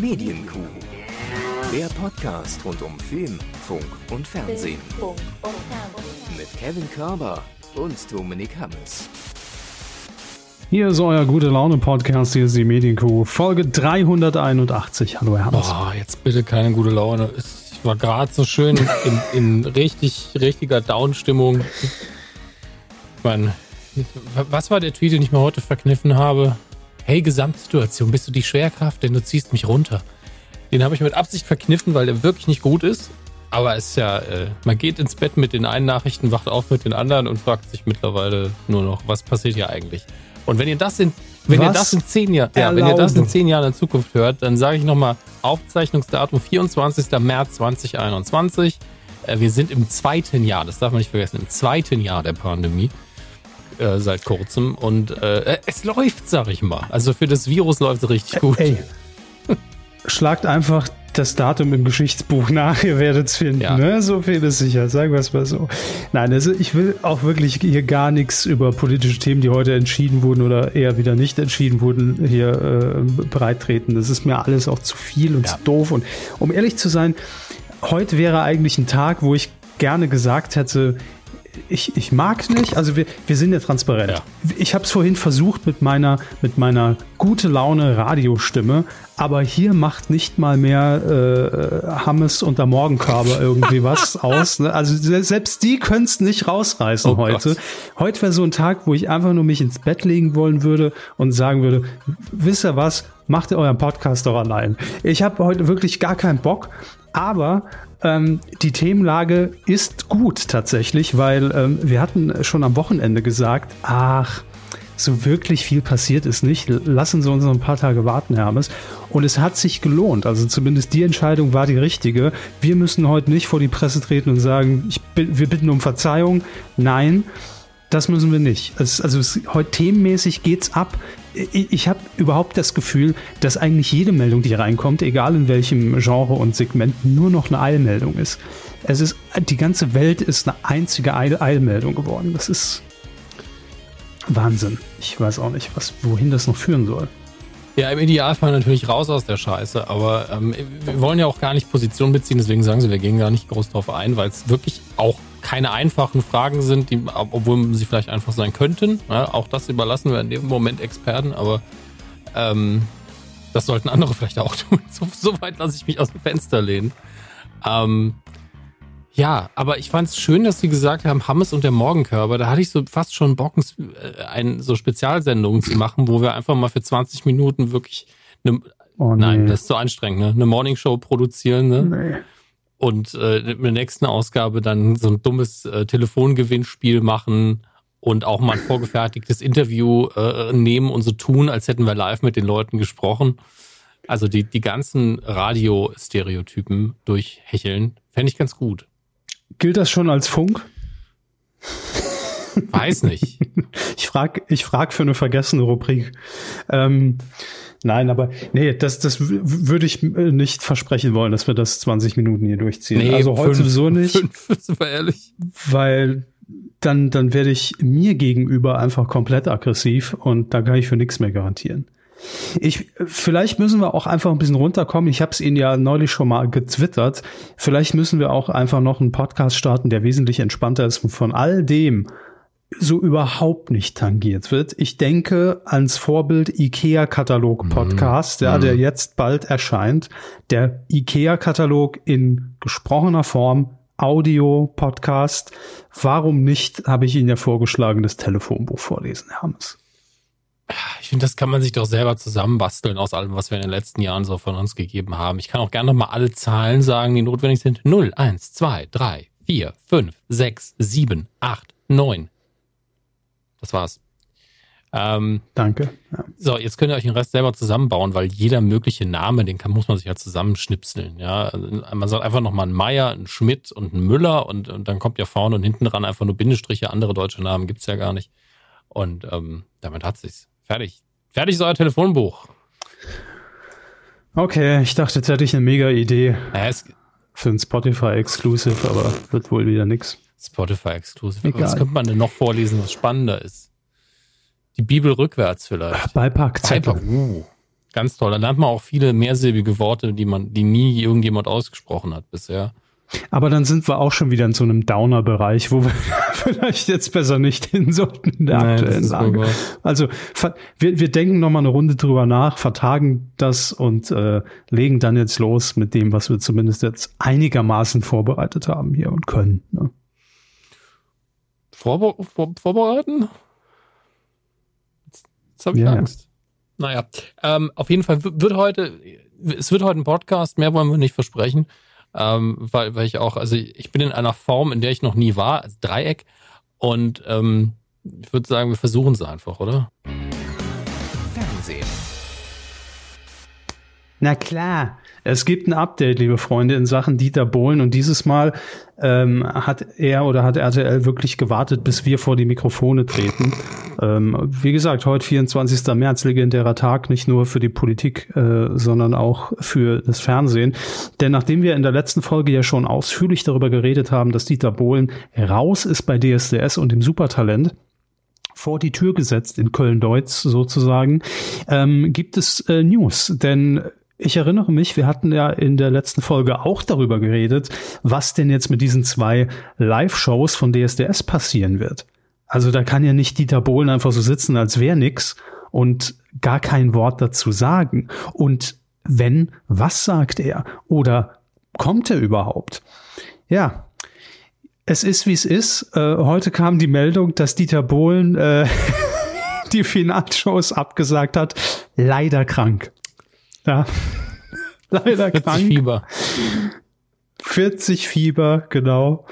Medienkuh. Der Podcast rund um Film, Funk und Fernsehen. Mit Kevin Körber und Dominik Hammes. Hier ist euer gute Laune Podcast, hier ist die Medienkuh, Folge 381. Hallo Herr Hammes. Boah, jetzt bitte keine gute Laune. Ich war gerade so schön in, in richtig, richtiger Down-Stimmung. Ich meine, was war der Tweet, den ich mir heute verkniffen habe? Hey, Gesamtsituation, bist du die Schwerkraft, denn du ziehst mich runter. Den habe ich mit Absicht verkniffen, weil der wirklich nicht gut ist. Aber es ist ja, äh, man geht ins Bett mit den einen Nachrichten, wacht auf mit den anderen und fragt sich mittlerweile nur noch, was passiert hier eigentlich? Und wenn ihr das in, wenn ihr das in zehn Jahren, ja, wenn ihr das in zehn Jahren in Zukunft hört, dann sage ich nochmal, Aufzeichnungsdatum 24. März 2021. Äh, wir sind im zweiten Jahr, das darf man nicht vergessen, im zweiten Jahr der Pandemie äh, seit kurzem und äh, es läuft, sag ich mal. Also für das Virus läuft es richtig gut. Ey, schlagt einfach das Datum im Geschichtsbuch nach, ihr werdet es finden. Ja. Ne? So viel ist sicher, sagen wir es mal so. Nein, also ich will auch wirklich hier gar nichts über politische Themen, die heute entschieden wurden oder eher wieder nicht entschieden wurden, hier äh, breittreten. Das ist mir alles auch zu viel und ja. zu doof. Und um ehrlich zu sein, heute wäre eigentlich ein Tag, wo ich gerne gesagt hätte, ich, ich mag nicht, also wir, wir sind ja transparent. Ja. Ich habe es vorhin versucht mit meiner, mit meiner gute Laune Radiostimme, aber hier macht nicht mal mehr äh, Hammes und der Morgenkörper irgendwie was aus. Ne? Also selbst die können es nicht rausreißen oh heute. Gott. Heute wäre so ein Tag, wo ich einfach nur mich ins Bett legen wollen würde und sagen würde, wisst ihr was, macht ihr euren Podcast doch allein. Ich habe heute wirklich gar keinen Bock, aber ähm, die Themenlage ist gut tatsächlich, weil ähm, wir hatten schon am Wochenende gesagt, ach, so wirklich viel passiert ist nicht. Lassen Sie uns noch ein paar Tage warten, Hermes. Und es hat sich gelohnt. Also zumindest die Entscheidung war die richtige. Wir müssen heute nicht vor die Presse treten und sagen, ich, wir bitten um Verzeihung. Nein, das müssen wir nicht. Es, also es, heute themenmäßig geht's ab. Ich, ich habe überhaupt das Gefühl, dass eigentlich jede Meldung, die reinkommt, egal in welchem Genre und Segment, nur noch eine Eilmeldung ist. Es ist die ganze Welt ist eine einzige Eil Eilmeldung geworden. Das ist Wahnsinn. Ich weiß auch nicht, was, wohin das noch führen soll. Ja, im Idealfall natürlich raus aus der Scheiße, aber ähm, wir wollen ja auch gar nicht Position beziehen, deswegen sagen sie, wir gehen gar nicht groß drauf ein, weil es wirklich auch keine einfachen Fragen sind, die, obwohl sie vielleicht einfach sein könnten. Ja, auch das überlassen wir in dem Moment Experten, aber ähm, das sollten andere vielleicht auch tun. So, so weit lasse ich mich aus dem Fenster lehnen. Ähm, ja, aber ich fand es schön, dass sie gesagt haben, Hammes und der Morgenkörper. Da hatte ich so fast schon Bock, äh, ein, so Spezialsendungen zu machen, wo wir einfach mal für 20 Minuten wirklich eine, oh, nee. nein, das ist so anstrengend, ne? Eine Morningshow produzieren, ne? Nee. Und äh, in der nächsten Ausgabe dann so ein dummes äh, Telefongewinnspiel machen und auch mal ein vorgefertigtes Interview äh, nehmen und so tun, als hätten wir live mit den Leuten gesprochen. Also die, die ganzen Radio-Stereotypen durchhecheln, fände ich ganz gut. Gilt das schon als Funk? Weiß nicht. ich frage ich frag für eine vergessene Rubrik. Ähm, nein, aber nee, das, das würde ich äh, nicht versprechen wollen, dass wir das 20 Minuten hier durchziehen. Nee, also heute fünf, sowieso nicht. Fünf, super ehrlich. Weil dann, dann werde ich mir gegenüber einfach komplett aggressiv und da kann ich für nichts mehr garantieren. Ich, vielleicht müssen wir auch einfach ein bisschen runterkommen. Ich habe es Ihnen ja neulich schon mal gezwittert. Vielleicht müssen wir auch einfach noch einen Podcast starten, der wesentlich entspannter ist und von all dem so überhaupt nicht tangiert wird. Ich denke ans Vorbild IKEA-Katalog-Podcast, mhm. ja, der mhm. jetzt bald erscheint. Der IKEA-Katalog in gesprochener Form, Audio-Podcast. Warum nicht, habe ich Ihnen ja vorgeschlagen, das Telefonbuch vorlesen, Herr Hammes. Ich finde, das kann man sich doch selber zusammenbasteln aus allem, was wir in den letzten Jahren so von uns gegeben haben. Ich kann auch gerne nochmal alle Zahlen sagen, die notwendig sind. 0, 1, 2, 3, 4, 5, 6, 7, 8, 9. Das war's. Ähm, Danke. Ja. So, jetzt könnt ihr euch den Rest selber zusammenbauen, weil jeder mögliche Name, den kann, muss man sich ja halt zusammenschnipseln. Ja, man sagt einfach nochmal ein Meier, ein Schmidt und ein Müller und, und dann kommt ja vorne und hinten dran einfach nur Bindestriche. Andere deutsche Namen gibt's ja gar nicht. Und ähm, damit hat sich's. Fertig. Fertig ist euer Telefonbuch. Okay, ich dachte, jetzt hätte ich eine mega Idee. Ja, für ein Spotify-Exclusive, aber wird wohl wieder nix. Spotify-Exclusive. Was könnte man denn noch vorlesen, was spannender ist? Die Bibel rückwärts vielleicht. Beipackzettel. Beipack. Uh. Ganz toll. Da lernt man auch viele mehrsilbige Worte, die man, die nie irgendjemand ausgesprochen hat bisher. Aber dann sind wir auch schon wieder in so einem Downer-Bereich, wo wir vielleicht jetzt besser nicht hin sollten in der Nein, aktuellen Lage. Also wir, wir denken noch mal eine Runde drüber nach, vertagen das und äh, legen dann jetzt los mit dem, was wir zumindest jetzt einigermaßen vorbereitet haben hier und können. Ne? Vorbe vor, vorbereiten? Jetzt, jetzt habe ich ja, Angst. Naja, ähm, auf jeden Fall wird heute, es wird heute ein Podcast, mehr wollen wir nicht versprechen ähm, weil, weil ich auch, also ich bin in einer Form, in der ich noch nie war, also Dreieck. Und ähm, ich würde sagen, wir versuchen es einfach, oder? Fernsehen. Na klar. Es gibt ein Update, liebe Freunde, in Sachen Dieter Bohlen und dieses Mal ähm, hat er oder hat RTL wirklich gewartet, bis wir vor die Mikrofone treten. Ähm, wie gesagt, heute 24. März, legendärer Tag, nicht nur für die Politik, äh, sondern auch für das Fernsehen. Denn nachdem wir in der letzten Folge ja schon ausführlich darüber geredet haben, dass Dieter Bohlen raus ist bei DSDS und dem Supertalent, vor die Tür gesetzt in Köln-Deutz sozusagen, ähm, gibt es äh, News. Denn ich erinnere mich, wir hatten ja in der letzten Folge auch darüber geredet, was denn jetzt mit diesen zwei Live-Shows von DSDS passieren wird. Also da kann ja nicht Dieter Bohlen einfach so sitzen, als wäre nix und gar kein Wort dazu sagen. Und wenn, was sagt er? Oder kommt er überhaupt? Ja, es ist wie es ist. Äh, heute kam die Meldung, dass Dieter Bohlen äh, die Finalshows abgesagt hat. Leider krank. Ja. Leider 40 krank. Fieber. 40 Fieber, genau.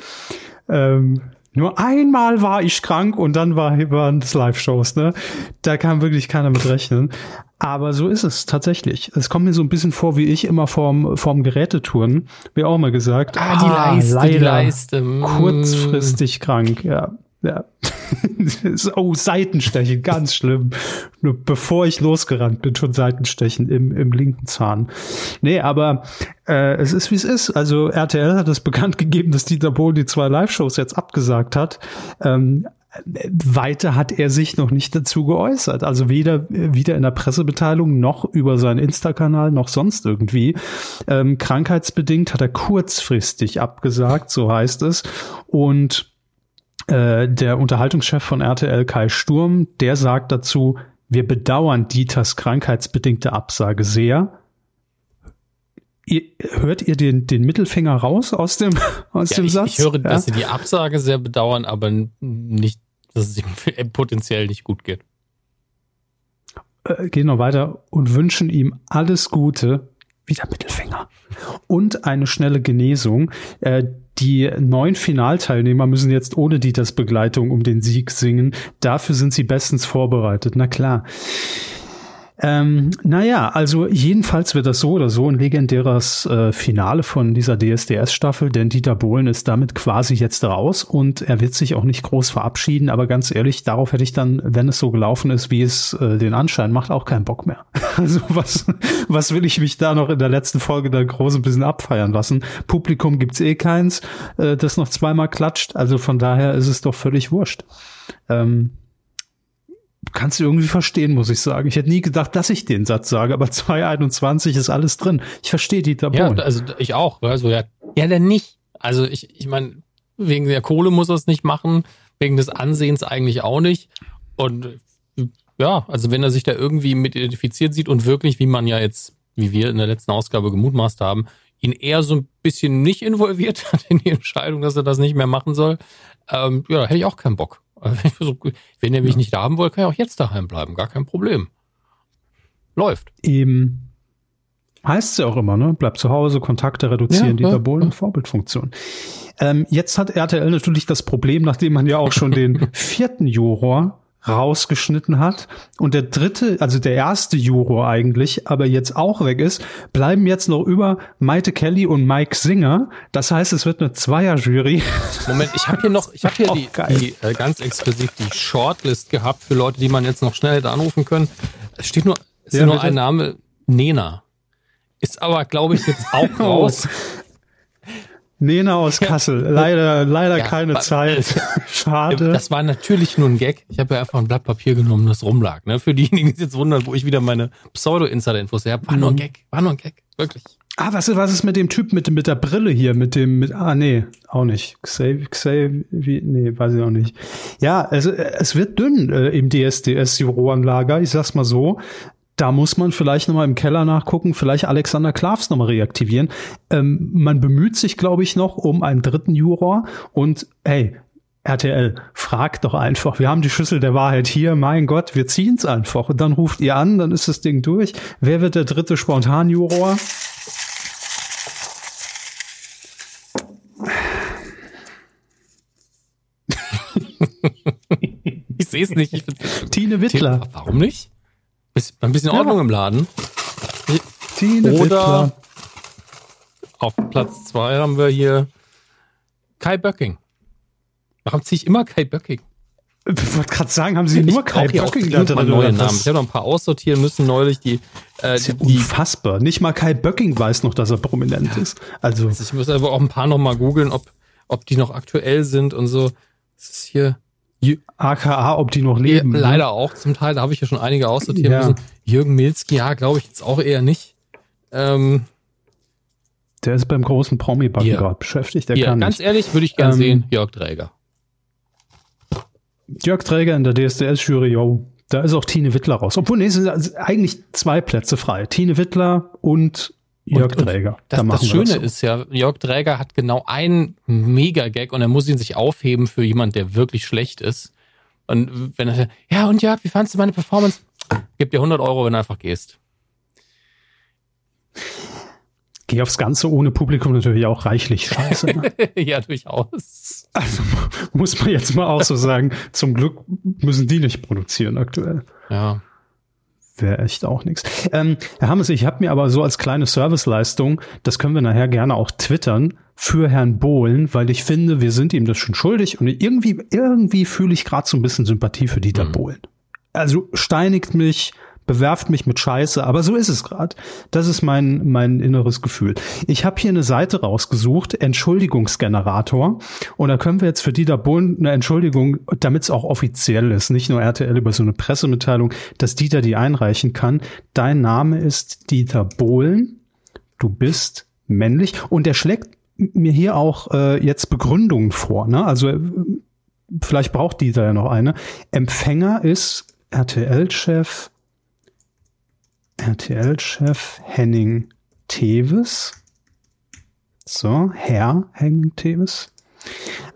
Ähm, nur einmal war ich krank und dann war, waren es Live-Shows, ne? Da kann wirklich keiner mit rechnen. Aber so ist es tatsächlich. Es kommt mir so ein bisschen vor, wie ich immer vorm, vorm Gerätetouren, wie auch mal gesagt. Ah, die ah, Leiste, leider die Leiste. Mm. Kurzfristig krank, ja. Ja. oh, Seitenstechen, ganz schlimm. Nur bevor ich losgerannt bin, schon Seitenstechen im, im linken Zahn. Nee, aber äh, es ist wie es ist. Also RTL hat es bekannt gegeben, dass Dieter Bohlen die zwei Live-Shows jetzt abgesagt hat. Ähm, weiter hat er sich noch nicht dazu geäußert. Also weder wieder in der Pressebeteiligung noch über seinen Insta-Kanal noch sonst irgendwie. Ähm, krankheitsbedingt hat er kurzfristig abgesagt, so heißt es. Und äh, der Unterhaltungschef von RTL Kai Sturm, der sagt dazu, wir bedauern Dieters krankheitsbedingte Absage sehr. Ihr, hört ihr den, den Mittelfinger raus aus dem, aus ja, dem ich, Satz? Ich höre, ja? dass sie die Absage sehr bedauern, aber nicht, dass es ihm potenziell nicht gut geht. Äh, gehen noch weiter und wünschen ihm alles Gute. Wieder Mittelfinger. Und eine schnelle Genesung. Äh, die neun Finalteilnehmer müssen jetzt ohne Dieters Begleitung um den Sieg singen. Dafür sind sie bestens vorbereitet. Na klar. Ähm, naja, also jedenfalls wird das so oder so ein legendäres äh, Finale von dieser DSDS-Staffel, denn Dieter Bohlen ist damit quasi jetzt raus und er wird sich auch nicht groß verabschieden, aber ganz ehrlich, darauf hätte ich dann, wenn es so gelaufen ist, wie es äh, den Anschein macht, auch keinen Bock mehr. Also was, was will ich mich da noch in der letzten Folge da groß ein bisschen abfeiern lassen? Publikum gibt's eh keins, äh, das noch zweimal klatscht, also von daher ist es doch völlig wurscht. Ähm, kannst du irgendwie verstehen, muss ich sagen. Ich hätte nie gedacht, dass ich den Satz sage, aber 221 ist alles drin. Ich verstehe die Bohlen. Ja, also ich auch. Also ja, ja, denn nicht. Also ich, ich meine, wegen der Kohle muss er es nicht machen, wegen des Ansehens eigentlich auch nicht. Und ja, also wenn er sich da irgendwie mit identifiziert sieht und wirklich, wie man ja jetzt, wie wir in der letzten Ausgabe gemutmaßt haben, ihn eher so ein bisschen nicht involviert hat in die Entscheidung, dass er das nicht mehr machen soll, ähm, ja, hätte ich auch keinen Bock. Wenn ihr mich ja. nicht da haben wollt, kann ich auch jetzt daheim bleiben. Gar kein Problem. Läuft. Eben. Heißt es ja auch immer, ne? Bleib zu Hause, Kontakte reduzieren, ja, ja, Bohlen, ja. Vorbildfunktion. Ähm, jetzt hat RTL natürlich das Problem, nachdem man ja auch schon den vierten Juror rausgeschnitten hat und der dritte, also der erste Juror eigentlich, aber jetzt auch weg ist, bleiben jetzt noch über Maite Kelly und Mike Singer. Das heißt, es wird eine Zweierjury. Moment, ich habe hier noch, ich habe hier die, die äh, ganz exklusiv die Shortlist gehabt für Leute, die man jetzt noch schnell hätte anrufen können. Es steht nur, es ja, ist nur ein Name, Nena. Ist aber, glaube ich, jetzt auch raus. Nena aus Kassel. Leider, leider ja, keine Zeit. Schade. Das war natürlich nur ein Gag. Ich habe ja einfach ein Blatt Papier genommen, das rumlag. Ne? Für diejenigen, die sich jetzt wundern, wo ich wieder meine Pseudo-Insider-Infos her habe. War nur ein. Gag. War nur ein Gag. Wirklich. Ah, was, was ist mit dem Typ mit, mit der Brille hier? Mit dem, mit, ah, nee, auch nicht. Xavier, Xavier, nee, weiß ich auch nicht. Ja, es, es wird dünn äh, im DSDS-Juroanlager, ich sag's mal so. Da muss man vielleicht nochmal im Keller nachgucken, vielleicht Alexander Klavs nochmal reaktivieren. Ähm, man bemüht sich, glaube ich, noch um einen dritten Juror und hey, RTL, fragt doch einfach. Wir haben die Schüssel der Wahrheit hier. Mein Gott, wir ziehen's einfach. Und dann ruft ihr an, dann ist das Ding durch. Wer wird der dritte Spontanjuror? ich sehe es nicht. Ich Tine Wittler. Warum nicht? Ein bisschen Ordnung ja. im Laden. Tine Oder Wittler. auf Platz zwei haben wir hier Kai Böcking. Warum ziehe ich immer Kai Böcking? Ich wollte gerade sagen, haben Sie ich nur Kai Böcking da drin? Neue Namen. Ich habe noch ein paar aussortieren müssen neulich. Die, äh, ist ja die, unfassbar. Nicht mal Kai Böcking weiß noch, dass er prominent ja. ist. Also. also ich muss aber auch ein paar noch mal googeln, ob, ob die noch aktuell sind und so. Das ist hier AKA, ob die noch leben. Ja, ne? leider auch zum Teil, da habe ich ja schon einige aussortieren ja. müssen. Jürgen Milski, ja, glaube ich jetzt auch eher nicht. Ähm, der ist beim großen Promi-Backen ja. gerade beschäftigt. Der ja, kann ganz nicht. ehrlich, würde ich gern ähm, sehen, Jörg Träger. Jörg Träger in der DSDS-Jury, yo. Da ist auch Tine Wittler raus. Obwohl, nee, es sind eigentlich zwei Plätze frei. Tine Wittler und Jörg und, Träger. Das, da das Schöne ist ja, Jörg Träger hat genau einen Mega-Gag und er muss ihn sich aufheben für jemand, der wirklich schlecht ist. Und wenn er, ja, und Jörg, wie fandest du meine Performance? Gib dir 100 Euro, wenn du einfach gehst. Geh aufs Ganze ohne Publikum natürlich auch reichlich scheiße. Ne? ja, durchaus. Also muss man jetzt mal auch so sagen, zum Glück müssen die nicht produzieren aktuell. Ja wäre echt auch nichts. Ähm, Herr Hammes, ich habe mir aber so als kleine Serviceleistung, das können wir nachher gerne auch twittern, für Herrn Bohlen, weil ich finde, wir sind ihm das schon schuldig und irgendwie, irgendwie fühle ich gerade so ein bisschen Sympathie für Dieter mhm. Bohlen. Also steinigt mich, bewerft mich mit Scheiße, aber so ist es gerade. Das ist mein, mein inneres Gefühl. Ich habe hier eine Seite rausgesucht, Entschuldigungsgenerator. Und da können wir jetzt für Dieter Bohlen eine Entschuldigung, damit es auch offiziell ist, nicht nur RTL über so eine Pressemitteilung, dass Dieter die einreichen kann. Dein Name ist Dieter Bohlen. Du bist männlich. Und er schlägt mir hier auch äh, jetzt Begründungen vor. Ne? Also vielleicht braucht Dieter ja noch eine. Empfänger ist RTL-Chef RTL-Chef Henning Teves. So, Herr Henning Teves.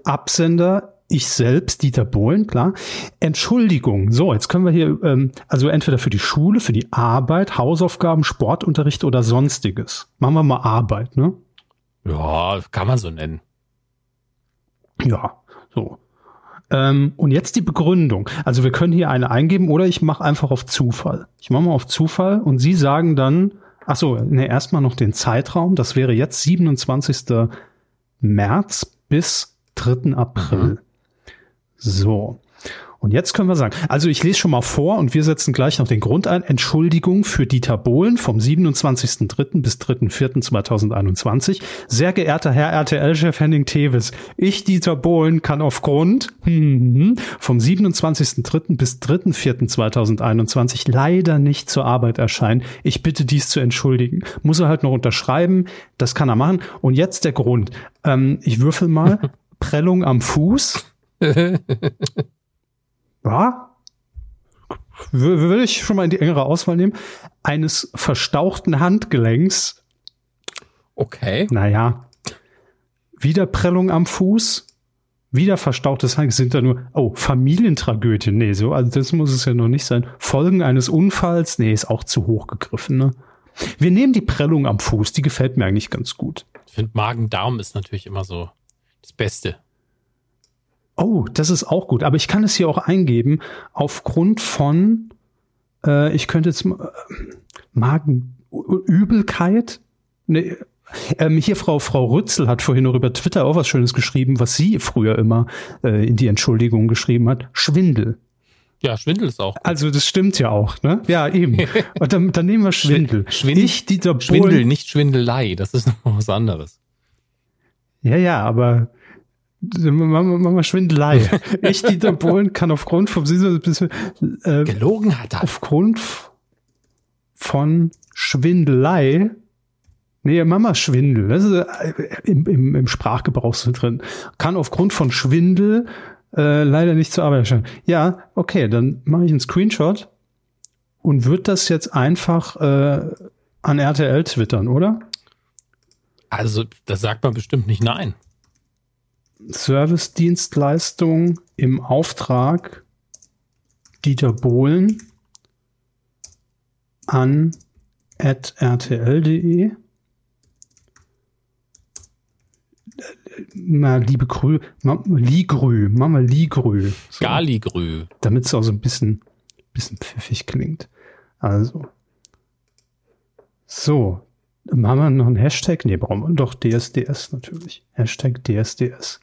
Absender ich selbst, Dieter Bohlen, klar. Entschuldigung. So, jetzt können wir hier, ähm, also entweder für die Schule, für die Arbeit, Hausaufgaben, Sportunterricht oder sonstiges. Machen wir mal Arbeit, ne? Ja, kann man so nennen. Ja, so. Ähm, und jetzt die Begründung. Also wir können hier eine eingeben oder ich mache einfach auf Zufall. Ich mache mal auf Zufall und Sie sagen dann, ach so, ne, erstmal noch den Zeitraum. Das wäre jetzt 27. März bis 3. April. Mhm. So. Und jetzt können wir sagen, also ich lese schon mal vor und wir setzen gleich noch den Grund ein. Entschuldigung für Dieter Bohlen vom 27.03. bis 3.04.2021. Sehr geehrter Herr RTL-Chef Henning Tevis, ich, Dieter Bohlen, kann aufgrund hm, vom 27.03. bis 3.04.2021 leider nicht zur Arbeit erscheinen. Ich bitte dies zu entschuldigen. Muss er halt noch unterschreiben, das kann er machen. Und jetzt der Grund. Ähm, ich würfel mal. Prellung am Fuß. ja, würde ich schon mal in die engere Auswahl nehmen, eines verstauchten Handgelenks. Okay. Naja. Wiederprellung am Fuß, wieder verstauchtes Handgelenk, sind da nur, oh, Familientragödie, nee, so, also das muss es ja noch nicht sein. Folgen eines Unfalls, nee, ist auch zu hoch gegriffen, ne? Wir nehmen die Prellung am Fuß, die gefällt mir eigentlich ganz gut. Ich finde Magen-Darm ist natürlich immer so das Beste. Oh, das ist auch gut. Aber ich kann es hier auch eingeben aufgrund von, äh, ich könnte jetzt äh, Magenübelkeit. Nee, ähm, hier Frau Frau Rützel hat vorhin noch über Twitter auch was Schönes geschrieben, was sie früher immer äh, in die Entschuldigung geschrieben hat. Schwindel. Ja, Schwindel ist auch. Gut. Also das stimmt ja auch, ne? Ja, eben. Und dann, dann nehmen wir Schwindel. Schwindel, ich, Dieter Schwindel, nicht Schwindelei. Das ist noch was anderes. Ja, ja, aber Machen wir Schwindelei. ich, Dieter Bohlen, kann aufgrund vom äh, gelogen hat er. Aufgrund von Schwindelei. Nee, Mama Schwindel. Das ist äh, im, im, im Sprachgebrauch so drin. Kann aufgrund von Schwindel äh, leider nicht zur Arbeit erscheinen. Ja, okay, dann mache ich einen Screenshot und wird das jetzt einfach äh, an RTL twittern, oder? Also, das sagt man bestimmt nicht nein. Service-Dienstleistung im Auftrag Dieter Bohlen an rtl.de. Na, liebe Grü, Ligrü, Mama Ligrü. So, Galigrü. Damit es auch so ein bisschen, bisschen pfiffig klingt. Also. So. Machen wir noch einen Hashtag? Nee, brauchen wir doch DSDS natürlich. Hashtag DSDS.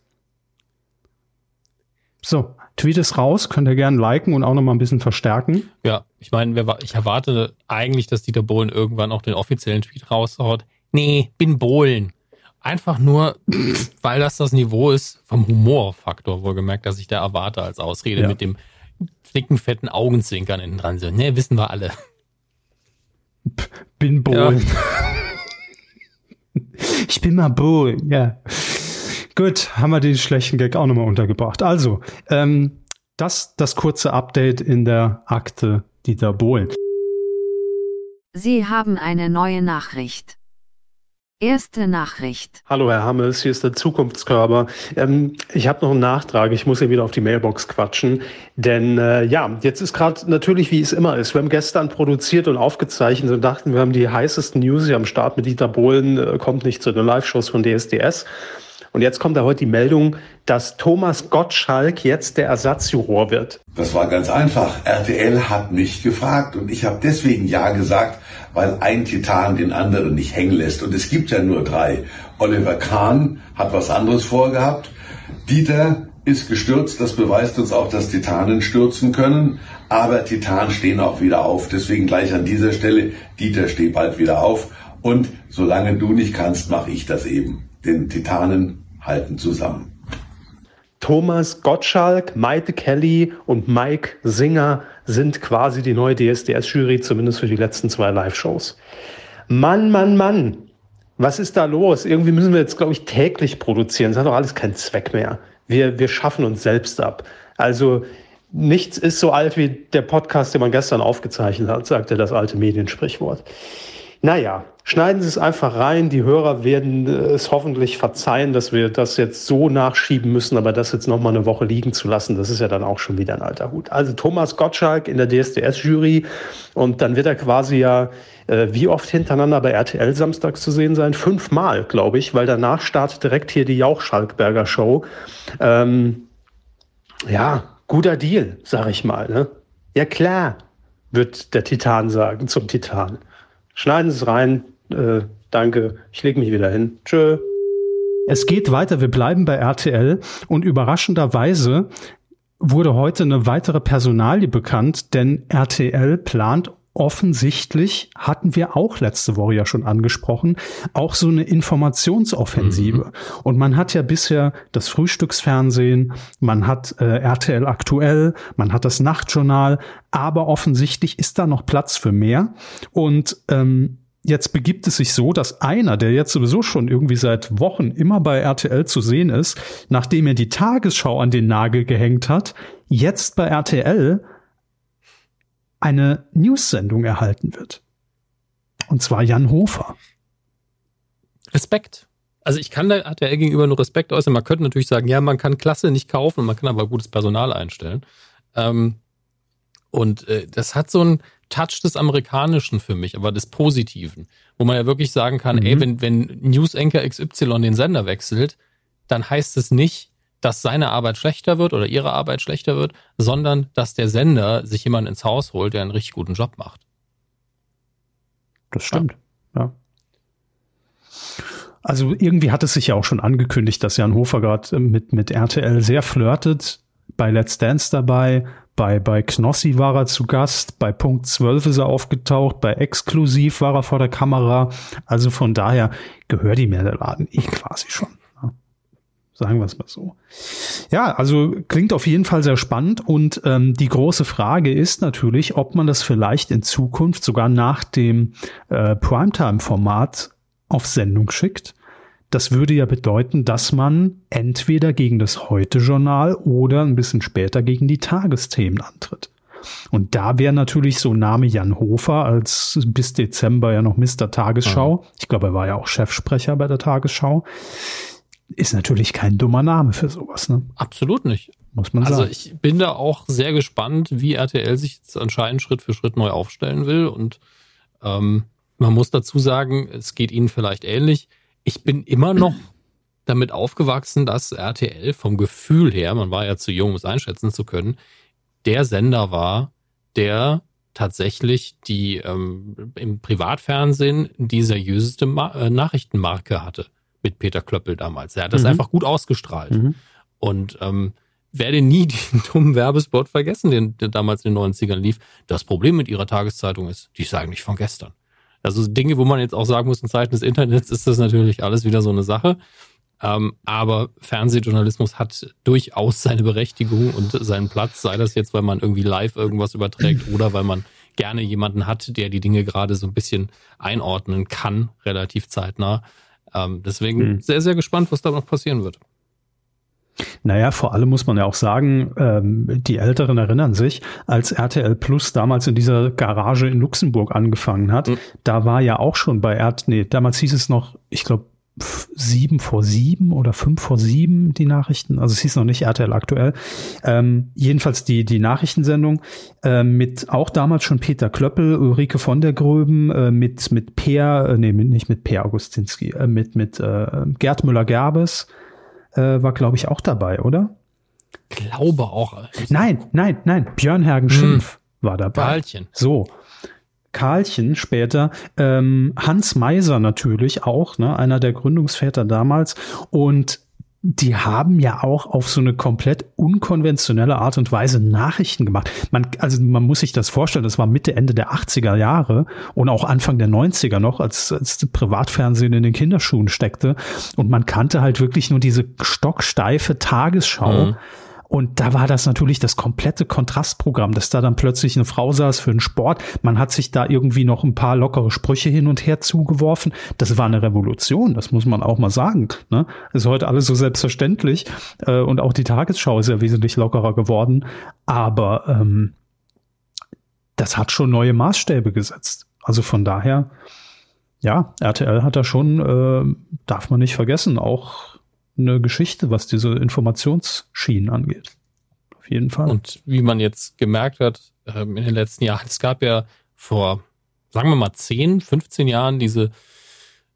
So, Tweet ist raus, könnt ihr gerne liken und auch nochmal ein bisschen verstärken. Ja, ich meine, ich erwarte eigentlich, dass Dieter Bohlen irgendwann auch den offiziellen Tweet raushaut. Nee, bin Bohlen. Einfach nur, weil das das Niveau ist vom Humorfaktor, wohlgemerkt, dass ich da erwarte als Ausrede ja. mit dem dicken, fetten Augenzwinkern innen dran. So, ne, wissen wir alle. Bin Bohlen. Ja. ich bin mal Bohlen, ja. Gut, haben wir den schlechten Gag auch nochmal untergebracht. Also, ähm, das, das kurze Update in der Akte Dieter Bohlen. Sie haben eine neue Nachricht. Erste Nachricht. Hallo Herr Hammes, hier ist der Zukunftskörper. Ähm, ich habe noch einen Nachtrag, ich muss ja wieder auf die Mailbox quatschen. Denn äh, ja, jetzt ist gerade natürlich, wie es immer ist. Wir haben gestern produziert und aufgezeichnet und dachten, wir haben die heißesten News hier am Start mit Dieter Bohlen, äh, kommt nicht zu den Live-Shows von DSDS. Und jetzt kommt da heute die Meldung, dass Thomas Gottschalk jetzt der Ersatzjuror wird. Das war ganz einfach. RTL hat mich gefragt und ich habe deswegen Ja gesagt, weil ein Titan den anderen nicht hängen lässt. Und es gibt ja nur drei. Oliver Kahn hat was anderes vorgehabt. Dieter ist gestürzt. Das beweist uns auch, dass Titanen stürzen können. Aber Titanen stehen auch wieder auf. Deswegen gleich an dieser Stelle, Dieter, steh bald wieder auf. Und solange du nicht kannst, mache ich das eben den Titanen halten zusammen. Thomas Gottschalk, Maite Kelly und Mike Singer sind quasi die neue DSDS-Jury, zumindest für die letzten zwei Live-Shows. Mann, Mann, Mann, was ist da los? Irgendwie müssen wir jetzt, glaube ich, täglich produzieren. Das hat doch alles keinen Zweck mehr. Wir, wir schaffen uns selbst ab. Also nichts ist so alt wie der Podcast, den man gestern aufgezeichnet hat, sagte das alte Mediensprichwort. Naja, schneiden Sie es einfach rein. Die Hörer werden äh, es hoffentlich verzeihen, dass wir das jetzt so nachschieben müssen, aber das jetzt noch mal eine Woche liegen zu lassen, das ist ja dann auch schon wieder ein alter Hut. Also Thomas Gottschalk in der DSDS-Jury und dann wird er quasi ja äh, wie oft hintereinander bei RTL samstags zu sehen sein? Fünfmal, glaube ich, weil danach startet direkt hier die Jauch-Schalkberger Show. Ähm, ja, guter Deal, sag ich mal. Ne? Ja klar, wird der Titan sagen zum Titan. Schneiden Sie es rein. Äh, danke. Ich lege mich wieder hin. Tschö. Es geht weiter. Wir bleiben bei RTL und überraschenderweise wurde heute eine weitere Personalie bekannt, denn RTL plant offensichtlich, hatten wir auch letzte Woche ja schon angesprochen, auch so eine Informationsoffensive. Mhm. Und man hat ja bisher das Frühstücksfernsehen, man hat äh, RTL aktuell, man hat das Nachtjournal, aber offensichtlich ist da noch Platz für mehr. Und ähm, jetzt begibt es sich so, dass einer, der jetzt sowieso schon irgendwie seit Wochen immer bei RTL zu sehen ist, nachdem er die Tagesschau an den Nagel gehängt hat, jetzt bei RTL eine News-Sendung erhalten wird. Und zwar Jan Hofer. Respekt. Also ich kann da RTL gegenüber nur Respekt äußern. Man könnte natürlich sagen, ja, man kann Klasse nicht kaufen, man kann aber gutes Personal einstellen. Ähm, und äh, das hat so einen Touch des Amerikanischen für mich, aber des Positiven, wo man ja wirklich sagen kann, mhm. ey, wenn, wenn News Anchor XY den Sender wechselt, dann heißt es nicht, dass seine Arbeit schlechter wird oder ihre Arbeit schlechter wird, sondern dass der Sender sich jemanden ins Haus holt, der einen richtig guten Job macht. Das stimmt, ja. Also irgendwie hat es sich ja auch schon angekündigt, dass Jan Hofer gerade äh, mit, mit RTL sehr flirtet. Bei Let's Dance dabei, bei, bei Knossi war er zu Gast, bei Punkt 12 ist er aufgetaucht, bei Exklusiv war er vor der Kamera. Also von daher gehört ihm ja der Laden eh quasi schon. Sagen wir es mal so. Ja, also klingt auf jeden Fall sehr spannend und ähm, die große Frage ist natürlich, ob man das vielleicht in Zukunft sogar nach dem äh, Primetime-Format auf Sendung schickt. Das würde ja bedeuten, dass man entweder gegen das Heute-Journal oder ein bisschen später gegen die Tagesthemen antritt. Und da wäre natürlich so Name Jan Hofer als bis Dezember ja noch Mr. Tagesschau. Mhm. Ich glaube, er war ja auch Chefsprecher bei der Tagesschau ist natürlich kein dummer Name für sowas, ne? Absolut nicht. Muss man also sagen. Also ich bin da auch sehr gespannt, wie RTL sich jetzt anscheinend Schritt für Schritt neu aufstellen will. Und ähm, man muss dazu sagen, es geht ihnen vielleicht ähnlich. Ich bin immer noch damit aufgewachsen, dass RTL vom Gefühl her, man war ja zu jung, um es einschätzen zu können, der Sender war, der tatsächlich die ähm, im Privatfernsehen die seriöseste Ma äh, Nachrichtenmarke hatte mit Peter Klöppel damals. Er hat das mhm. einfach gut ausgestrahlt. Mhm. Und ähm, werde nie den dummen Werbespot vergessen, den, der damals in den 90ern lief. Das Problem mit ihrer Tageszeitung ist, die ist eigentlich von gestern. Also Dinge, wo man jetzt auch sagen muss, in Zeiten des Internets ist das natürlich alles wieder so eine Sache. Ähm, aber Fernsehjournalismus hat durchaus seine Berechtigung und seinen Platz, sei das jetzt, weil man irgendwie live irgendwas überträgt oder weil man gerne jemanden hat, der die Dinge gerade so ein bisschen einordnen kann, relativ zeitnah. Ähm, deswegen hm. sehr, sehr gespannt, was da noch passieren wird. Naja, vor allem muss man ja auch sagen, ähm, die Älteren erinnern sich, als RTL Plus damals in dieser Garage in Luxemburg angefangen hat, mhm. da war ja auch schon bei RTL, nee, damals hieß es noch, ich glaube, sieben vor sieben oder fünf vor sieben die Nachrichten. Also es hieß noch nicht RTL aktuell. Ähm, jedenfalls die, die Nachrichtensendung äh, mit auch damals schon Peter Klöppel, Ulrike von der Gröben, äh, mit, mit Per, äh, nee, nicht mit Per Augustinski, äh, mit, mit äh, Gerd Müller-Gerbes äh, war, glaube ich, auch dabei, oder? Glaube auch. Nein, nein, nein. Björn Hergen Schimpf hm. war dabei. Karlchen. So. Karlchen später, ähm, Hans Meiser natürlich auch, ne, einer der Gründungsväter damals. Und die haben ja auch auf so eine komplett unkonventionelle Art und Weise Nachrichten gemacht. Man, also man muss sich das vorstellen, das war Mitte, Ende der 80er Jahre und auch Anfang der 90er noch, als, als Privatfernsehen in den Kinderschuhen steckte. Und man kannte halt wirklich nur diese stocksteife Tagesschau. Mhm und da war das natürlich das komplette Kontrastprogramm, dass da dann plötzlich eine Frau saß für den Sport. Man hat sich da irgendwie noch ein paar lockere Sprüche hin und her zugeworfen. Das war eine Revolution, das muss man auch mal sagen. Ne? Ist heute alles so selbstverständlich. Äh, und auch die Tagesschau ist ja wesentlich lockerer geworden. Aber ähm, das hat schon neue Maßstäbe gesetzt. Also von daher, ja, RTL hat da schon, äh, darf man nicht vergessen, auch eine Geschichte, was diese Informationsschienen angeht. Auf jeden Fall. Und wie man jetzt gemerkt hat, ähm, in den letzten Jahren, es gab ja vor, sagen wir mal, 10, 15 Jahren diese,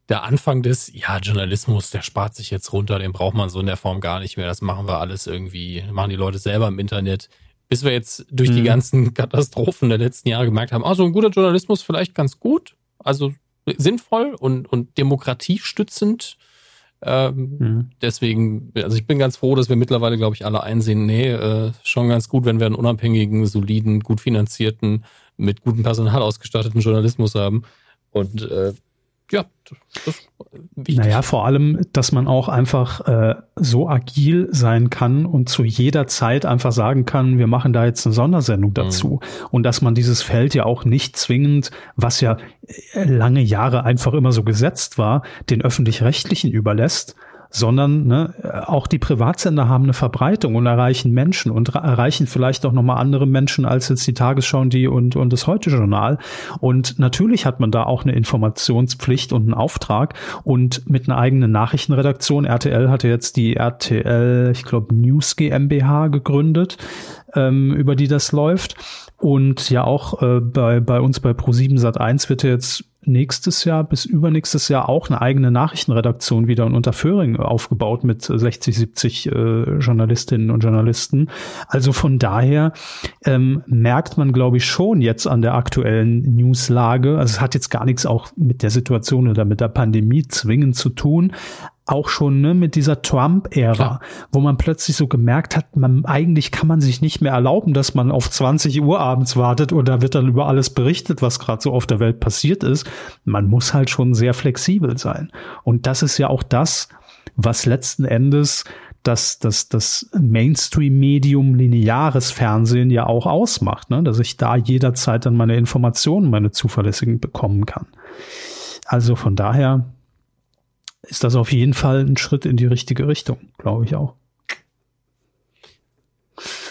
der Anfang des, ja, Journalismus, der spart sich jetzt runter, den braucht man so in der Form gar nicht mehr. Das machen wir alles irgendwie, machen die Leute selber im Internet. Bis wir jetzt durch die mhm. ganzen Katastrophen der letzten Jahre gemerkt haben, also ein guter Journalismus vielleicht ganz gut, also sinnvoll und, und demokratiestützend ähm, mhm. Deswegen, also ich bin ganz froh, dass wir mittlerweile, glaube ich, alle einsehen, nee, äh, schon ganz gut, wenn wir einen unabhängigen, soliden, gut finanzierten, mit gutem Personal ausgestatteten Journalismus haben. Und äh, ja, das ist wichtig. Naja, vor allem, dass man auch einfach äh, so agil sein kann und zu jeder Zeit einfach sagen kann, wir machen da jetzt eine Sondersendung dazu. Mhm. Und dass man dieses Feld ja auch nicht zwingend, was ja äh, lange Jahre einfach immer so gesetzt war, den öffentlich-rechtlichen überlässt, sondern ne, auch die Privatsender haben eine Verbreitung und erreichen Menschen und erreichen vielleicht auch nochmal andere Menschen als jetzt die Tagesschau und, die und, und das Heute-Journal. Und natürlich hat man da auch eine Informationspflicht und einen Auftrag und mit einer eigenen Nachrichtenredaktion. RTL hatte jetzt die RTL, ich glaube, News GmbH gegründet, ähm, über die das läuft. Und ja auch äh, bei, bei uns bei Pro7 Sat1 wird jetzt nächstes Jahr bis übernächstes Jahr auch eine eigene Nachrichtenredaktion wieder in Unterföhring aufgebaut mit 60, 70 äh, Journalistinnen und Journalisten. Also von daher ähm, merkt man, glaube ich, schon jetzt an der aktuellen Newslage, also es hat jetzt gar nichts auch mit der Situation oder mit der Pandemie zwingend zu tun, auch schon ne, mit dieser Trump-Ära, wo man plötzlich so gemerkt hat, man eigentlich kann man sich nicht mehr erlauben, dass man auf 20 Uhr abends wartet und da wird dann über alles berichtet, was gerade so auf der Welt passiert ist. Man muss halt schon sehr flexibel sein. Und das ist ja auch das, was letzten Endes dass das, das Mainstream-Medium lineares Fernsehen ja auch ausmacht, ne? dass ich da jederzeit dann meine Informationen, meine zuverlässigen bekommen kann. Also von daher ist das auf jeden Fall ein Schritt in die richtige Richtung, glaube ich auch.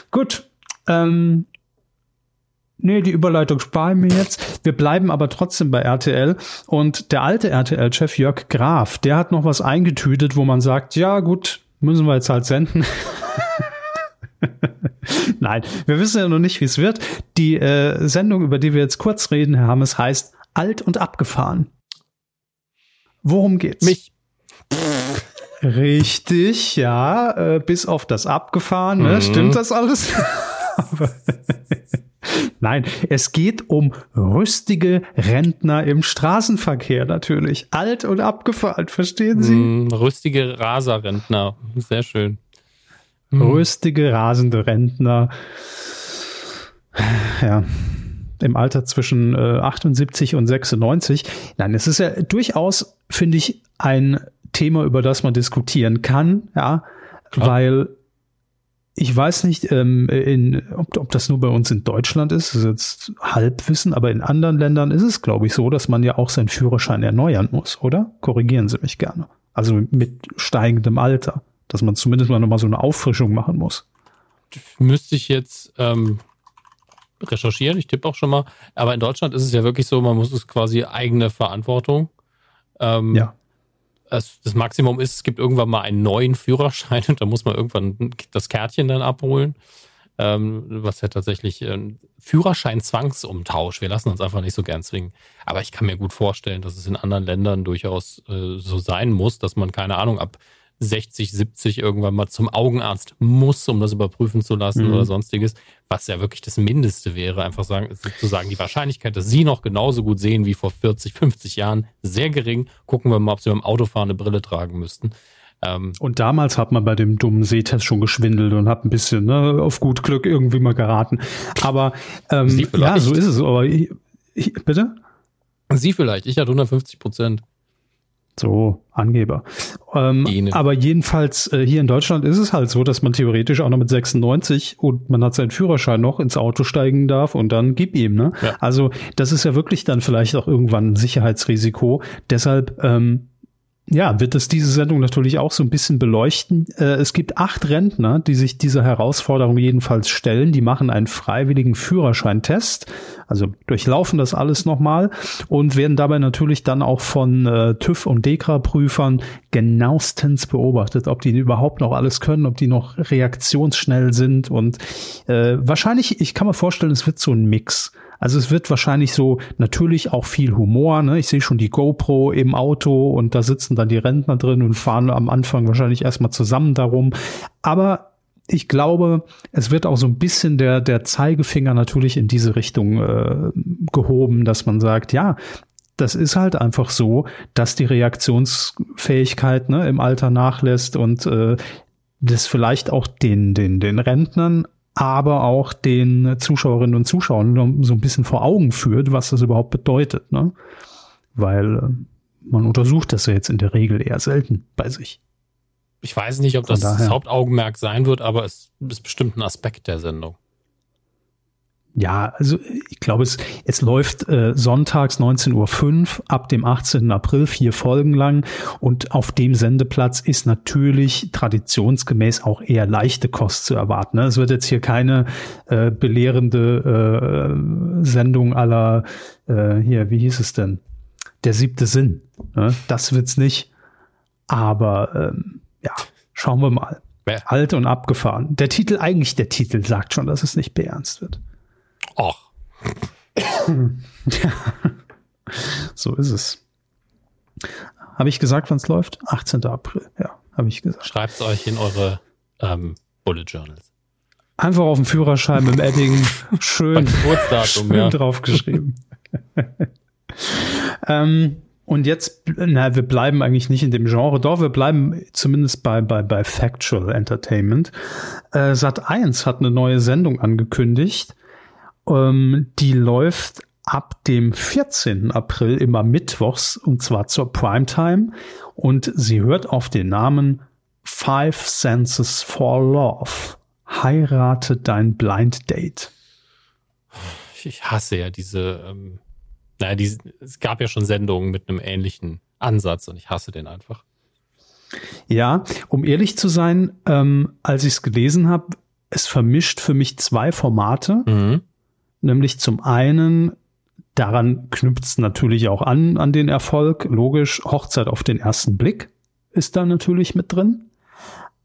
Gut. Ähm, nee, die Überleitung sparen wir jetzt. Wir bleiben aber trotzdem bei RTL. Und der alte RTL-Chef Jörg Graf, der hat noch was eingetütet, wo man sagt, ja gut, müssen wir jetzt halt senden. Nein, wir wissen ja noch nicht, wie es wird. Die äh, Sendung, über die wir jetzt kurz reden, Herr Hammes, heißt Alt und Abgefahren. Worum geht's? Mich. Richtig, ja, äh, bis auf das Abgefahren, ne? Mhm. Stimmt das alles? Nein, es geht um rüstige Rentner im Straßenverkehr natürlich. Alt und abgefahren, verstehen Sie? Mm, rüstige Raserrentner, sehr schön. Mm. Rüstige, rasende Rentner. Ja, im Alter zwischen äh, 78 und 96. Nein, es ist ja durchaus, finde ich, ein Thema, über das man diskutieren kann, ja, Klar. weil ich weiß nicht, ähm, in, ob, ob das nur bei uns in Deutschland ist, das ist jetzt Halbwissen, aber in anderen Ländern ist es, glaube ich, so, dass man ja auch seinen Führerschein erneuern muss, oder? Korrigieren Sie mich gerne. Also mit steigendem Alter, dass man zumindest mal nochmal so eine Auffrischung machen muss. Müsste ich jetzt ähm, recherchieren, ich tippe auch schon mal, aber in Deutschland ist es ja wirklich so, man muss es quasi eigene Verantwortung. Ähm, ja das Maximum ist, es gibt irgendwann mal einen neuen Führerschein und da muss man irgendwann das Kärtchen dann abholen. Ähm, was ja tatsächlich äh, Führerschein-Zwangsumtausch. Wir lassen uns einfach nicht so gern zwingen. Aber ich kann mir gut vorstellen, dass es in anderen Ländern durchaus äh, so sein muss, dass man, keine Ahnung, ab 60, 70 irgendwann mal zum Augenarzt muss, um das überprüfen zu lassen mhm. oder sonstiges, was ja wirklich das Mindeste wäre, einfach sagen, zu sagen, die Wahrscheinlichkeit, dass Sie noch genauso gut sehen wie vor 40, 50 Jahren, sehr gering. Gucken wir mal, ob Sie beim Autofahren eine Brille tragen müssten. Ähm, und damals hat man bei dem dummen Sehtest schon geschwindelt und hat ein bisschen ne, auf gut Glück irgendwie mal geraten. Aber ähm, ja, so ist es. Aber ich, ich, bitte? Sie vielleicht. Ich hatte 150 Prozent. So, Angeber. Ähm, aber jedenfalls äh, hier in Deutschland ist es halt so, dass man theoretisch auch noch mit 96 und man hat seinen Führerschein noch ins Auto steigen darf und dann gib ihm. Ne? Ja. Also das ist ja wirklich dann vielleicht auch irgendwann ein Sicherheitsrisiko. Deshalb ähm, ja, wird es diese Sendung natürlich auch so ein bisschen beleuchten. Äh, es gibt acht Rentner, die sich dieser Herausforderung jedenfalls stellen. Die machen einen freiwilligen Führerscheintest, also durchlaufen das alles nochmal und werden dabei natürlich dann auch von äh, TÜV und DEKRA-Prüfern genauestens beobachtet, ob die überhaupt noch alles können, ob die noch reaktionsschnell sind und äh, wahrscheinlich, ich kann mir vorstellen, es wird so ein Mix. Also es wird wahrscheinlich so natürlich auch viel Humor. Ne? Ich sehe schon die GoPro im Auto und da sitzen dann die Rentner drin und fahren am Anfang wahrscheinlich erstmal zusammen darum. Aber ich glaube, es wird auch so ein bisschen der, der Zeigefinger natürlich in diese Richtung äh, gehoben, dass man sagt, ja, das ist halt einfach so, dass die Reaktionsfähigkeit ne, im Alter nachlässt und äh, das vielleicht auch den, den, den Rentnern aber auch den Zuschauerinnen und Zuschauern so ein bisschen vor Augen führt, was das überhaupt bedeutet. Ne? Weil äh, man untersucht das ja jetzt in der Regel eher selten bei sich. Ich weiß nicht, ob das das Hauptaugenmerk sein wird, aber es ist bestimmt ein Aspekt der Sendung. Ja, also ich glaube, es, es läuft äh, sonntags 19.05 Uhr ab dem 18. April, vier Folgen lang. Und auf dem Sendeplatz ist natürlich traditionsgemäß auch eher leichte Kost zu erwarten. Ne? Es wird jetzt hier keine äh, belehrende äh, Sendung aller, äh, hier, wie hieß es denn? Der siebte Sinn. Ne? Das wird's nicht. Aber ähm, ja, schauen wir mal. Alt und abgefahren. Der Titel, eigentlich der Titel sagt schon, dass es nicht beernst wird. Och. so ist es. Habe ich gesagt, wann es läuft? 18. April, ja, habe ich gesagt. Schreibt es euch in eure ähm, Bullet Journals. Einfach auf dem Führerschein dem Edding schön, schön ja. draufgeschrieben. ähm, und jetzt, na, wir bleiben eigentlich nicht in dem Genre, doch, wir bleiben zumindest bei, bei, bei Factual Entertainment. Äh, Sat 1 hat eine neue Sendung angekündigt. Ähm, die läuft ab dem 14. April immer mittwochs und zwar zur Primetime und sie hört auf den Namen Five Senses for Love. Heirate dein Blind Date. Ich hasse ja diese, ähm, naja, die, es gab ja schon Sendungen mit einem ähnlichen Ansatz und ich hasse den einfach. Ja, um ehrlich zu sein, ähm, als ich es gelesen habe, es vermischt für mich zwei Formate. Mhm. Nämlich zum einen, daran knüpft es natürlich auch an, an den Erfolg. Logisch, Hochzeit auf den ersten Blick ist da natürlich mit drin.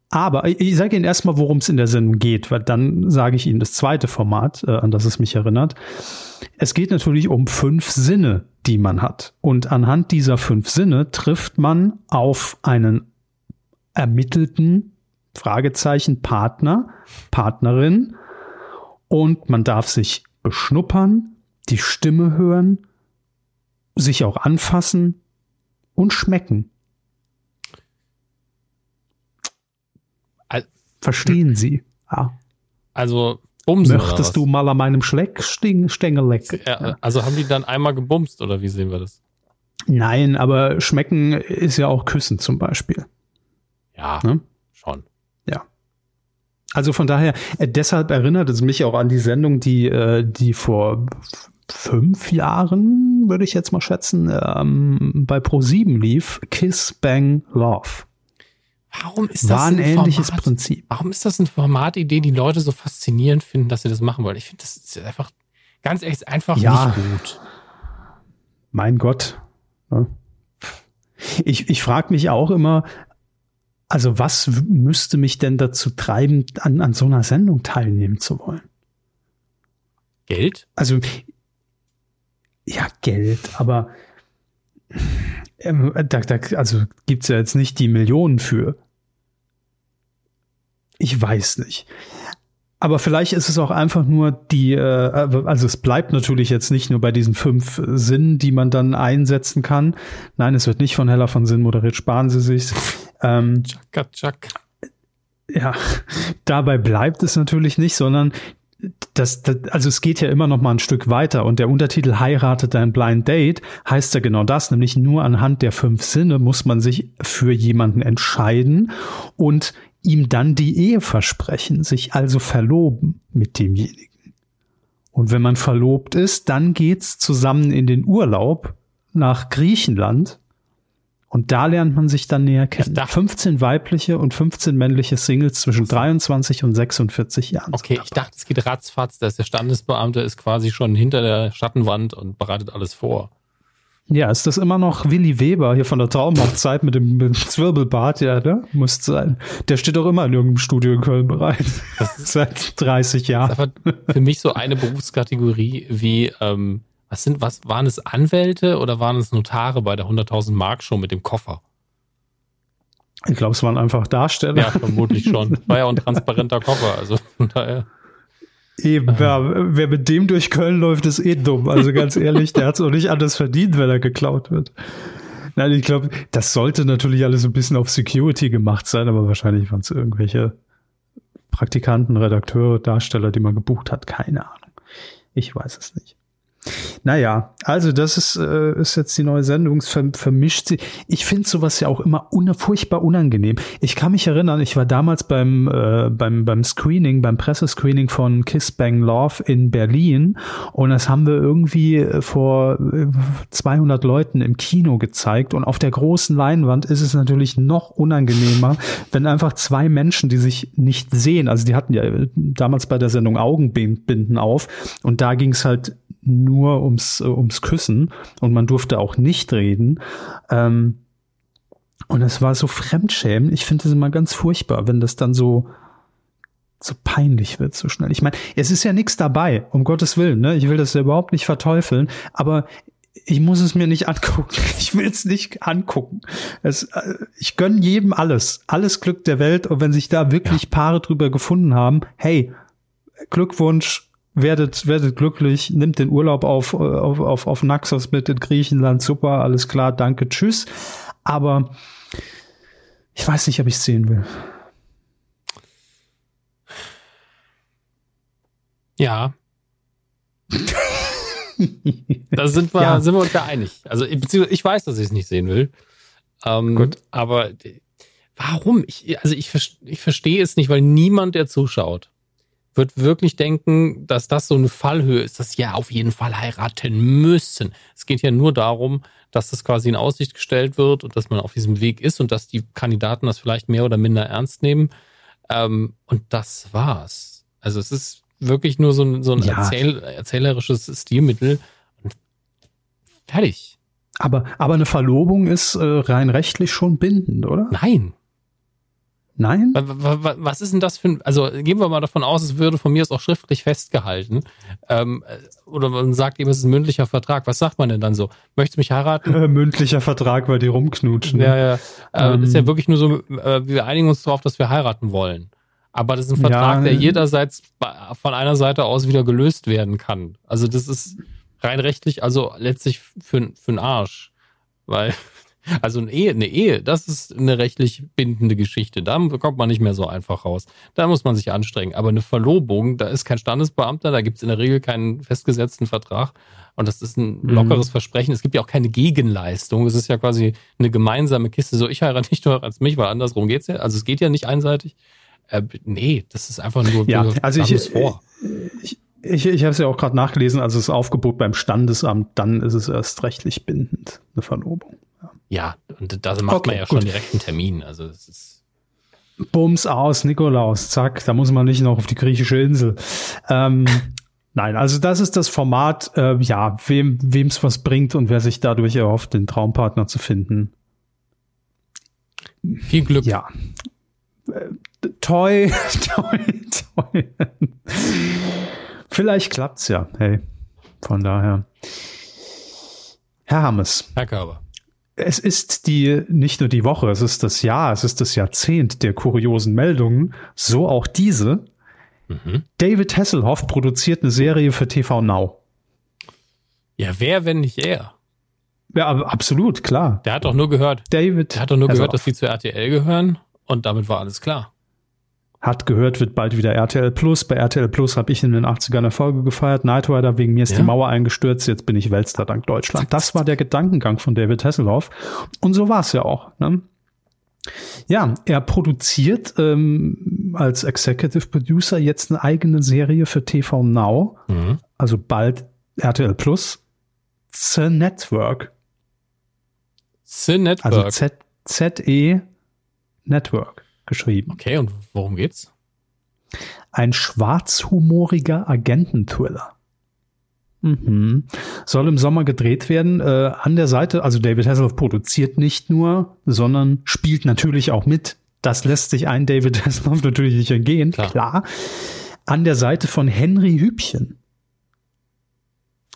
Aber ich sage Ihnen erstmal, worum es in der Sendung geht, weil dann sage ich Ihnen das zweite Format, äh, an das es mich erinnert. Es geht natürlich um fünf Sinne, die man hat. Und anhand dieser fünf Sinne trifft man auf einen ermittelten Fragezeichen Partner, Partnerin und man darf sich beschnuppern, die Stimme hören, sich auch anfassen und schmecken. Verstehen Sie? Ja. Also bumsen Möchtest du mal an meinem Schleck Stängel lecken? Ja, also haben die dann einmal gebumst oder wie sehen wir das? Nein, aber schmecken ist ja auch küssen zum Beispiel. Ja, ne? schon. Also von daher, äh, deshalb erinnert es mich auch an die Sendung, die, äh, die vor fünf Jahren, würde ich jetzt mal schätzen, ähm, bei Pro7 lief, Kiss Bang Love. Warum ist das War ein, ein ähnliches Format, Prinzip? Warum ist das eine Formatidee, die Leute so faszinierend finden, dass sie das machen wollen? Ich finde, das ist einfach, ganz ehrlich, einfach ja. nicht gut. Mein Gott. Ne? Ich, ich frage mich auch immer, also was müsste mich denn dazu treiben, an, an so einer Sendung teilnehmen zu wollen? Geld? Also, ja, Geld, aber ähm, da, da, also gibt's ja jetzt nicht die Millionen für. Ich weiß nicht. Aber vielleicht ist es auch einfach nur die, äh, also es bleibt natürlich jetzt nicht nur bei diesen fünf Sinnen, die man dann einsetzen kann. Nein, es wird nicht von Hella von Sinn moderiert, sparen Sie sich. Ähm, tschakka, tschak. Ja, dabei bleibt es natürlich nicht, sondern das, das, also es geht ja immer noch mal ein Stück weiter und der Untertitel heiratet dein Blind Date heißt ja genau das, nämlich nur anhand der fünf Sinne muss man sich für jemanden entscheiden und ihm dann die Ehe versprechen, sich also verloben mit demjenigen. Und wenn man verlobt ist, dann geht's zusammen in den Urlaub nach Griechenland und da lernt man sich dann näher kennen. Dachte, 15 weibliche und 15 männliche Singles zwischen 23 und 46 Jahren. Okay, ich dachte, es geht ratzfatz, dass der Standesbeamte ist quasi schon hinter der Schattenwand und bereitet alles vor. Ja, ist das immer noch Willi Weber hier von der Traumhochzeit mit dem, mit dem Zwirbelbart? Ja, ne? Muss sein. Der steht doch immer in irgendeinem Studio in Köln bereit. Seit 30 Jahren. Das ist einfach für mich so eine Berufskategorie wie, ähm, was sind, was, waren es Anwälte oder waren es Notare bei der 100.000 Mark Show mit dem Koffer? Ich glaube, es waren einfach Darsteller. Ja, vermutlich schon. War ja ein transparenter Koffer, also von daher. Eben, wer, wer mit dem durch Köln läuft, ist eh dumm. Also ganz ehrlich, der hat es auch nicht anders verdient, wenn er geklaut wird. Nein, ich glaube, das sollte natürlich alles ein bisschen auf Security gemacht sein, aber wahrscheinlich waren es irgendwelche Praktikanten, Redakteure, Darsteller, die man gebucht hat. Keine Ahnung. Ich weiß es nicht. Naja, also das ist, äh, ist jetzt die neue Sendung, es vermischt sie. Ich finde sowas ja auch immer un furchtbar unangenehm. Ich kann mich erinnern, ich war damals beim, äh, beim, beim Screening, beim Pressescreening von Kiss Bang Love in Berlin und das haben wir irgendwie äh, vor 200 äh, Leuten im Kino gezeigt und auf der großen Leinwand ist es natürlich noch unangenehmer, wenn einfach zwei Menschen, die sich nicht sehen, also die hatten ja damals bei der Sendung Augenbinden auf und da ging es halt nur ums, äh, ums Küssen und man durfte auch nicht reden. Ähm, und es war so fremdschämen. Ich finde es immer ganz furchtbar, wenn das dann so, so peinlich wird so schnell. Ich meine, es ist ja nichts dabei, um Gottes Willen. Ne? Ich will das ja überhaupt nicht verteufeln, aber ich muss es mir nicht angucken. Ich will es nicht angucken. Es, äh, ich gönne jedem alles, alles Glück der Welt. Und wenn sich da wirklich ja. Paare drüber gefunden haben, hey, Glückwunsch, werdet, werdet glücklich, nimmt den Urlaub auf, auf, auf, auf Naxos mit in Griechenland, super, alles klar, danke, tschüss. Aber ich weiß nicht, ob ich es sehen will. Ja. da sind wir, ja. sind wir uns da einig. Also, beziehungsweise ich weiß, dass ich es nicht sehen will. Ähm, Gut. Aber Warum? Ich, also ich, ich verstehe es nicht, weil niemand, der zuschaut, wird wirklich denken, dass das so eine Fallhöhe ist, dass sie ja auf jeden Fall heiraten müssen. Es geht ja nur darum, dass das quasi in Aussicht gestellt wird und dass man auf diesem Weg ist und dass die Kandidaten das vielleicht mehr oder minder ernst nehmen. Ähm, und das war's. Also es ist wirklich nur so ein, so ein ja. erzähl erzählerisches Stilmittel fertig. Aber, aber eine Verlobung ist äh, rein rechtlich schon bindend, oder? Nein. Nein? Was ist denn das für ein, also gehen wir mal davon aus, es würde von mir aus auch schriftlich festgehalten. Ähm, oder man sagt eben, es ist ein mündlicher Vertrag. Was sagt man denn dann so? Möchtest du mich heiraten? Äh, mündlicher Vertrag, weil die rumknutschen. Ja, ja. Ähm, ist ja wirklich nur so, äh, wir einigen uns darauf, dass wir heiraten wollen. Aber das ist ein Vertrag, ja, der jederseits von einer Seite aus wieder gelöst werden kann. Also das ist rein rechtlich, also letztlich für, für einen Arsch. Weil also eine Ehe, eine Ehe, das ist eine rechtlich bindende Geschichte. Da kommt man nicht mehr so einfach raus. Da muss man sich anstrengen. Aber eine Verlobung, da ist kein Standesbeamter, da gibt es in der Regel keinen festgesetzten Vertrag. Und das ist ein mhm. lockeres. Versprechen. Es gibt ja auch keine Gegenleistung. Es ist ja quasi eine gemeinsame Kiste. So, ich heirate nicht nur als mich, weil andersrum geht's ja. Also es geht ja nicht einseitig. Äh, nee, das ist einfach nur ja, also ich, vor. Ich, ich, ich habe es ja auch gerade nachgelesen, also das Aufgebot beim Standesamt, dann ist es erst rechtlich bindend, eine Verlobung. Ja, und da macht okay, man ja gut. schon direkt einen Termin. Also es ist Bums aus, Nikolaus, zack, da muss man nicht noch auf die griechische Insel. Ähm, nein, also das ist das Format, äh, ja, wem es was bringt und wer sich dadurch erhofft, den Traumpartner zu finden. Viel Glück. Ja. Äh, toi, toi, toi. Vielleicht klappt's ja. Hey, von daher. Herr Hammes. Herr Körber es ist die, nicht nur die Woche, es ist das Jahr, es ist das Jahrzehnt der kuriosen Meldungen, so auch diese. Mhm. David Hasselhoff produziert eine Serie für TV Now. Ja, wer, wenn nicht er? Ja, absolut, klar. Der hat doch nur gehört. David. Der hat doch nur Hasselhoff. gehört, dass sie zu RTL gehören und damit war alles klar hat gehört, wird bald wieder RTL Plus. Bei RTL Plus habe ich in den 80ern eine Folge gefeiert. Night Rider, wegen mir ist ja. die Mauer eingestürzt, jetzt bin ich Weltstar dank Deutschland. Das war der Gedankengang von David Hasselhoff. Und so war es ja auch. Ne? Ja, er produziert ähm, als Executive Producer jetzt eine eigene Serie für TV Now. Mhm. Also bald RTL Plus. The Network. The Network. Also Z-E Network geschrieben. Okay, und worum geht's? Ein schwarzhumoriger Agententhriller. Mhm. Soll im Sommer gedreht werden. Äh, an der Seite, also David Hasselhoff produziert nicht nur, sondern spielt natürlich auch mit. Das lässt sich ein David Hasselhoff natürlich nicht entgehen, klar. klar. An der Seite von Henry Hübchen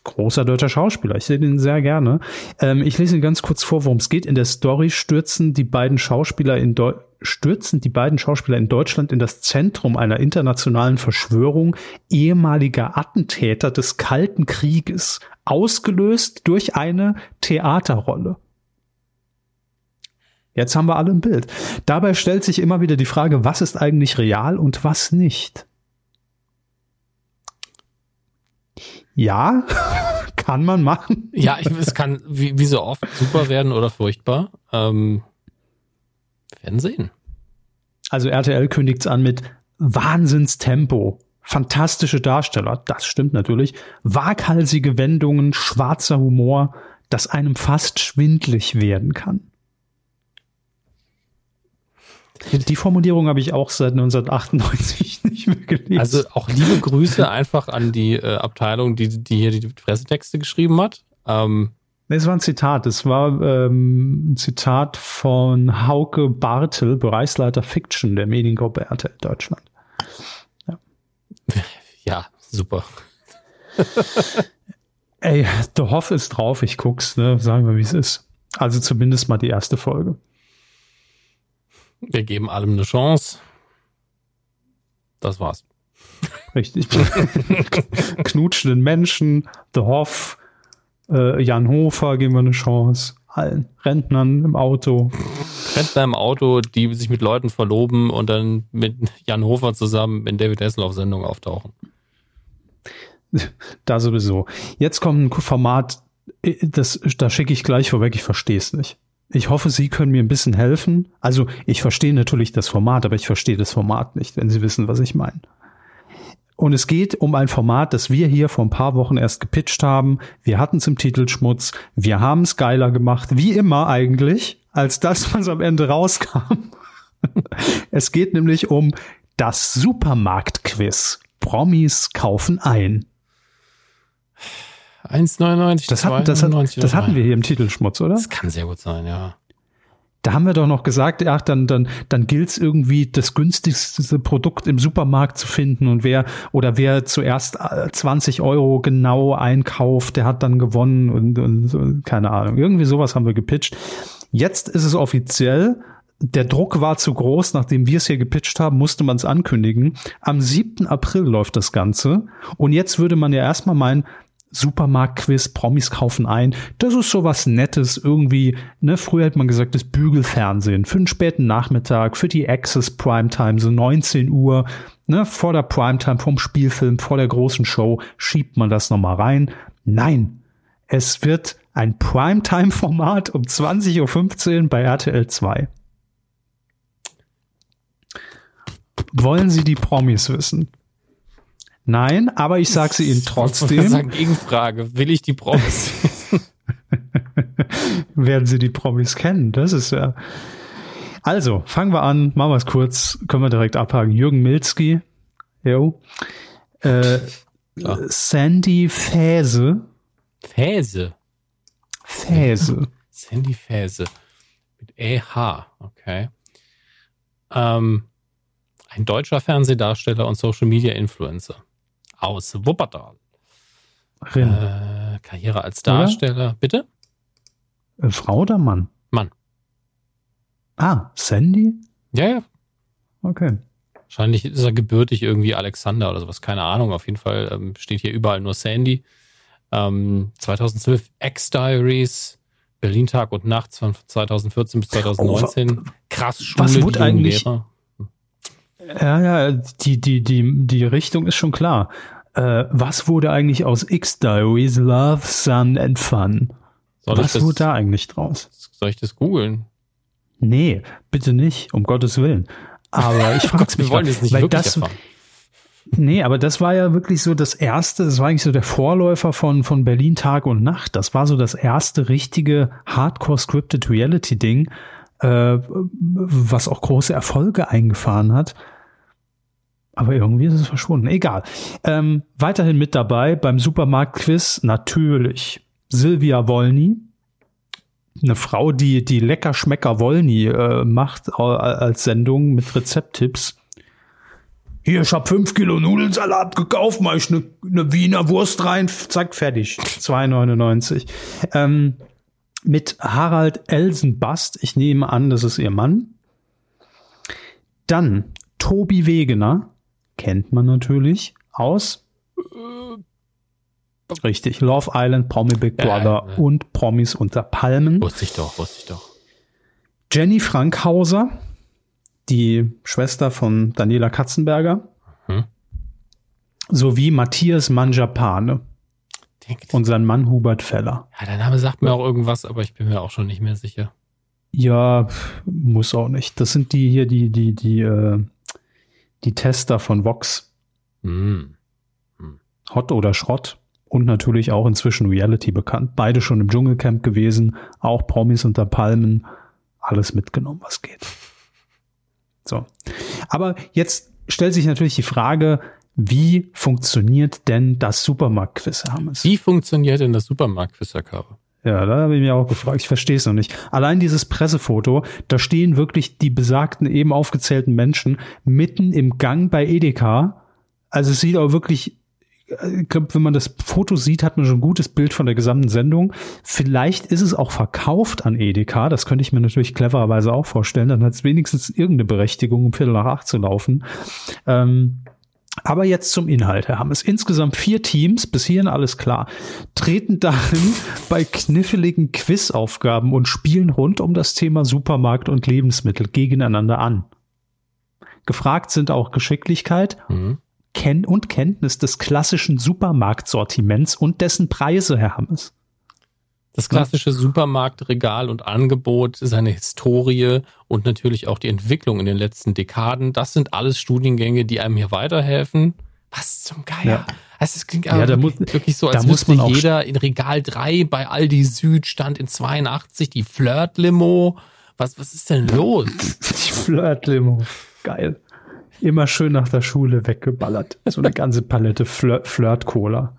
großer deutscher Schauspieler. Ich sehe den sehr gerne. Ähm, ich lese Ihnen ganz kurz vor, worum es geht. In der Story stürzen die beiden Schauspieler in Deu stürzen die beiden Schauspieler in Deutschland in das Zentrum einer internationalen Verschwörung ehemaliger Attentäter des Kalten Krieges, ausgelöst durch eine Theaterrolle. Jetzt haben wir alle ein Bild. Dabei stellt sich immer wieder die Frage, was ist eigentlich real und was nicht? Ja, kann man machen. Ja, ich, es kann wie, wie so oft super werden oder furchtbar. Ähm, werden sehen. Also RTL kündigt's an mit Wahnsinnstempo. Fantastische Darsteller, das stimmt natürlich. Waghalsige Wendungen, schwarzer Humor, das einem fast schwindlig werden kann. Die Formulierung habe ich auch seit 1998 nicht mehr gelesen. Also auch liebe Grüße einfach an die äh, Abteilung, die, die hier die Pressetexte geschrieben hat. Ähm, es war ein Zitat. Es war ähm, ein Zitat von Hauke Bartel, Bereichsleiter Fiction der Mediengruppe RTL Deutschland. Ja, ja super. Ey, The Hoff ist drauf, ich guck's, ne? Sagen wir, wie es ist. Also zumindest mal die erste Folge. Wir geben allem eine Chance. Das war's. Richtig. Knutschenden Menschen, The Hoff, äh, Jan Hofer geben wir eine Chance. Allen Rentnern im Auto. Rentner im Auto, die sich mit Leuten verloben und dann mit Jan Hofer zusammen in David Hasselhoff-Sendung auftauchen. Da sowieso. Jetzt kommt ein Format, äh, das, da schicke ich gleich vorweg, ich verstehe es nicht. Ich hoffe, Sie können mir ein bisschen helfen. Also ich verstehe natürlich das Format, aber ich verstehe das Format nicht, wenn Sie wissen, was ich meine. Und es geht um ein Format, das wir hier vor ein paar Wochen erst gepitcht haben. Wir hatten es im Titelschmutz. Wir haben es geiler gemacht, wie immer eigentlich, als das, was am Ende rauskam. es geht nämlich um das Supermarktquiz. Promis kaufen ein. 1,99. Das, hatten, das, hat, das hatten wir hier im Titelschmutz, oder? Das kann sehr gut sein, ja. Da haben wir doch noch gesagt, ach, dann, dann, dann gilt es irgendwie, das günstigste Produkt im Supermarkt zu finden und wer oder wer zuerst 20 äh, Euro genau einkauft, der hat dann gewonnen und, und, und keine Ahnung. Irgendwie sowas haben wir gepitcht. Jetzt ist es offiziell. Der Druck war zu groß, nachdem wir es hier gepitcht haben, musste man es ankündigen. Am 7. April läuft das Ganze. Und jetzt würde man ja erstmal meinen, Supermarktquiz, Promis kaufen ein. Das ist so was Nettes irgendwie. Ne, früher hat man gesagt, das Bügelfernsehen für den späten Nachmittag, für die Access Primetime, so 19 Uhr, ne, vor der Primetime, vom Spielfilm, vor der großen Show, schiebt man das nochmal rein. Nein, es wird ein Primetime-Format um 20.15 Uhr bei RTL 2. Wollen Sie die Promis wissen? Nein, aber ich sage sie Ihnen trotzdem. Sagen, Gegenfrage, will ich die Promis? Werden Sie die Promis kennen? Das ist ja. Also, fangen wir an, machen wir es kurz, können wir direkt abhaken. Jürgen Milzki, jo. Äh, Sandy Fäse. Fäse? Fäse. Sandy Fäse. Mit EH, okay. Ähm, ein deutscher Fernsehdarsteller und Social Media Influencer aus Wuppertal. Äh, Karriere als Darsteller. Oder? Bitte? Äh, Frau oder Mann? Mann. Ah, Sandy? Ja, ja. Okay. Wahrscheinlich ist er gebürtig irgendwie Alexander oder sowas, keine Ahnung. Auf jeden Fall ähm, steht hier überall nur Sandy. Ähm, 2012 X-Diaries, Berlin Tag und Nacht von 2014 bis 2019. Oh, Krass, Schule, was wurde eigentlich, Lehrer. Ja, ja, die, die, die, die Richtung ist schon klar. Äh, was wurde eigentlich aus X-Diaries, Love, Sun and Fun? Soll was das, wurde da eigentlich draus? Soll ich das googeln? Nee, bitte nicht, um Gottes Willen. Aber ich frage mich, wir wollen das nicht weil das, erfahren. Nee, aber das war ja wirklich so das erste, das war eigentlich so der Vorläufer von, von Berlin Tag und Nacht. Das war so das erste richtige Hardcore-Scripted Reality-Ding, äh, was auch große Erfolge eingefahren hat. Aber irgendwie ist es verschwunden. Egal. Ähm, weiterhin mit dabei beim Supermarktquiz natürlich Silvia Wolny. Eine Frau, die die Leckerschmecker Wolny äh, macht äh, als Sendung mit Rezepttipps. Hier, ich hab fünf Kilo Nudelsalat gekauft, mach ich eine ne Wiener Wurst rein, zack, fertig. 2,99. Ähm, mit Harald Elsenbast. Ich nehme an, das ist ihr Mann. Dann Tobi Wegener, kennt man natürlich aus. Richtig, Love Island, Promi Big Brother ja, ja. und Promis unter Palmen. Wusste ich doch, wusste ich doch. Jenny Frankhauser, die Schwester von Daniela Katzenberger. Mhm. Sowie Matthias Manjapane und sein Mann Hubert Feller. Ja, der Name sagt mir auch irgendwas, aber ich bin mir auch schon nicht mehr sicher. Ja, muss auch nicht. Das sind die hier, die, die, die, äh, die Tester von Vox. Mm. Mm. Hot oder Schrott. Und natürlich auch inzwischen Reality bekannt. Beide schon im Dschungelcamp gewesen, auch Promis unter Palmen. Alles mitgenommen, was geht. So. Aber jetzt stellt sich natürlich die Frage, wie funktioniert denn das Supermarktquiz, Hermes? Wie funktioniert denn das Supermarktquiz, Herr Körber? Ja, da habe ich mir auch gefragt. Ich verstehe es noch nicht. Allein dieses Pressefoto, da stehen wirklich die besagten eben aufgezählten Menschen mitten im Gang bei Edeka. Also es sieht auch wirklich, ich glaube, wenn man das Foto sieht, hat man schon ein gutes Bild von der gesamten Sendung. Vielleicht ist es auch verkauft an Edeka. Das könnte ich mir natürlich clevererweise auch vorstellen. Dann hat es wenigstens irgendeine Berechtigung, um Viertel nach acht zu laufen. Ähm, aber jetzt zum Inhalt, Herr Hammes. Insgesamt vier Teams, bis hierhin alles klar, treten darin bei kniffligen Quizaufgaben und Spielen rund um das Thema Supermarkt und Lebensmittel gegeneinander an. Gefragt sind auch Geschicklichkeit mhm. Ken und Kenntnis des klassischen Supermarktsortiments und dessen Preise, Herr Hammes. Das klassische Supermarktregal und Angebot, seine Historie und natürlich auch die Entwicklung in den letzten Dekaden, das sind alles Studiengänge, die einem hier weiterhelfen. Was zum Geier? Ja. Also es klingt ja, wirklich, muss, wirklich so, als müsste jeder in Regal 3 bei Aldi Süd stand in 82 die Flirt-Limo. Was, was ist denn los? Die Flirt-Limo. Geil. Immer schön nach der Schule weggeballert. So eine ganze Palette Flirt-Cola.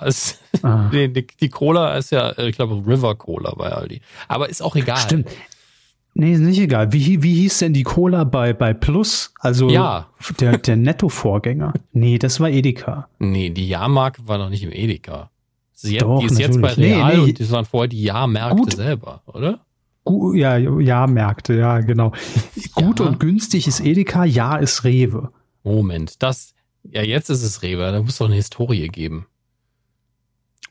Es, ah. die, die, Cola ist ja, ich glaube, River Cola bei Aldi. Aber ist auch egal. Stimmt. Nee, ist nicht egal. Wie, wie hieß denn die Cola bei, bei Plus? Also ja. der, der Netto-Vorgänger. Nee, das war Edeka. Nee, die Jahrmarke war noch nicht im Edeka. Sie Doch, die ist jetzt bei Real nee, nee. und das waren vorher die Jahrmärkte selber, oder? Gu ja, Jahrmärkte, ja, genau. Gut ja. und günstig ist Edeka, ja ist Rewe. Moment, das, ja, jetzt ist es Rewe, da muss doch eine Historie geben.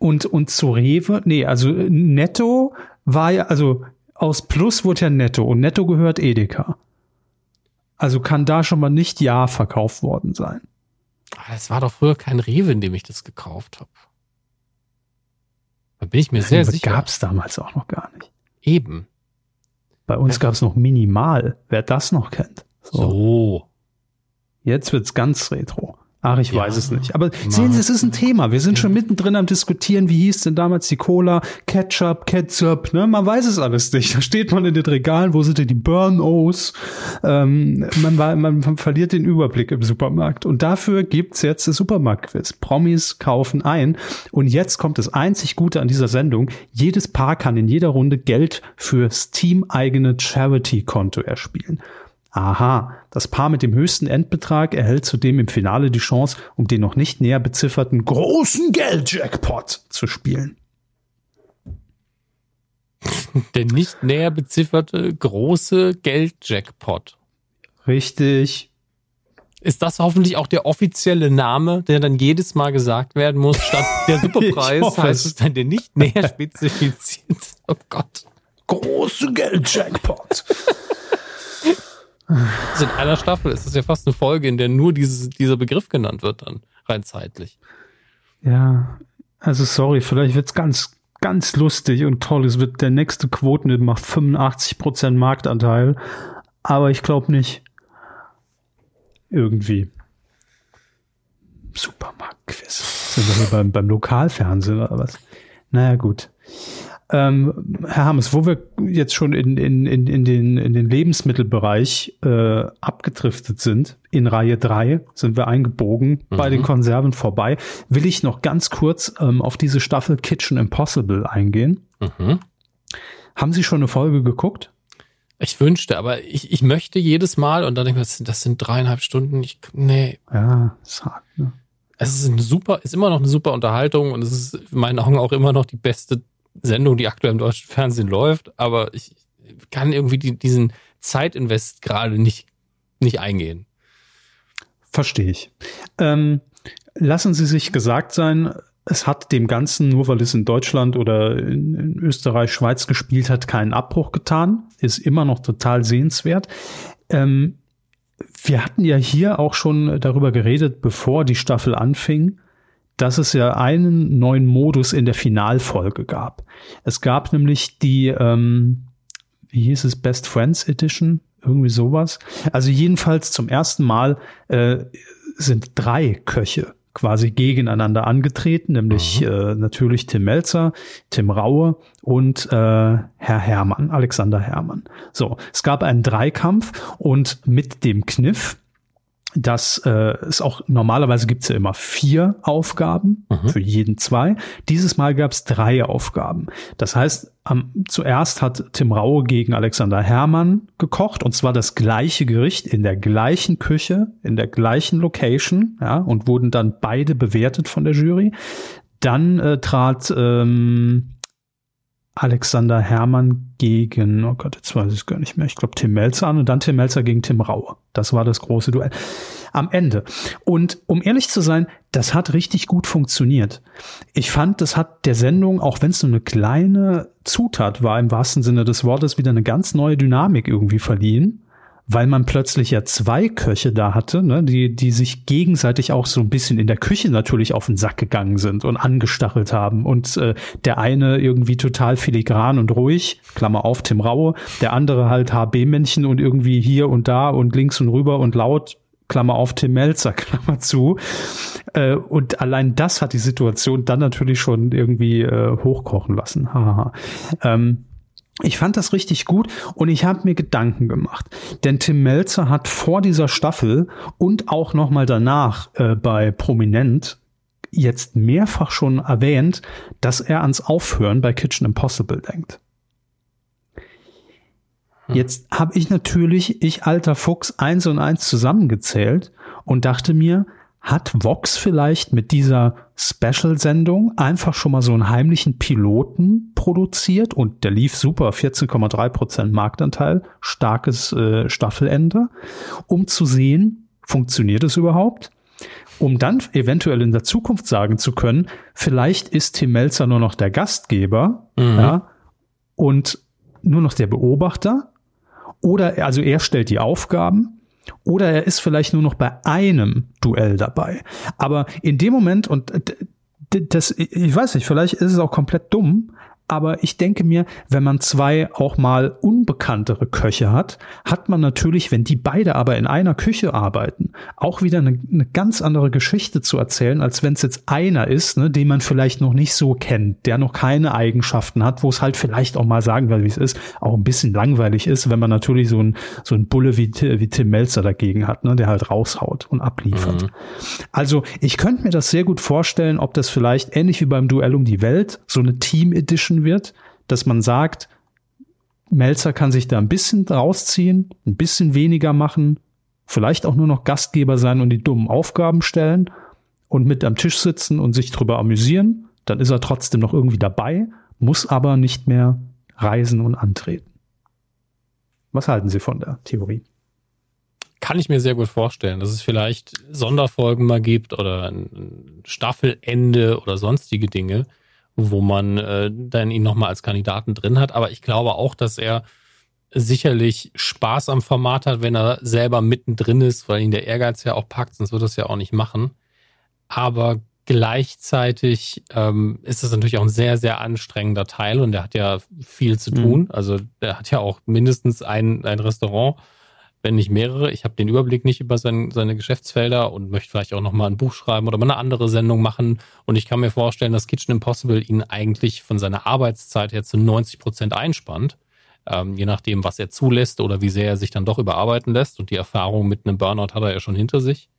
Und, und zu Rewe, nee, also Netto war ja, also aus Plus wurde ja Netto und Netto gehört Edeka. Also kann da schon mal nicht Ja verkauft worden sein. Es war doch früher kein Rewe, in dem ich das gekauft habe. Da bin ich mir Rewe sehr sicher. Gab es damals auch noch gar nicht. Eben. Bei uns gab es noch Minimal, wer das noch kennt. So. so. Jetzt wird's ganz retro. Ach, ich ja, weiß es nicht. Aber Mann. sehen Sie, es ist ein Thema. Wir sind schon mittendrin am Diskutieren, wie hieß denn damals die Cola, Ketchup, Ketchup, ne? Man weiß es alles nicht. Da steht man in den Regalen, wo sind denn die Burn-O's? Ähm, man, war, man verliert den Überblick im Supermarkt. Und dafür gibt's jetzt das Supermarktquiz. Promis kaufen ein. Und jetzt kommt das einzig Gute an dieser Sendung. Jedes Paar kann in jeder Runde Geld fürs teameigene Charity-Konto erspielen. Aha, das Paar mit dem höchsten Endbetrag erhält zudem im Finale die Chance, um den noch nicht näher bezifferten großen Geldjackpot zu spielen. Der nicht näher bezifferte große Geldjackpot. Richtig. Ist das hoffentlich auch der offizielle Name, der dann jedes Mal gesagt werden muss, statt der Superpreis heißt es dann der nicht näher spezifiziert. Oh Gott. Große Geldjackpot. Also in einer Staffel ist es ja fast eine Folge, in der nur dieses, dieser Begriff genannt wird, dann rein zeitlich. Ja, also sorry, vielleicht wird's ganz, ganz lustig und toll. Es wird der nächste Quoten macht 85% Marktanteil, aber ich glaube nicht. Irgendwie. Supermarktquiz. Sind wir hier beim, beim Lokalfernsehen oder was? Naja, gut. Ähm, Herr Hammes, wo wir jetzt schon in, in, in, in, den, in den Lebensmittelbereich äh, abgedriftet sind, in Reihe 3 sind wir eingebogen, mhm. bei den Konserven vorbei, will ich noch ganz kurz ähm, auf diese Staffel Kitchen Impossible eingehen. Mhm. Haben Sie schon eine Folge geguckt? Ich wünschte, aber ich, ich möchte jedes Mal und dann denke ich, das sind, das sind dreieinhalb Stunden. Ich, nee. Ja, ist hart, ne? Es ist ein super, ist immer noch eine super Unterhaltung und es ist in meinen Augen auch immer noch die beste Sendung, die aktuell im deutschen Fernsehen läuft, aber ich kann irgendwie die, diesen Zeitinvest gerade nicht, nicht eingehen. Verstehe ich. Ähm, lassen Sie sich gesagt sein, es hat dem Ganzen, nur weil es in Deutschland oder in, Österreich, Schweiz gespielt hat, keinen Abbruch getan. Ist immer noch total sehenswert. Ähm, wir hatten ja hier auch schon darüber geredet, bevor die Staffel anfing, dass es ja einen neuen Modus in der Finalfolge gab. Es gab nämlich die, ähm, wie hieß es, Best Friends Edition, irgendwie sowas. Also jedenfalls zum ersten Mal äh, sind drei Köche quasi gegeneinander angetreten, nämlich mhm. äh, natürlich Tim Melzer, Tim Raue und äh, Herr Hermann, Alexander Hermann. So, es gab einen Dreikampf und mit dem Kniff, dass äh, es auch normalerweise gibt es ja immer vier Aufgaben, mhm. für jeden zwei. Dieses Mal gab es drei Aufgaben. Das heißt, am, zuerst hat Tim Raue gegen Alexander Herrmann gekocht und zwar das gleiche Gericht in der gleichen Küche, in der gleichen Location, ja, und wurden dann beide bewertet von der Jury. Dann äh, trat ähm, Alexander Hermann gegen, oh Gott, jetzt weiß ich es gar nicht mehr, ich glaube Tim Melzer an und dann Tim Melzer gegen Tim Raue. Das war das große Duell. Am Ende. Und um ehrlich zu sein, das hat richtig gut funktioniert. Ich fand, das hat der Sendung, auch wenn es nur eine kleine Zutat war, im wahrsten Sinne des Wortes, wieder eine ganz neue Dynamik irgendwie verliehen. Weil man plötzlich ja zwei Köche da hatte, ne, die, die sich gegenseitig auch so ein bisschen in der Küche natürlich auf den Sack gegangen sind und angestachelt haben. Und äh, der eine irgendwie total filigran und ruhig, Klammer auf, Tim Raue, der andere halt HB-Männchen und irgendwie hier und da und links und rüber und laut, Klammer auf, Tim Melzer, Klammer zu. Äh, und allein das hat die Situation dann natürlich schon irgendwie äh, hochkochen lassen. Haha. ähm, ich fand das richtig gut und ich habe mir Gedanken gemacht. Denn Tim Melzer hat vor dieser Staffel und auch nochmal danach äh, bei Prominent jetzt mehrfach schon erwähnt, dass er ans Aufhören bei Kitchen Impossible denkt. Hm. Jetzt habe ich natürlich, ich alter Fuchs, eins und eins zusammengezählt und dachte mir, hat Vox vielleicht mit dieser Special-Sendung einfach schon mal so einen heimlichen Piloten produziert und der lief super, 14,3 Prozent Marktanteil, starkes äh, Staffelende, um zu sehen, funktioniert es überhaupt? Um dann eventuell in der Zukunft sagen zu können, vielleicht ist Tim Melzer nur noch der Gastgeber mhm. ja, und nur noch der Beobachter oder also er stellt die Aufgaben oder er ist vielleicht nur noch bei einem Duell dabei. Aber in dem Moment, und das, ich weiß nicht, vielleicht ist es auch komplett dumm, aber ich denke mir, wenn man zwei auch mal unbekanntere Köche hat, hat man natürlich, wenn die beide aber in einer Küche arbeiten, auch wieder eine, eine ganz andere Geschichte zu erzählen, als wenn es jetzt einer ist, ne, den man vielleicht noch nicht so kennt, der noch keine Eigenschaften hat, wo es halt vielleicht auch mal sagen wir, wie es ist, auch ein bisschen langweilig ist, wenn man natürlich so ein so ein Bulle wie, wie Tim Melzer dagegen hat, ne, der halt raushaut und abliefert. Mhm. Also ich könnte mir das sehr gut vorstellen, ob das vielleicht ähnlich wie beim Duell um die Welt so eine Team Edition wünschen wird, dass man sagt, Melzer kann sich da ein bisschen rausziehen, ein bisschen weniger machen, vielleicht auch nur noch Gastgeber sein und die dummen Aufgaben stellen und mit am Tisch sitzen und sich drüber amüsieren. Dann ist er trotzdem noch irgendwie dabei, muss aber nicht mehr reisen und antreten. Was halten Sie von der Theorie? Kann ich mir sehr gut vorstellen, dass es vielleicht Sonderfolgen mal gibt oder ein Staffelende oder sonstige Dinge, wo man äh, dann ihn nochmal als Kandidaten drin hat. Aber ich glaube auch, dass er sicherlich Spaß am Format hat, wenn er selber mittendrin ist, weil ihn der Ehrgeiz ja auch packt, sonst wird er es ja auch nicht machen. Aber gleichzeitig ähm, ist das natürlich auch ein sehr, sehr anstrengender Teil und der hat ja viel zu tun. Mhm. Also der hat ja auch mindestens ein, ein Restaurant wenn nicht mehrere. Ich habe den Überblick nicht über sein, seine Geschäftsfelder und möchte vielleicht auch noch mal ein Buch schreiben oder mal eine andere Sendung machen. Und ich kann mir vorstellen, dass Kitchen Impossible ihn eigentlich von seiner Arbeitszeit her zu 90 Prozent einspannt. Ähm, je nachdem, was er zulässt oder wie sehr er sich dann doch überarbeiten lässt. Und die Erfahrung mit einem Burnout hat er ja schon hinter sich.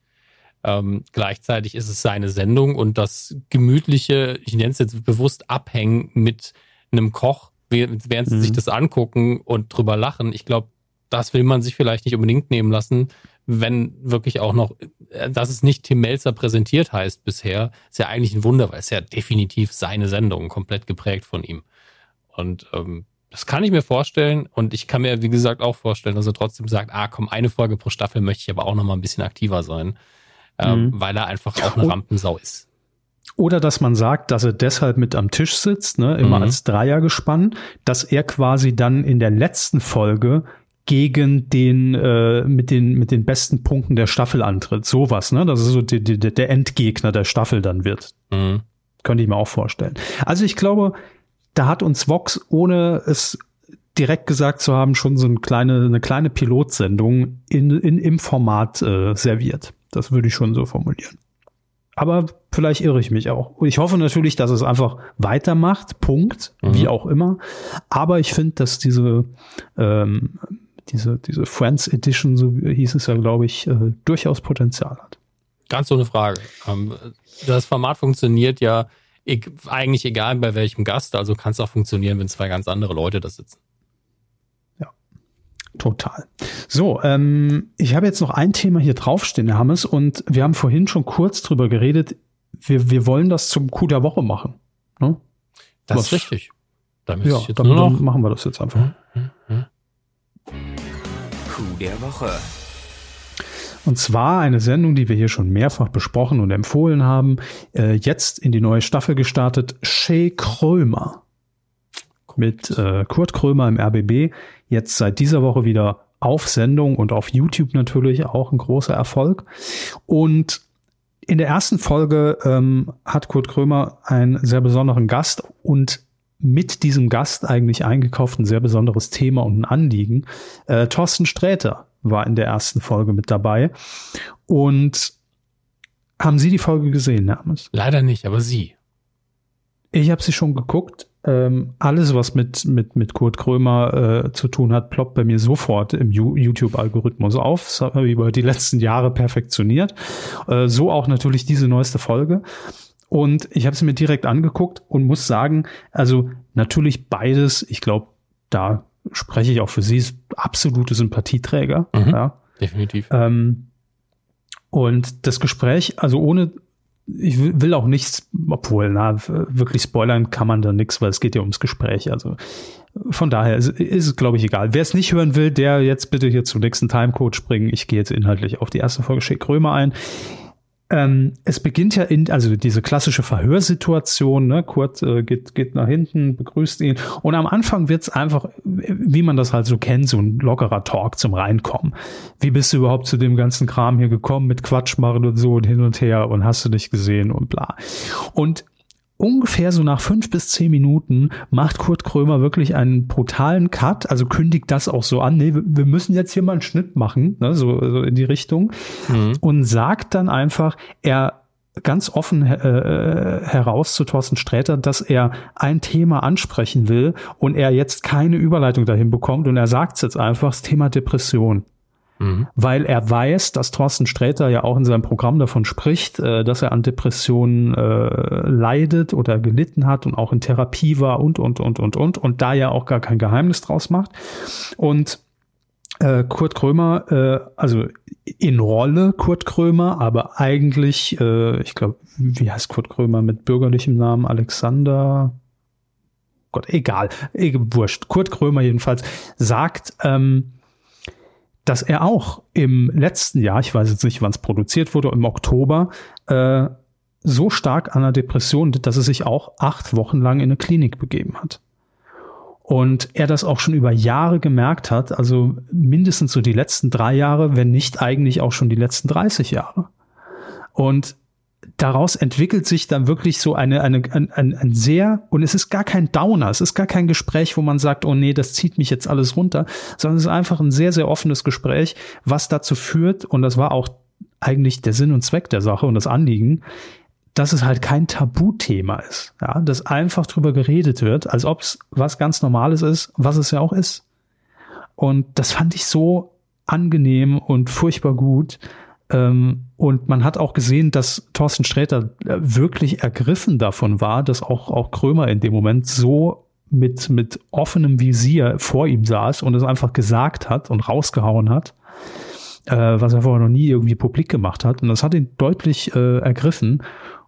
Ähm, gleichzeitig ist es seine Sendung und das gemütliche, ich nenne es jetzt bewusst Abhängen mit einem Koch, während sie mhm. sich das angucken und drüber lachen. Ich glaube, das will man sich vielleicht nicht unbedingt nehmen lassen, wenn wirklich auch noch, äh, dass es nicht Tim Melzer präsentiert heißt bisher, ist ja eigentlich ein Wunder, weil es ja definitiv seine Sendung, komplett geprägt von ihm. Und ähm, das kann ich mir vorstellen und ich kann mir, wie gesagt, auch vorstellen, dass er trotzdem sagt, ah komm, eine Folge pro Staffel möchte ich aber auch noch mal ein bisschen aktiver sein, ähm, mhm. weil er einfach auch eine Rampensau ist. Oder dass man sagt, dass er deshalb mit am Tisch sitzt, ne, immer mhm. als Dreier gespannt, dass er quasi dann in der letzten Folge gegen den äh, mit den mit den besten Punkten der Staffel antritt. Sowas, ne? Das ist so die, die, der Endgegner der Staffel dann wird. Mhm. Könnte ich mir auch vorstellen. Also ich glaube, da hat uns Vox, ohne es direkt gesagt zu haben, schon so eine kleine, eine kleine Pilotsendung in, in, im Format äh, serviert. Das würde ich schon so formulieren. Aber vielleicht irre ich mich auch. Ich hoffe natürlich, dass es einfach weitermacht, Punkt, mhm. wie auch immer. Aber ich finde, dass diese ähm, diese, diese Friends Edition, so hieß es ja, glaube ich, äh, durchaus Potenzial hat. Ganz ohne Frage. Ähm, das Format funktioniert ja e eigentlich egal bei welchem Gast, also kann es auch funktionieren, wenn zwei ganz andere Leute da sitzen. Ja, total. So, ähm, ich habe jetzt noch ein Thema hier draufstehen, Herr Hammes, und wir haben vorhin schon kurz drüber geredet. Wir, wir wollen das zum Coup der Woche machen. Ne? Das Was, ist richtig. Da ja, dann, machen wir das jetzt einfach. Hm, hm, hm. Der Woche. Und zwar eine Sendung, die wir hier schon mehrfach besprochen und empfohlen haben. Äh, jetzt in die neue Staffel gestartet. Shay Krömer. Mit äh, Kurt Krömer im RBB. Jetzt seit dieser Woche wieder auf Sendung und auf YouTube natürlich auch ein großer Erfolg. Und in der ersten Folge ähm, hat Kurt Krömer einen sehr besonderen Gast und mit diesem Gast eigentlich eingekauft ein sehr besonderes Thema und ein Anliegen. Äh, Thorsten Sträter war in der ersten Folge mit dabei. Und haben Sie die Folge gesehen, Hermes? Leider nicht, aber Sie. Ich habe sie schon geguckt. Ähm, alles, was mit, mit, mit Kurt Krömer äh, zu tun hat, ploppt bei mir sofort im YouTube-Algorithmus auf. Das habe ich über die letzten Jahre perfektioniert. Äh, so auch natürlich diese neueste Folge. Und ich habe sie mir direkt angeguckt und muss sagen, also natürlich beides, ich glaube, da spreche ich auch für sie, ist absolute Sympathieträger. Mhm, ja. Definitiv. Ähm, und das Gespräch, also ohne ich will auch nichts, obwohl, na, wirklich spoilern kann man da nichts, weil es geht ja ums Gespräch. Also von daher ist, ist es, glaube ich, egal. Wer es nicht hören will, der jetzt bitte hier zum nächsten Timecode springen. Ich gehe jetzt inhaltlich auf die erste Folge Schick Römer ein. Ähm, es beginnt ja in, also diese klassische Verhörsituation, ne? Kurt äh, geht, geht nach hinten, begrüßt ihn und am Anfang wird's einfach, wie man das halt so kennt, so ein lockerer Talk zum Reinkommen. Wie bist du überhaupt zu dem ganzen Kram hier gekommen mit Quatsch machen und so und hin und her und hast du dich gesehen und bla. Und ungefähr so nach fünf bis zehn Minuten macht Kurt Krömer wirklich einen brutalen Cut, also kündigt das auch so an, nee, wir müssen jetzt hier mal einen Schnitt machen, ne, so, so in die Richtung, mhm. und sagt dann einfach, er ganz offen äh, heraus zu Thorsten Sträter, dass er ein Thema ansprechen will und er jetzt keine Überleitung dahin bekommt und er sagt es jetzt einfach, das Thema Depression. Mhm. Weil er weiß, dass Thorsten Sträter ja auch in seinem Programm davon spricht, äh, dass er an Depressionen äh, leidet oder gelitten hat und auch in Therapie war und, und, und, und, und. Und da ja auch gar kein Geheimnis draus macht. Und äh, Kurt Krömer, äh, also in Rolle Kurt Krömer, aber eigentlich, äh, ich glaube, wie heißt Kurt Krömer mit bürgerlichem Namen? Alexander Gott, egal, wurscht. Kurt Krömer jedenfalls sagt, ähm, dass er auch im letzten Jahr, ich weiß jetzt nicht, wann es produziert wurde, im Oktober, äh, so stark an der Depression, dass er sich auch acht Wochen lang in eine Klinik begeben hat. Und er das auch schon über Jahre gemerkt hat, also mindestens so die letzten drei Jahre, wenn nicht eigentlich auch schon die letzten 30 Jahre. Und daraus entwickelt sich dann wirklich so eine, eine, ein, ein, ein sehr, und es ist gar kein Downer, es ist gar kein Gespräch, wo man sagt, oh nee, das zieht mich jetzt alles runter, sondern es ist einfach ein sehr, sehr offenes Gespräch, was dazu führt, und das war auch eigentlich der Sinn und Zweck der Sache und das Anliegen, dass es halt kein Tabuthema ist, ja, dass einfach drüber geredet wird, als ob es was ganz Normales ist, was es ja auch ist. Und das fand ich so angenehm und furchtbar gut, und man hat auch gesehen, dass Thorsten Sträter äh, wirklich ergriffen davon war, dass auch, auch Krömer in dem Moment so mit, mit offenem Visier vor ihm saß und es einfach gesagt hat und rausgehauen hat, äh, was er vorher noch nie irgendwie publik gemacht hat. Und das hat ihn deutlich äh, ergriffen.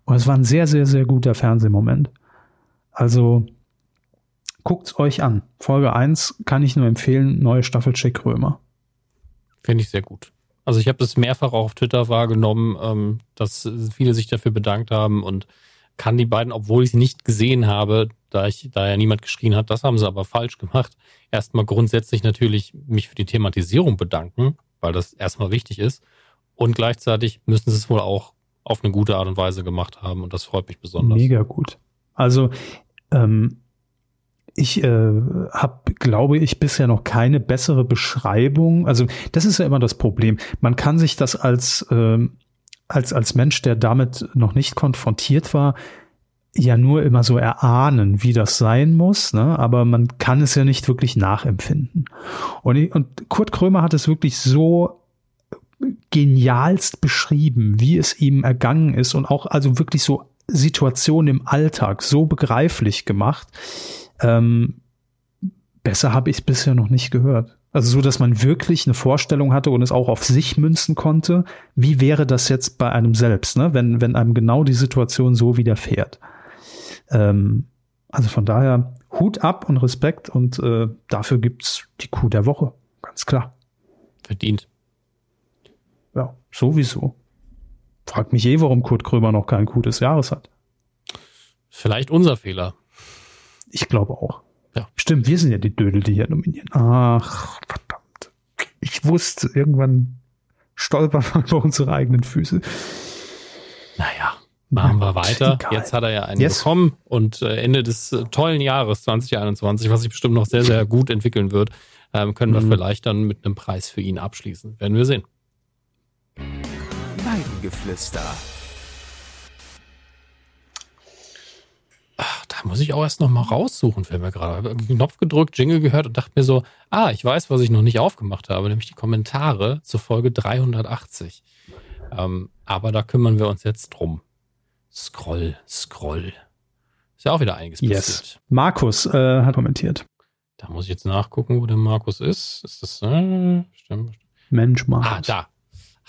Und es war ein sehr, sehr, sehr guter Fernsehmoment. Also guckt's euch an. Folge 1 kann ich nur empfehlen, neue Staffel Check Römer. Finde ich sehr gut. Also ich habe das mehrfach auch auf Twitter wahrgenommen, ähm, dass viele sich dafür bedankt haben und kann die beiden, obwohl ich sie nicht gesehen habe, da ich, da ja niemand geschrien hat, das haben sie aber falsch gemacht. Erstmal grundsätzlich natürlich mich für die Thematisierung bedanken, weil das erstmal wichtig ist. Und gleichzeitig müssen sie es wohl auch auf eine gute Art und Weise gemacht haben und das freut mich besonders. Mega gut. Also ähm, ich äh, habe, glaube ich, bisher noch keine bessere Beschreibung. Also das ist ja immer das Problem. Man kann sich das als, äh, als, als Mensch, der damit noch nicht konfrontiert war, ja nur immer so erahnen, wie das sein muss, ne? aber man kann es ja nicht wirklich nachempfinden. Und, ich, und Kurt Krömer hat es wirklich so genialst beschrieben, wie es ihm ergangen ist und auch also wirklich so Situationen im Alltag so begreiflich gemacht, ähm, besser habe ich es bisher noch nicht gehört. Also so, dass man wirklich eine Vorstellung hatte und es auch auf sich münzen konnte. Wie wäre das jetzt bei einem selbst, ne? wenn, wenn einem genau die Situation so widerfährt? Ähm, also von daher Hut ab und Respekt und äh, dafür gibt's die Kuh der Woche. Ganz klar. Verdient. Ja, sowieso. Frag mich eh, warum Kurt Krömer noch kein Kuh des Jahres hat. Vielleicht unser Fehler. Ich glaube auch. Ja. Stimmt, wir sind ja die Dödel, die hier nominieren. Ach, verdammt. Ich wusste, irgendwann stolpern wir über unsere eigenen Füße. Naja, machen wir weiter. Jetzt hat er ja einen yes. bekommen und äh, Ende des äh, tollen Jahres 2021, was sich bestimmt noch sehr, sehr gut entwickeln wird, ähm, können wir mhm. vielleicht dann mit einem Preis für ihn abschließen. Werden wir sehen. Weidengeflüster. Ach, da muss ich auch erst noch mal raussuchen, fällt mir gerade. Einen Knopf gedrückt, Jingle gehört und dachte mir so, ah, ich weiß, was ich noch nicht aufgemacht habe, nämlich die Kommentare zur Folge 380. Ähm, aber da kümmern wir uns jetzt drum. Scroll, Scroll. Ist ja auch wieder einiges yes. passiert. Markus äh, hat kommentiert. Da muss ich jetzt nachgucken, wo der Markus ist. Ist das. Äh, stimmt. Mensch, Markus. Ah, da.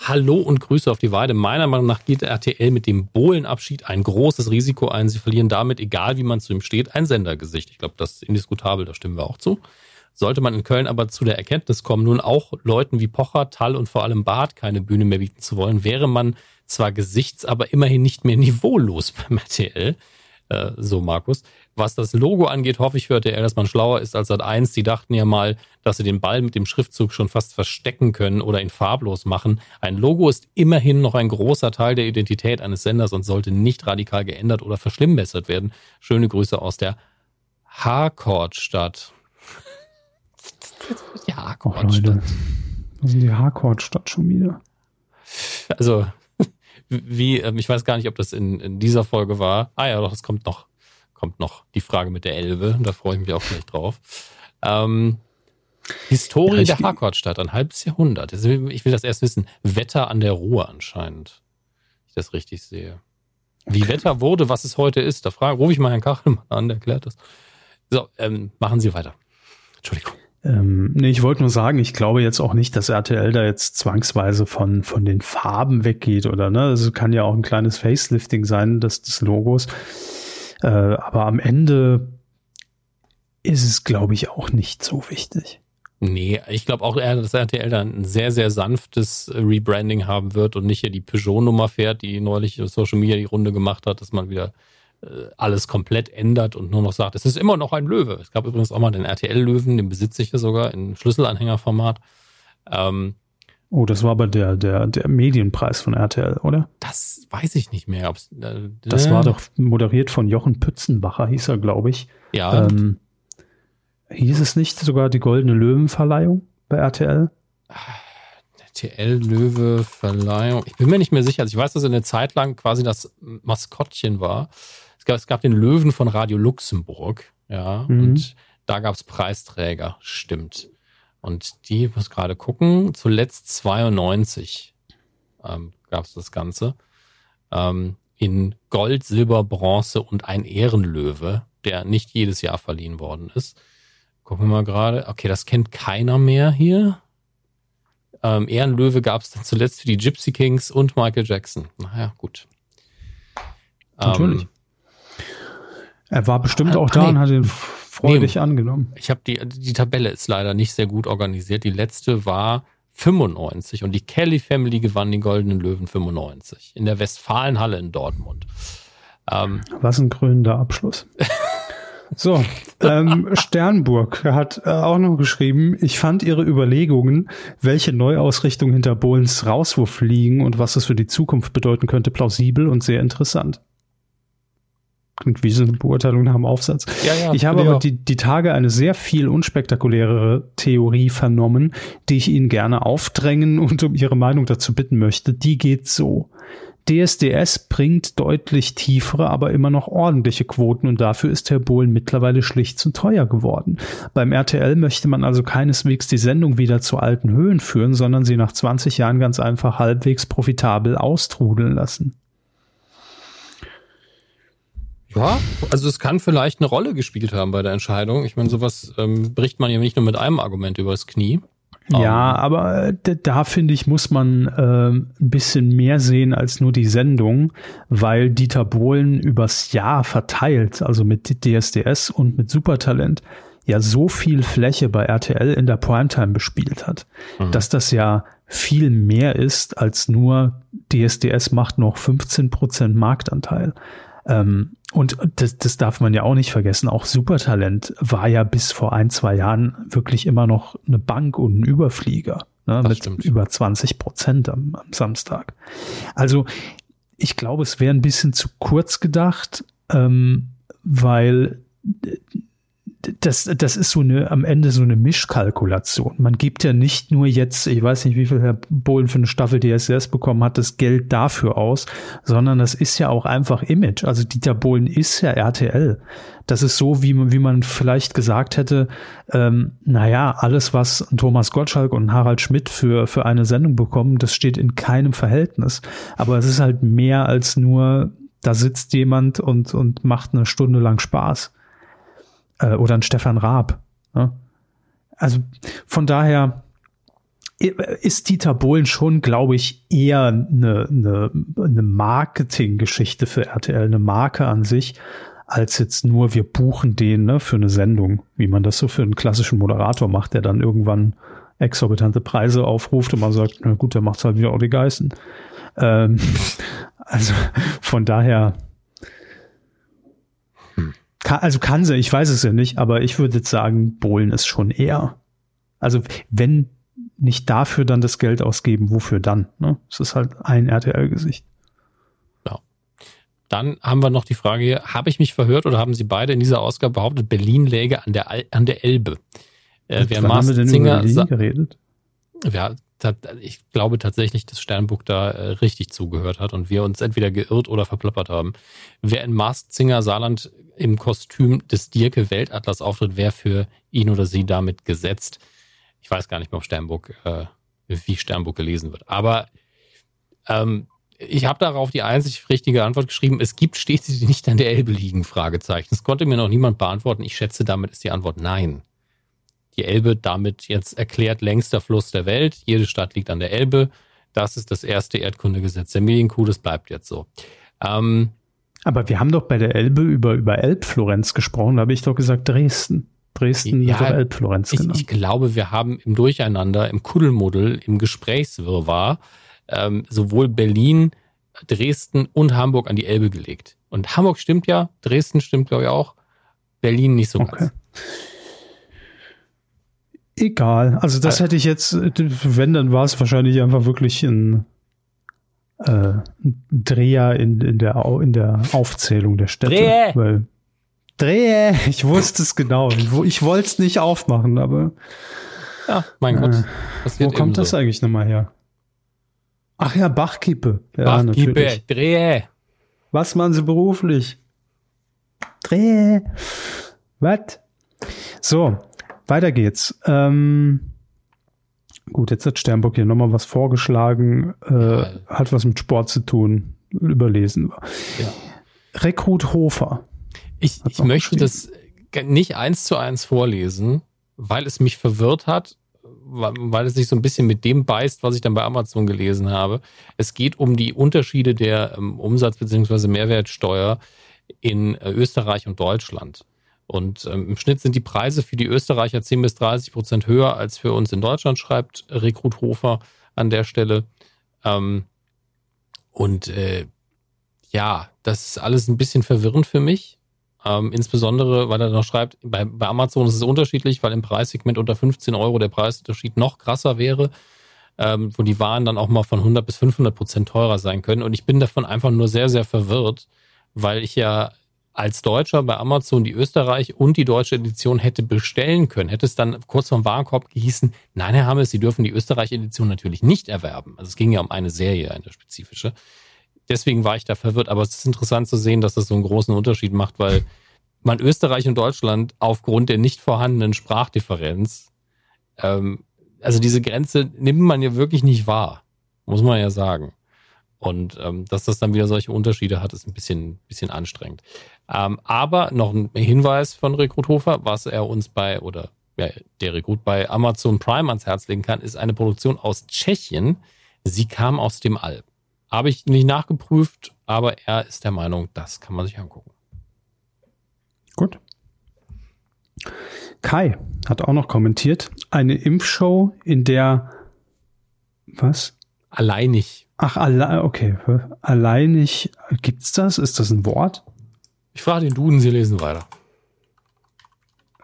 Hallo und Grüße auf die Weide. Meiner Meinung nach geht RTL mit dem Bohlenabschied ein großes Risiko ein. Sie verlieren damit, egal wie man zu ihm steht, ein Sendergesicht. Ich glaube, das ist indiskutabel, da stimmen wir auch zu. Sollte man in Köln aber zu der Erkenntnis kommen, nun auch Leuten wie Pocher, Tall und vor allem Barth keine Bühne mehr bieten zu wollen, wäre man zwar gesichts-, aber immerhin nicht mehr niveaulos beim RTL. Äh, so, Markus. Was das Logo angeht, hoffe ich für RTL, dass man schlauer ist als Sat 1. Die dachten ja mal, dass sie den Ball mit dem Schriftzug schon fast verstecken können oder ihn farblos machen. Ein Logo ist immerhin noch ein großer Teil der Identität eines Senders und sollte nicht radikal geändert oder verschlimmbessert werden. Schöne Grüße aus der Harcourt-Stadt. Die Harcourt-Stadt. Was ist die Harcourt-Stadt schon wieder? Also, wie, ähm, ich weiß gar nicht, ob das in, in dieser Folge war. Ah ja, doch, es kommt noch, kommt noch die Frage mit der Elbe. Da freue ich mich auch gleich drauf. Ähm, Historie ja, der Harcourtstadt, ein halbes Jahrhundert. Ich will das erst wissen. Wetter an der Ruhr anscheinend. Wenn ich das richtig sehe. Wie okay. Wetter wurde, was es heute ist, da frage, rufe ich mal Herrn Kachelmann an, der klärt das. So, ähm, machen Sie weiter. Entschuldigung. Ähm, nee, ich wollte nur sagen, ich glaube jetzt auch nicht, dass RTL da jetzt zwangsweise von, von den Farben weggeht oder ne. Also kann ja auch ein kleines Facelifting sein des, des Logos. Äh, aber am Ende ist es, glaube ich, auch nicht so wichtig. Nee, ich glaube auch eher, dass RTL dann ein sehr, sehr sanftes Rebranding haben wird und nicht hier die Peugeot-Nummer fährt, die neulich Social Media die Runde gemacht hat, dass man wieder äh, alles komplett ändert und nur noch sagt, es ist immer noch ein Löwe. Es gab übrigens auch mal den RTL-Löwen, den besitze ich ja sogar in Schlüsselanhängerformat. Ähm, oh, das war aber der, der, der Medienpreis von RTL, oder? Das weiß ich nicht mehr. Äh, das war doch moderiert von Jochen Pützenbacher, hieß er, glaube ich. Ja. Ähm, hieß es nicht sogar die Goldene Löwenverleihung bei RTL? RTL-Löwe-Verleihung. Ich bin mir nicht mehr sicher. Also ich weiß, dass er eine Zeit lang quasi das Maskottchen war gab, es gab den Löwen von Radio Luxemburg, ja, mhm. und da gab es Preisträger, stimmt. Und die, ich muss gerade gucken, zuletzt 92 ähm, gab es das Ganze. Ähm, in Gold, Silber, Bronze und ein Ehrenlöwe, der nicht jedes Jahr verliehen worden ist. Gucken wir mal gerade. Okay, das kennt keiner mehr hier. Ähm, Ehrenlöwe gab es dann zuletzt für die Gypsy Kings und Michael Jackson. Naja, gut. Natürlich. Ähm, er war bestimmt ah, auch da nee. und hat ihn freudig nee. angenommen. Ich habe die, die Tabelle ist leider nicht sehr gut organisiert. Die letzte war 95 und die Kelly Family gewann den Goldenen Löwen 95 in der Westfalenhalle in Dortmund. Ähm, Was ein krönender Abschluss. So, ähm, Sternburg hat äh, auch noch geschrieben, ich fand ihre Überlegungen, welche Neuausrichtung hinter Bohlens Rauswurf liegen und was es für die Zukunft bedeuten könnte, plausibel und sehr interessant. Klingt wie so eine Beurteilung nach dem Aufsatz. Ja, ja, ich habe aber die, die Tage eine sehr viel unspektakulärere Theorie vernommen, die ich Ihnen gerne aufdrängen und um Ihre Meinung dazu bitten möchte. Die geht so. DSDS bringt deutlich tiefere, aber immer noch ordentliche Quoten und dafür ist Herr Bohlen mittlerweile schlicht zu teuer geworden. Beim RTL möchte man also keineswegs die Sendung wieder zu alten Höhen führen, sondern sie nach 20 Jahren ganz einfach halbwegs profitabel austrudeln lassen. Ja, also es kann vielleicht eine Rolle gespielt haben bei der Entscheidung. Ich meine, sowas ähm, bricht man ja nicht nur mit einem Argument übers Knie. Ja, um, aber da, da finde ich, muss man äh, ein bisschen mehr sehen als nur die Sendung, weil Dieter Bohlen übers Jahr verteilt, also mit DSDS und mit Supertalent, ja so viel Fläche bei RTL in der Primetime bespielt hat, mhm. dass das ja viel mehr ist als nur DSDS macht noch 15 Prozent Marktanteil. Ähm, und das, das darf man ja auch nicht vergessen. Auch Supertalent war ja bis vor ein, zwei Jahren wirklich immer noch eine Bank und ein Überflieger. ne, mit stimmt. über 20 Prozent am, am Samstag. Also ich glaube, es wäre ein bisschen zu kurz gedacht, ähm, weil das, das ist so eine, am Ende so eine Mischkalkulation. Man gibt ja nicht nur jetzt, ich weiß nicht, wie viel Herr Bohlen für eine Staffel DSS bekommen hat, das Geld dafür aus, sondern das ist ja auch einfach Image. Also Dieter Bohlen ist ja RTL. Das ist so, wie man, wie man vielleicht gesagt hätte, ähm, naja, alles, was Thomas Gottschalk und Harald Schmidt für, für eine Sendung bekommen, das steht in keinem Verhältnis. Aber es ist halt mehr als nur, da sitzt jemand und, und macht eine Stunde lang Spaß äh, oder ein Stefan Raab. Ne? Also von daher ist Dieter Bohlen schon, glaube ich, eher eine, eine, eine Marketinggeschichte für RTL, eine Marke an sich, als jetzt nur wir buchen den ne, für eine Sendung, wie man das so für einen klassischen Moderator macht, der dann irgendwann exorbitante Preise aufruft und man sagt, na gut, der macht's halt wieder Olli Geißen. Ähm, also von daher kann, also kann sie, ich weiß es ja nicht, aber ich würde jetzt sagen, Bohlen ist schon eher. Also wenn nicht dafür dann das Geld ausgeben, wofür dann? Ne? Es ist halt ein RTL-Gesicht. Ja. Dann haben wir noch die Frage hier, habe ich mich verhört oder haben Sie beide in dieser Ausgabe behauptet, Berlin läge an der, an der Elbe? Äh, wer Berlin geredet? Ja, ich glaube tatsächlich, dass Sternburg da äh, richtig zugehört hat und wir uns entweder geirrt oder verplappert haben. Wer in Masked Singer Saarland im Kostüm des Dirke Weltatlas auftritt, wer für ihn oder sie damit gesetzt. Ich weiß gar nicht mehr, ob Sternburg, äh, wie Sternburg gelesen wird. Aber ähm, ich habe darauf die einzig richtige Antwort geschrieben. Es gibt Städte, die nicht an der Elbe liegen, Fragezeichen. Das konnte mir noch niemand beantworten. Ich schätze, damit ist die Antwort nein. Die Elbe damit jetzt erklärt längster Fluss der Welt. Jede Stadt liegt an der Elbe. Das ist das erste Erdkundegesetz der Medienkuh. Das bleibt jetzt so. Ähm, aber wir haben doch bei der Elbe über, über Elbflorenz gesprochen, da habe ich doch gesagt Dresden. Dresden ja, wird Elbflorenz genannt. Ich, ich, glaube, wir haben im Durcheinander, im Kuddelmuddel, im Gesprächswirrwarr ähm, sowohl Berlin, Dresden und Hamburg an die Elbe gelegt. Und Hamburg stimmt ja, Dresden stimmt, glaube ich, auch, Berlin nicht so okay. ganz. Egal. Also das also, hätte ich jetzt, wenn, dann war es wahrscheinlich einfach wirklich ein äh, Dreher in, in, der, in der Aufzählung der Städte. Drehe! Weil, Drehe! Ich wusste es genau. Ich, ich wollte es nicht aufmachen, aber. Ja, mein äh, Gott. Wo kommt das eigentlich nochmal her? Ach ja, Bachkippe. Ja, Bachkippe, Drehe. Was machen Sie beruflich? Drehe. Was? So, weiter geht's. Ähm, Gut, jetzt hat Sternburg hier nochmal was vorgeschlagen, äh, hat was mit Sport zu tun, überlesen wir. Ja. Rekrut Hofer. Ich, ich möchte das nicht eins zu eins vorlesen, weil es mich verwirrt hat, weil es sich so ein bisschen mit dem beißt, was ich dann bei Amazon gelesen habe. Es geht um die Unterschiede der ähm, Umsatz- bzw. Mehrwertsteuer in äh, Österreich und Deutschland. Und ähm, im Schnitt sind die Preise für die Österreicher 10 bis 30 Prozent höher als für uns in Deutschland, schreibt Rekrut Hofer an der Stelle. Ähm, und äh, ja, das ist alles ein bisschen verwirrend für mich. Ähm, insbesondere, weil er noch schreibt, bei, bei Amazon ist es unterschiedlich, weil im Preissegment unter 15 Euro der Preisunterschied noch krasser wäre, ähm, wo die Waren dann auch mal von 100 bis 500 Prozent teurer sein können. Und ich bin davon einfach nur sehr, sehr verwirrt, weil ich ja als Deutscher bei Amazon die Österreich und die deutsche Edition hätte bestellen können, hätte es dann kurz vom Warenkorb gehießen, nein, Herr Hammes, Sie dürfen die Österreich-Edition natürlich nicht erwerben. Also es ging ja um eine Serie, eine spezifische. Deswegen war ich da verwirrt. Aber es ist interessant zu sehen, dass das so einen großen Unterschied macht, weil man Österreich und Deutschland aufgrund der nicht vorhandenen Sprachdifferenz, ähm, also diese Grenze nimmt man ja wirklich nicht wahr, muss man ja sagen. Und ähm, dass das dann wieder solche Unterschiede hat, ist ein bisschen, bisschen anstrengend. Ähm, aber noch ein Hinweis von Rekrut Hofer, was er uns bei, oder ja, der Rekrut bei Amazon Prime ans Herz legen kann, ist eine Produktion aus Tschechien. Sie kam aus dem All. Habe ich nicht nachgeprüft, aber er ist der Meinung, das kann man sich angucken. Gut. Kai hat auch noch kommentiert, eine Impfshow, in der was? Alleinig Ach, alle, okay. Alleinig, gibt's das? Ist das ein Wort? Ich frage den Duden, Sie lesen weiter.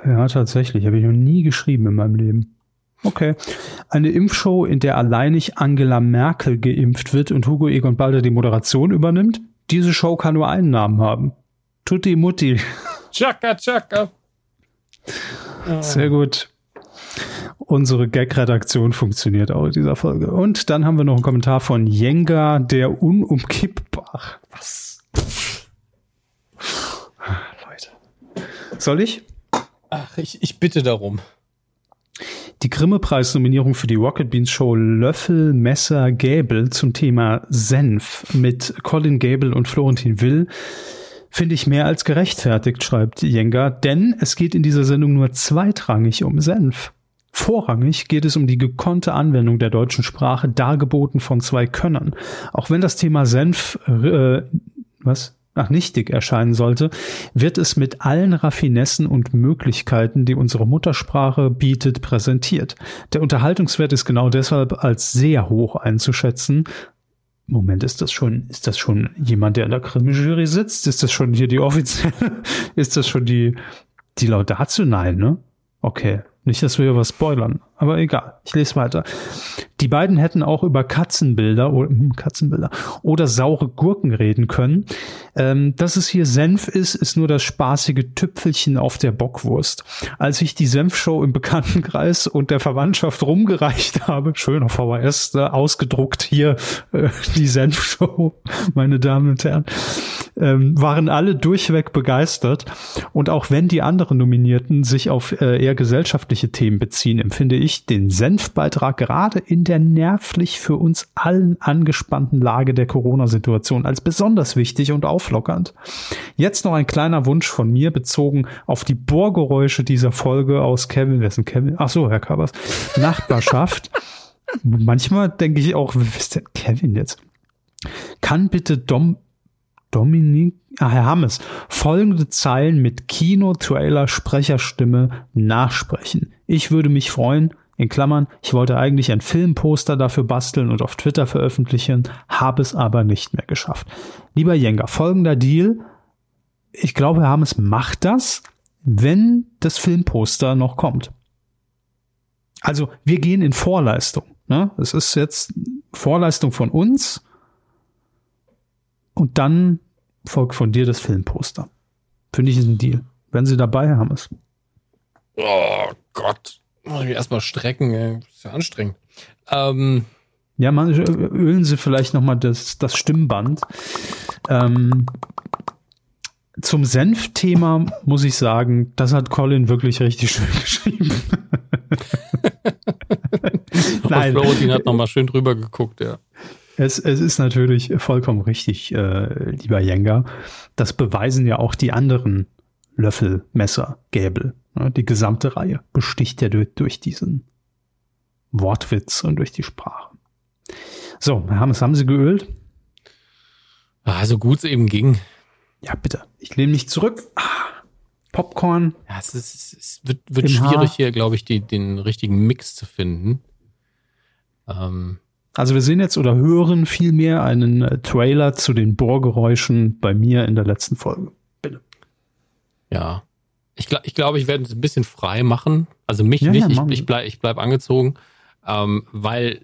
Ja, tatsächlich. Habe ich noch nie geschrieben in meinem Leben. Okay. Eine Impfshow, in der alleinig Angela Merkel geimpft wird und Hugo Egon Balder die Moderation übernimmt. Diese Show kann nur einen Namen haben. Tutti Mutti. Chaka, chaka. Sehr gut. Unsere Gag-Redaktion funktioniert auch in dieser Folge. Und dann haben wir noch einen Kommentar von Jenga, der unumkippbar. Was? Leute. Soll ich? Ach, ich, ich bitte darum. Die Grimme-Preis-Nominierung für die Rocket Beans Show Löffel, Messer, Gäbel zum Thema Senf mit Colin Gable und Florentin Will finde ich mehr als gerechtfertigt, schreibt Jenga, denn es geht in dieser Sendung nur zweitrangig um Senf. Vorrangig geht es um die gekonnte Anwendung der deutschen Sprache, dargeboten von zwei Könnern. Auch wenn das Thema Senf, äh, was? Ach, nichtig erscheinen sollte, wird es mit allen Raffinessen und Möglichkeiten, die unsere Muttersprache bietet, präsentiert. Der Unterhaltungswert ist genau deshalb als sehr hoch einzuschätzen, Moment, ist das schon, ist das schon jemand, der in der Krimi-Jury sitzt? Ist das schon hier die offizielle, ist das schon die, die Laudatio? Nein, ne? Okay. Nicht, dass wir was spoilern, aber egal. Ich lese weiter. Die beiden hätten auch über Katzenbilder oder hm, Katzenbilder oder saure Gurken reden können. Ähm, dass es hier Senf ist, ist nur das spaßige Tüpfelchen auf der Bockwurst. Als ich die Senfshow im Bekanntenkreis und der Verwandtschaft rumgereicht habe, schön VHS äh, ausgedruckt hier äh, die Senfshow, meine Damen und Herren, ähm, waren alle durchweg begeistert. Und auch wenn die anderen Nominierten sich auf äh, eher gesellschaftliche Themen beziehen, empfinde ich den Senfbeitrag gerade in der nervlich für uns allen angespannten Lage der Corona-Situation als besonders wichtig und auflockernd. Jetzt noch ein kleiner Wunsch von mir bezogen auf die Bohrgeräusche dieser Folge aus Kevin, wessen Kevin? Ach so, Herr Kabers. Nachbarschaft. Manchmal denke ich auch, wer ist denn Kevin jetzt? Kann bitte Dom Dominik, ah, Herr Hammes, folgende Zeilen mit Kino-Trailer Sprecherstimme nachsprechen. Ich würde mich freuen, in Klammern, ich wollte eigentlich ein Filmposter dafür basteln und auf Twitter veröffentlichen, habe es aber nicht mehr geschafft. Lieber Jenga, folgender Deal. Ich glaube, Herr Hammes macht das, wenn das Filmposter noch kommt. Also, wir gehen in Vorleistung. Ne? Es ist jetzt Vorleistung von uns und dann folgt von dir das Filmposter. Finde ich ist ein Deal. Wenn Sie dabei, haben es. Oh Gott. Muss ich mich erstmal strecken, ey. Ist ja anstrengend. Ähm. Ja, man, ölen Sie vielleicht nochmal das, das Stimmband. Ähm, zum Senf-Thema muss ich sagen, das hat Colin wirklich richtig schön geschrieben. Nein. Florentin hat nochmal schön drüber geguckt, ja. Es, es ist natürlich vollkommen richtig, äh, lieber Jenga. Das beweisen ja auch die anderen Löffel, Messer, Gäbel. Die gesamte Reihe besticht ja durch, diesen Wortwitz und durch die Sprache. So, Herr Hammes, haben Sie geölt? Also gut es eben ging. Ja, bitte. Ich lehne mich zurück. Ah, Popcorn. Ja, es, ist, es wird, wird schwierig Haar. hier, glaube ich, die, den richtigen Mix zu finden. Ähm, also wir sehen jetzt oder hören vielmehr einen äh, Trailer zu den Bohrgeräuschen bei mir in der letzten Folge. Bitte. Ja. Ich, glaube, ich, glaub, ich werde es ein bisschen frei machen. Also mich ja, nicht, ja, ich, ich bleibe ich bleib angezogen, ähm, weil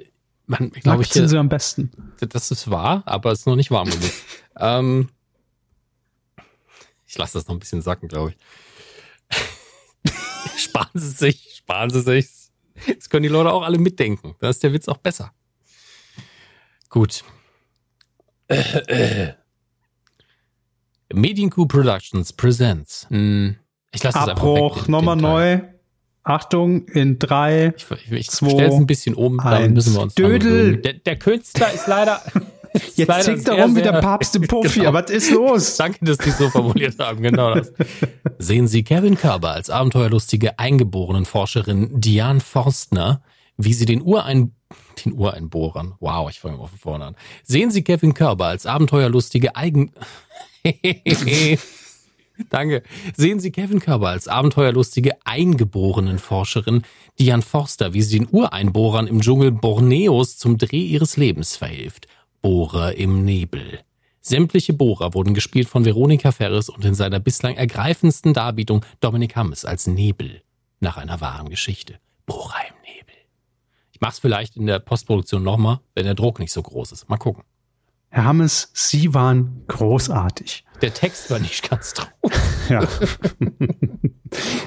man, glaube ich, sind sie am besten. Das ist wahr, aber es ist noch nicht warm genug. ähm, ich lasse das noch ein bisschen sacken, glaube ich. sparen Sie sich, sparen Sie sich. Das können die Leute auch alle mitdenken. Da ist der Witz auch besser. Gut. Mediencoup Productions presents. Hm, ich lasse Abbruch, nochmal neu. Achtung, in drei, ich, ich, ich zwei, es ein bisschen eins. damit müssen wir uns Dödel. Der, der, Künstler ist leider. Jetzt tickt er rum wie der Papst im Puffy. Genau. Was ist los? Danke, dass Sie so formuliert haben. Genau das. Sehen Sie Kevin Körber als abenteuerlustige eingeborenen Forscherin Diane Forstner, wie sie den Urein den Ureinbohrern. Wow, ich fange mal von vorne an. Sehen Sie Kevin Körber als abenteuerlustige Eigen... Danke. Sehen Sie Kevin Körber als abenteuerlustige eingeborenen Forscherin, Diane Forster, wie sie den Ureinbohrern im Dschungel Borneos zum Dreh ihres Lebens verhilft. Bohrer im Nebel. Sämtliche Bohrer wurden gespielt von Veronika Ferres und in seiner bislang ergreifendsten Darbietung Dominik Hammes als Nebel nach einer wahren Geschichte. Bohrer im Nebel. Ich mach's vielleicht in der Postproduktion nochmal, wenn der Druck nicht so groß ist. Mal gucken. Herr Hammes, Sie waren großartig. Der Text war nicht ganz drauf. Ja.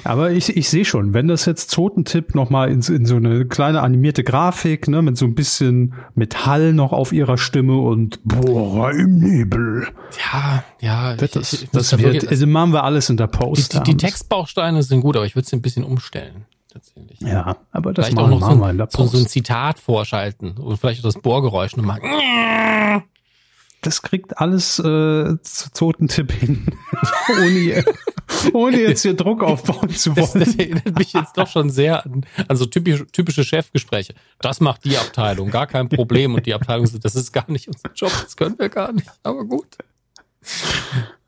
Aber ich, ich sehe schon, wenn das jetzt Zotentipp nochmal in, in so eine kleine animierte Grafik, ne, mit so ein bisschen Metall noch auf ihrer Stimme und Bohrer im Nebel. Ja, ja. Das, ich, ich, das, das wird, also machen wir alles in der Post. Die, die, die Textbausteine sind gut, aber ich würde es ein bisschen umstellen. Tatsächlich. Ja, aber das vielleicht machen, auch noch so, wir in der Post. So, so ein Zitat vorschalten und vielleicht das Bohrgeräusch nochmal das kriegt alles äh, Zotentipp hin, ohne, ohne jetzt hier Druck aufbauen zu wollen. Das, das, erinnert mich jetzt doch schon sehr an, an so typische, typische Chefgespräche. Das macht die Abteilung, gar kein Problem. Und die Abteilung sagt, das ist gar nicht unser Job, das können wir gar nicht. Aber gut.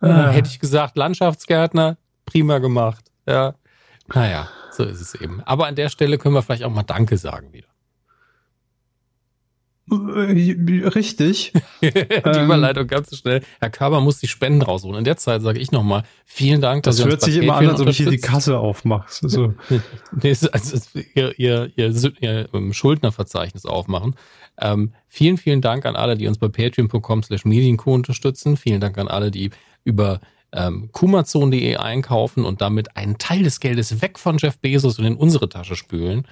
Äh, hätte ich gesagt, Landschaftsgärtner, prima gemacht. Ja. Naja, so ist es eben. Aber an der Stelle können wir vielleicht auch mal Danke sagen wieder. Äh, richtig. die ähm, Überleitung ganz so schnell. Herr Körber muss die Spenden rausholen. In der Zeit sage ich nochmal vielen Dank. Das hört sich immer an, als ob ich hier die Kasse aufmache. So. nee, also, also ihr, ihr, ihr, ihr ähm, Schuldnerverzeichnis aufmachen. Ähm, vielen, vielen Dank an alle, die uns bei patreon.com slash medienco unterstützen. Vielen Dank an alle, die über ähm, kumazon.de einkaufen und damit einen Teil des Geldes weg von Jeff Bezos und in unsere Tasche spülen.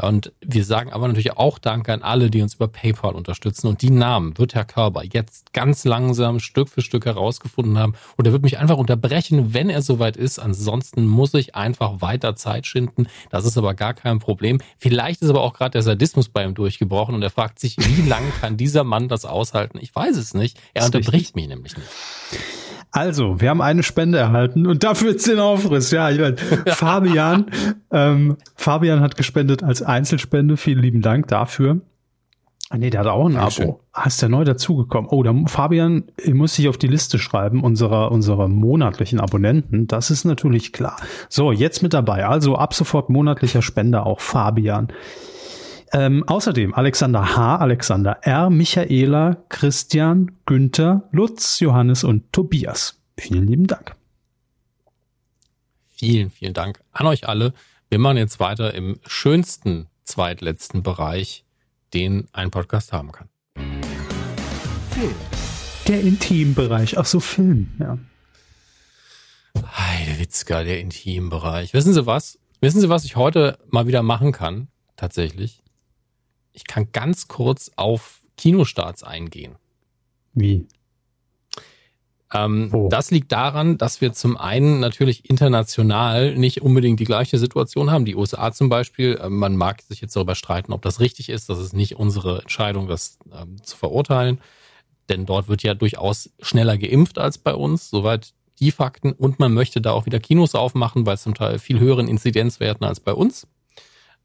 Und wir sagen aber natürlich auch Danke an alle, die uns über PayPal unterstützen. Und die Namen wird Herr Körber jetzt ganz langsam Stück für Stück herausgefunden haben. Und er wird mich einfach unterbrechen, wenn er soweit ist. Ansonsten muss ich einfach weiter Zeit schinden. Das ist aber gar kein Problem. Vielleicht ist aber auch gerade der Sadismus bei ihm durchgebrochen und er fragt sich, wie lange kann dieser Mann das aushalten? Ich weiß es nicht. Er unterbricht richtig. mich nämlich nicht. Also, wir haben eine Spende erhalten und dafür jetzt den Aufriss. Ja, ich meine, Fabian, ähm, Fabian hat gespendet als Einzelspende. Vielen lieben Dank dafür. Ah, nee, der hat auch ein. Abo. Ist der neu dazugekommen? Oh, da, Fabian muss sich auf die Liste schreiben, unserer, unserer monatlichen Abonnenten. Das ist natürlich klar. So, jetzt mit dabei. Also ab sofort monatlicher Spender auch Fabian. Ähm, außerdem Alexander H., Alexander R., Michaela, Christian, Günther, Lutz, Johannes und Tobias. Vielen lieben Dank. Vielen, vielen Dank an euch alle. Wir machen jetzt weiter im schönsten zweitletzten Bereich, den ein Podcast haben kann. Film. Der Intimbereich. Ach so, Film, ja. Heidewitzka, der Intimbereich. Wissen Sie was? Wissen Sie, was ich heute mal wieder machen kann? Tatsächlich ich kann ganz kurz auf Kinostarts eingehen. Wie? Ähm, oh. Das liegt daran, dass wir zum einen natürlich international nicht unbedingt die gleiche Situation haben. Die USA zum Beispiel, äh, man mag sich jetzt darüber streiten, ob das richtig ist. Das ist nicht unsere Entscheidung, das ähm, zu verurteilen. Denn dort wird ja durchaus schneller geimpft als bei uns, soweit die Fakten. Und man möchte da auch wieder Kinos aufmachen, bei zum Teil viel höheren Inzidenzwerten als bei uns.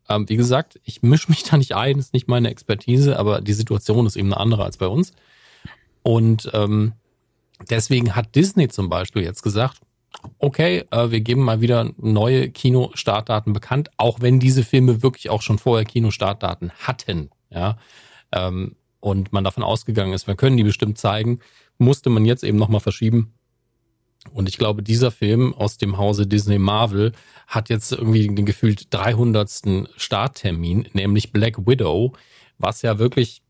Ähm, wie gesagt, ich mische mich da nicht ein, ist nicht meine Expertise, aber die Situation ist eben eine andere als bei uns. Und ähm, deswegen hat Disney zum Beispiel jetzt gesagt, okay, äh, wir geben mal wieder neue Kinostartdaten bekannt, auch wenn diese Filme wirklich auch schon vorher Kinostartdaten hatten. Ja, ähm, und man davon ausgegangen ist, wir können die bestimmt zeigen, musste man jetzt eben nochmal verschieben. Und ich glaube, dieser Film aus dem Hause Disney Marvel hat jetzt irgendwie den gefühlt 300. Starttermin, nämlich Black Widow, was ja wirklich,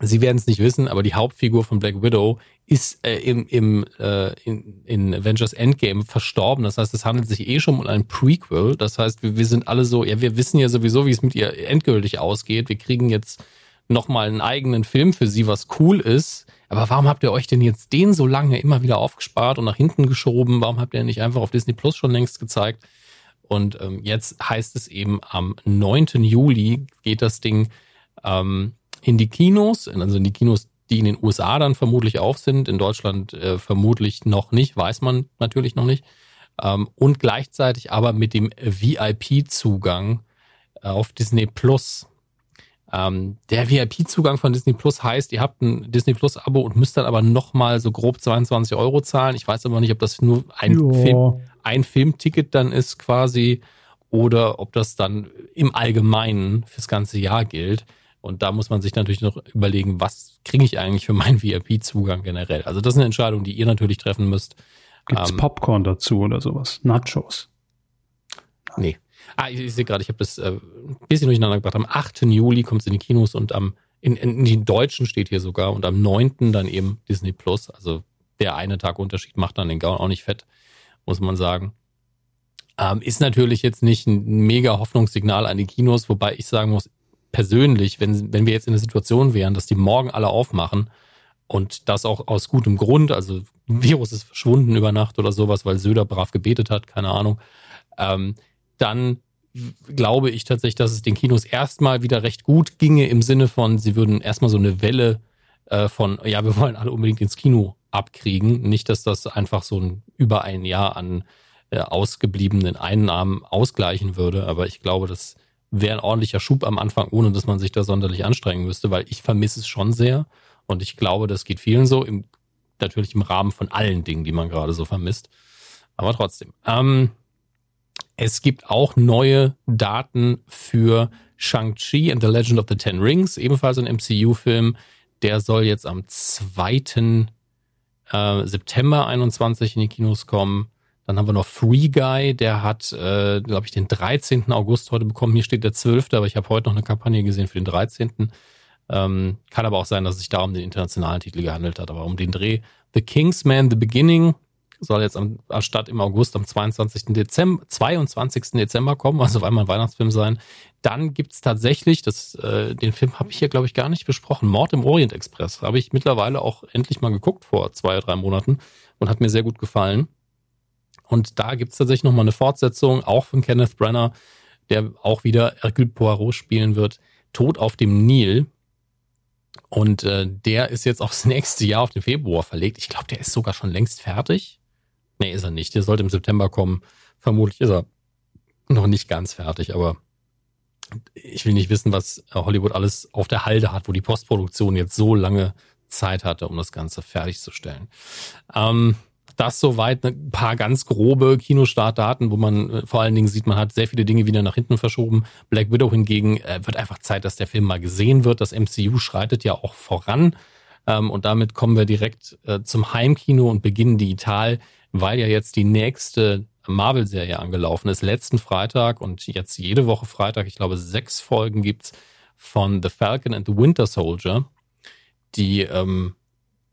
Sie werden es nicht wissen, aber die Hauptfigur von Black Widow ist äh, im, im äh, in, in Avengers Endgame verstorben. Das heißt, es handelt sich eh schon um ein Prequel. Das heißt, wir, wir sind alle so, ja, wir wissen ja sowieso, wie es mit ihr endgültig ausgeht. Wir kriegen jetzt nochmal einen eigenen Film für sie, was cool ist. Aber warum habt ihr euch denn jetzt den so lange immer wieder aufgespart und nach hinten geschoben? Warum habt ihr nicht einfach auf Disney Plus schon längst gezeigt? Und ähm, jetzt heißt es eben, am 9. Juli geht das Ding ähm, in die Kinos, also in die Kinos, die in den USA dann vermutlich auf sind, in Deutschland äh, vermutlich noch nicht, weiß man natürlich noch nicht. Ähm, und gleichzeitig aber mit dem VIP-Zugang äh, auf Disney Plus. Ähm, der VIP-Zugang von Disney Plus heißt, ihr habt ein Disney Plus-Abo und müsst dann aber nochmal so grob 22 Euro zahlen. Ich weiß aber nicht, ob das nur ein, Film, ein Filmticket dann ist quasi oder ob das dann im Allgemeinen fürs ganze Jahr gilt. Und da muss man sich natürlich noch überlegen, was kriege ich eigentlich für meinen VIP-Zugang generell. Also das ist eine Entscheidung, die ihr natürlich treffen müsst. Gibt's ähm, Popcorn dazu oder sowas? Nachos? Nee. Ah, ich, ich sehe gerade, ich habe das äh, ein bisschen durcheinander gebracht. Am 8. Juli kommt es in die Kinos und am in, in, den Deutschen steht hier sogar und am 9. dann eben Disney Plus. Also der eine Tag Unterschied macht dann den Gaul auch nicht fett, muss man sagen. Ähm, ist natürlich jetzt nicht ein mega Hoffnungssignal an die Kinos, wobei ich sagen muss, persönlich, wenn, wenn wir jetzt in der Situation wären, dass die morgen alle aufmachen und das auch aus gutem Grund, also Virus ist verschwunden über Nacht oder sowas, weil Söder brav gebetet hat, keine Ahnung, ähm, dann glaube ich tatsächlich, dass es den Kinos erstmal wieder recht gut ginge im Sinne von, sie würden erstmal so eine Welle äh, von, ja, wir wollen alle unbedingt ins Kino abkriegen. Nicht, dass das einfach so ein über ein Jahr an äh, ausgebliebenen Einnahmen ausgleichen würde, aber ich glaube, das wäre ein ordentlicher Schub am Anfang, ohne dass man sich da sonderlich anstrengen müsste, weil ich vermisse es schon sehr und ich glaube, das geht vielen so, im, natürlich im Rahmen von allen Dingen, die man gerade so vermisst. Aber trotzdem. Ähm, es gibt auch neue Daten für Shang-Chi and the Legend of the Ten Rings, ebenfalls ein MCU-Film. Der soll jetzt am 2. Äh, September 21 in die Kinos kommen. Dann haben wir noch Free Guy, der hat, äh, glaube ich, den 13. August heute bekommen. Hier steht der 12., aber ich habe heute noch eine Kampagne gesehen für den 13. Ähm, kann aber auch sein, dass es sich da um den internationalen Titel gehandelt hat, aber um den Dreh. The Kingsman, The Beginning, soll jetzt am, statt im August am 22. Dezember, 22. Dezember kommen, also soll einmal ein Weihnachtsfilm sein. Dann gibt's tatsächlich, das, äh, den Film habe ich hier, glaube ich, gar nicht besprochen, Mord im Orient Express. Habe ich mittlerweile auch endlich mal geguckt vor zwei, drei Monaten und hat mir sehr gut gefallen. Und da gibt's tatsächlich nochmal eine Fortsetzung, auch von Kenneth Brenner, der auch wieder Hercule Poirot spielen wird. Tod auf dem Nil. Und äh, der ist jetzt aufs nächste Jahr, auf den Februar verlegt. Ich glaube, der ist sogar schon längst fertig. Nee, ist er nicht. Der sollte im September kommen. Vermutlich ist er noch nicht ganz fertig, aber ich will nicht wissen, was Hollywood alles auf der Halde hat, wo die Postproduktion jetzt so lange Zeit hatte, um das Ganze fertigzustellen. Ähm, das soweit ein paar ganz grobe Kinostartdaten, wo man äh, vor allen Dingen sieht, man hat sehr viele Dinge wieder nach hinten verschoben. Black Widow hingegen äh, wird einfach Zeit, dass der Film mal gesehen wird. Das MCU schreitet ja auch voran. Ähm, und damit kommen wir direkt äh, zum Heimkino und beginnen digital weil ja jetzt die nächste Marvel-Serie angelaufen ist, letzten Freitag und jetzt jede Woche Freitag, ich glaube, sechs Folgen gibt's von The Falcon and the Winter Soldier, die ähm,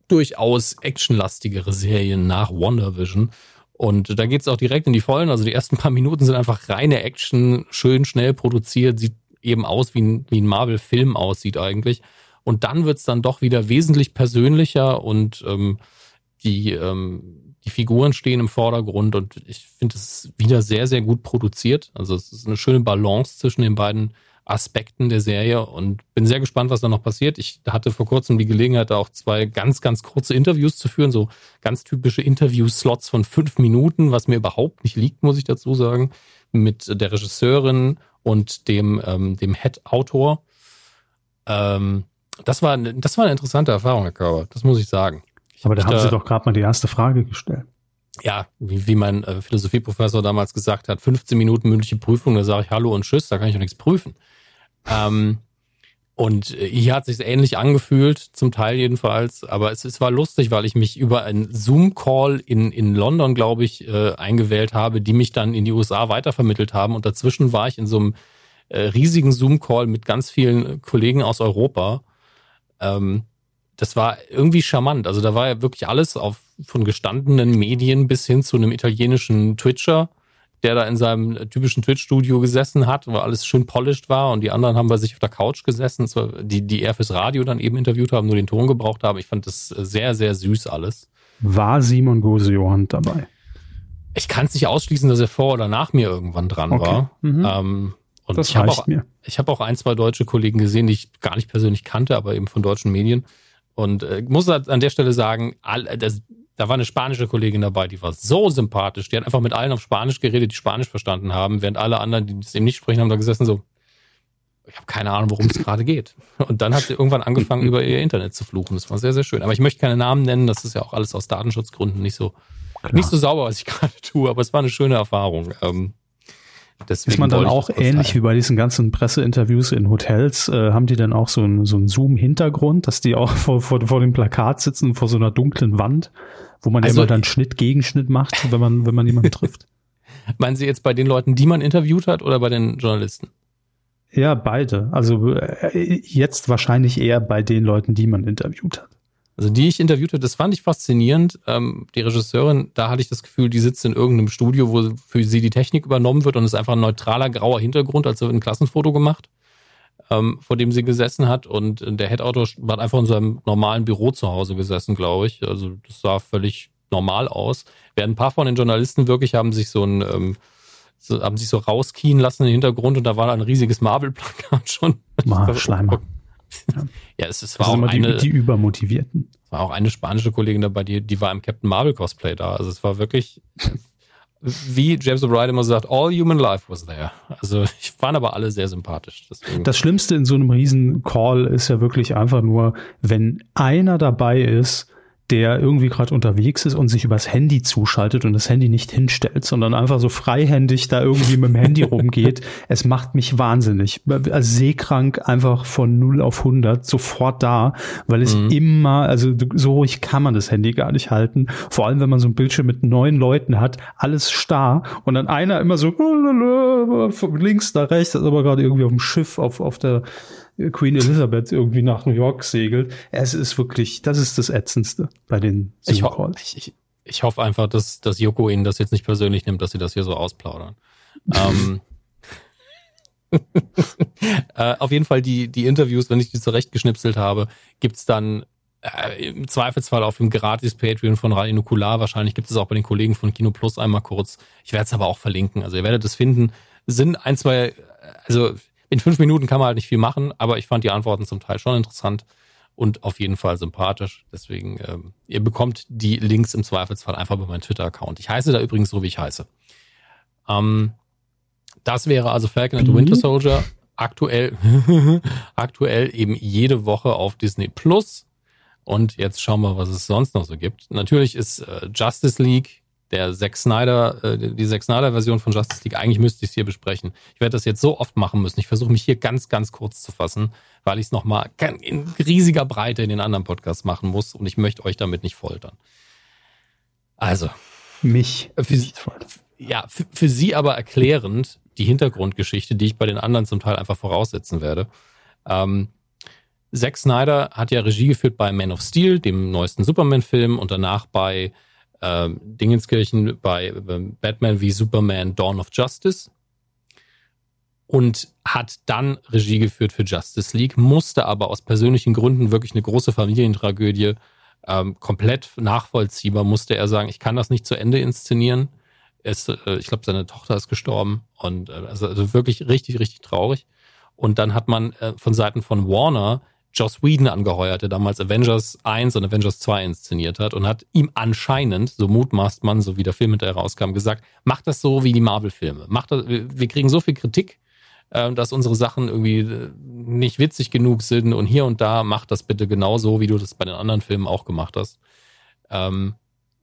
durchaus actionlastigere Serien nach WandaVision. Und da geht's auch direkt in die Vollen. Also die ersten paar Minuten sind einfach reine Action, schön schnell produziert, sieht eben aus, wie ein, wie ein Marvel-Film aussieht eigentlich. Und dann wird's dann doch wieder wesentlich persönlicher und ähm, die ähm, die Figuren stehen im Vordergrund und ich finde es wieder sehr, sehr gut produziert. Also es ist eine schöne Balance zwischen den beiden Aspekten der Serie und bin sehr gespannt, was da noch passiert. Ich hatte vor kurzem die Gelegenheit, da auch zwei ganz, ganz kurze Interviews zu führen, so ganz typische Interview-Slots von fünf Minuten, was mir überhaupt nicht liegt, muss ich dazu sagen, mit der Regisseurin und dem, ähm, dem Head-Autor. Ähm, das war, das war eine interessante Erfahrung, Herr Körber, das muss ich sagen. Aber da haben da, Sie doch gerade mal die erste Frage gestellt. Ja, wie, wie mein äh, Philosophieprofessor damals gesagt hat, 15 Minuten mündliche Prüfung, da sage ich Hallo und Tschüss, da kann ich auch nichts prüfen. Ähm, und äh, hier hat sich ähnlich angefühlt, zum Teil jedenfalls. Aber es, es war lustig, weil ich mich über einen Zoom-Call in, in London, glaube ich, äh, eingewählt habe, die mich dann in die USA weitervermittelt haben. Und dazwischen war ich in so einem äh, riesigen Zoom-Call mit ganz vielen Kollegen aus Europa. Ähm, das war irgendwie charmant. Also da war ja wirklich alles auf, von gestandenen Medien bis hin zu einem italienischen Twitcher, der da in seinem typischen Twitch-Studio gesessen hat, wo alles schön polished war und die anderen haben bei sich auf der Couch gesessen, die, die er fürs Radio dann eben interviewt haben, nur den Ton gebraucht haben. Ich fand das sehr, sehr süß alles. War Simon Gose-Johann dabei? Ich kann es nicht ausschließen, dass er vor oder nach mir irgendwann dran okay. war. Mhm. Ähm, und das ich habe auch, mir. ich habe auch ein, zwei deutsche Kollegen gesehen, die ich gar nicht persönlich kannte, aber eben von deutschen Medien. Und äh, muss an der Stelle sagen, all, das, da war eine spanische Kollegin dabei, die war so sympathisch. Die hat einfach mit allen auf Spanisch geredet, die Spanisch verstanden haben, während alle anderen, die es eben nicht sprechen, haben da gesessen so, ich habe keine Ahnung, worum es gerade geht. Und dann hat sie irgendwann angefangen, über ihr Internet zu fluchen. Das war sehr, sehr schön. Aber ich möchte keine Namen nennen, das ist ja auch alles aus Datenschutzgründen nicht so, nicht so sauber, was ich gerade tue, aber es war eine schöne Erfahrung. Ähm, Deswegen ist man dann auch ähnlich wie bei diesen ganzen Presseinterviews in Hotels, äh, haben die dann auch so einen so einen Zoom-Hintergrund, dass die auch vor, vor, vor dem Plakat sitzen, vor so einer dunklen Wand, wo man also, immer dann Schnitt Gegenschnitt macht, wenn man, wenn man jemanden trifft? Meinen Sie jetzt bei den Leuten, die man interviewt hat oder bei den Journalisten? Ja, beide. Also äh, jetzt wahrscheinlich eher bei den Leuten, die man interviewt hat. Also die ich interviewt habe, das fand ich faszinierend. Ähm, die Regisseurin, da hatte ich das Gefühl, die sitzt in irgendeinem Studio, wo für sie die Technik übernommen wird und es ist einfach ein neutraler grauer Hintergrund, als wird ein Klassenfoto gemacht, ähm, vor dem sie gesessen hat. Und der Head-Autor hat einfach in seinem normalen Büro zu Hause gesessen, glaube ich. Also das sah völlig normal aus. Während ein paar von den Journalisten wirklich haben sich so ein ähm, so, haben sich so rauskien lassen im Hintergrund und da war ein riesiges Marvel-Plakat schon. Mal Schleimer. Ja, ja es, es war auch eine, die, die Übermotivierten. Es war auch eine spanische Kollegin dabei, die, die war im Captain Marvel Cosplay da. Also es war wirklich, wie James O'Brien immer sagt, all human life was there. Also ich waren aber alle sehr sympathisch. Deswegen. Das Schlimmste in so einem riesen Call ist ja wirklich einfach nur, wenn einer dabei ist, der irgendwie gerade unterwegs ist und sich übers Handy zuschaltet und das Handy nicht hinstellt, sondern einfach so freihändig da irgendwie mit dem Handy rumgeht. Es macht mich wahnsinnig. Als seekrank einfach von 0 auf 100 sofort da, weil es mhm. immer, also so ruhig kann man das Handy gar nicht halten. Vor allem, wenn man so ein Bildschirm mit neun Leuten hat, alles starr und dann einer immer so von links nach rechts, ist aber gerade irgendwie auf dem Schiff auf, auf der Queen Elizabeth irgendwie nach New York segelt. Es ist wirklich, das ist das Ätzendste bei den ich, ho ich, ich, ich, hoffe einfach, dass, dass Joko ihnen das jetzt nicht persönlich nimmt, dass sie das hier so ausplaudern. ähm, äh, auf jeden Fall die, die Interviews, wenn ich die zurechtgeschnipselt habe, gibt's dann äh, im Zweifelsfall auf dem gratis Patreon von Radio Nukular. Wahrscheinlich gibt es auch bei den Kollegen von Kino Plus einmal kurz. Ich werde es aber auch verlinken. Also ihr werdet es finden. Sind ein, zwei, also in fünf Minuten kann man halt nicht viel machen, aber ich fand die Antworten zum Teil schon interessant und auf jeden Fall sympathisch. Deswegen, ähm, ihr bekommt die Links im Zweifelsfall einfach bei meinem Twitter-Account. Ich heiße da übrigens so, wie ich heiße. Ähm, das wäre also Falcon and the Winter Soldier. Aktuell, aktuell eben jede Woche auf Disney Plus. Und jetzt schauen wir, was es sonst noch so gibt. Natürlich ist äh, Justice League der Zack Snyder, äh, die Zack Snyder Version von Justice League, eigentlich müsste ich es hier besprechen. Ich werde das jetzt so oft machen müssen. Ich versuche mich hier ganz, ganz kurz zu fassen, weil ich es nochmal in riesiger Breite in den anderen Podcasts machen muss und ich möchte euch damit nicht foltern. Also. Mich. Für, ja, für, für Sie aber erklärend die Hintergrundgeschichte, die ich bei den anderen zum Teil einfach voraussetzen werde. Ähm, Zack Snyder hat ja Regie geführt bei Man of Steel, dem neuesten Superman-Film, und danach bei äh, Dingenskirchen bei äh, Batman wie Superman Dawn of Justice und hat dann Regie geführt für Justice League, musste aber aus persönlichen Gründen wirklich eine große Familientragödie ähm, komplett nachvollziehbar, musste er sagen, ich kann das nicht zu Ende inszenieren. Es, äh, ich glaube, seine Tochter ist gestorben und äh, also, also wirklich richtig, richtig traurig. Und dann hat man äh, von Seiten von Warner Joss Whedon angeheuert, der damals Avengers 1 und Avengers 2 inszeniert hat und hat ihm anscheinend, so mutmaßt man, so wie der Film hinterher rauskam, gesagt, mach das so wie die Marvel-Filme. Wir kriegen so viel Kritik, äh, dass unsere Sachen irgendwie äh, nicht witzig genug sind und hier und da mach das bitte genauso, wie du das bei den anderen Filmen auch gemacht hast. Ähm,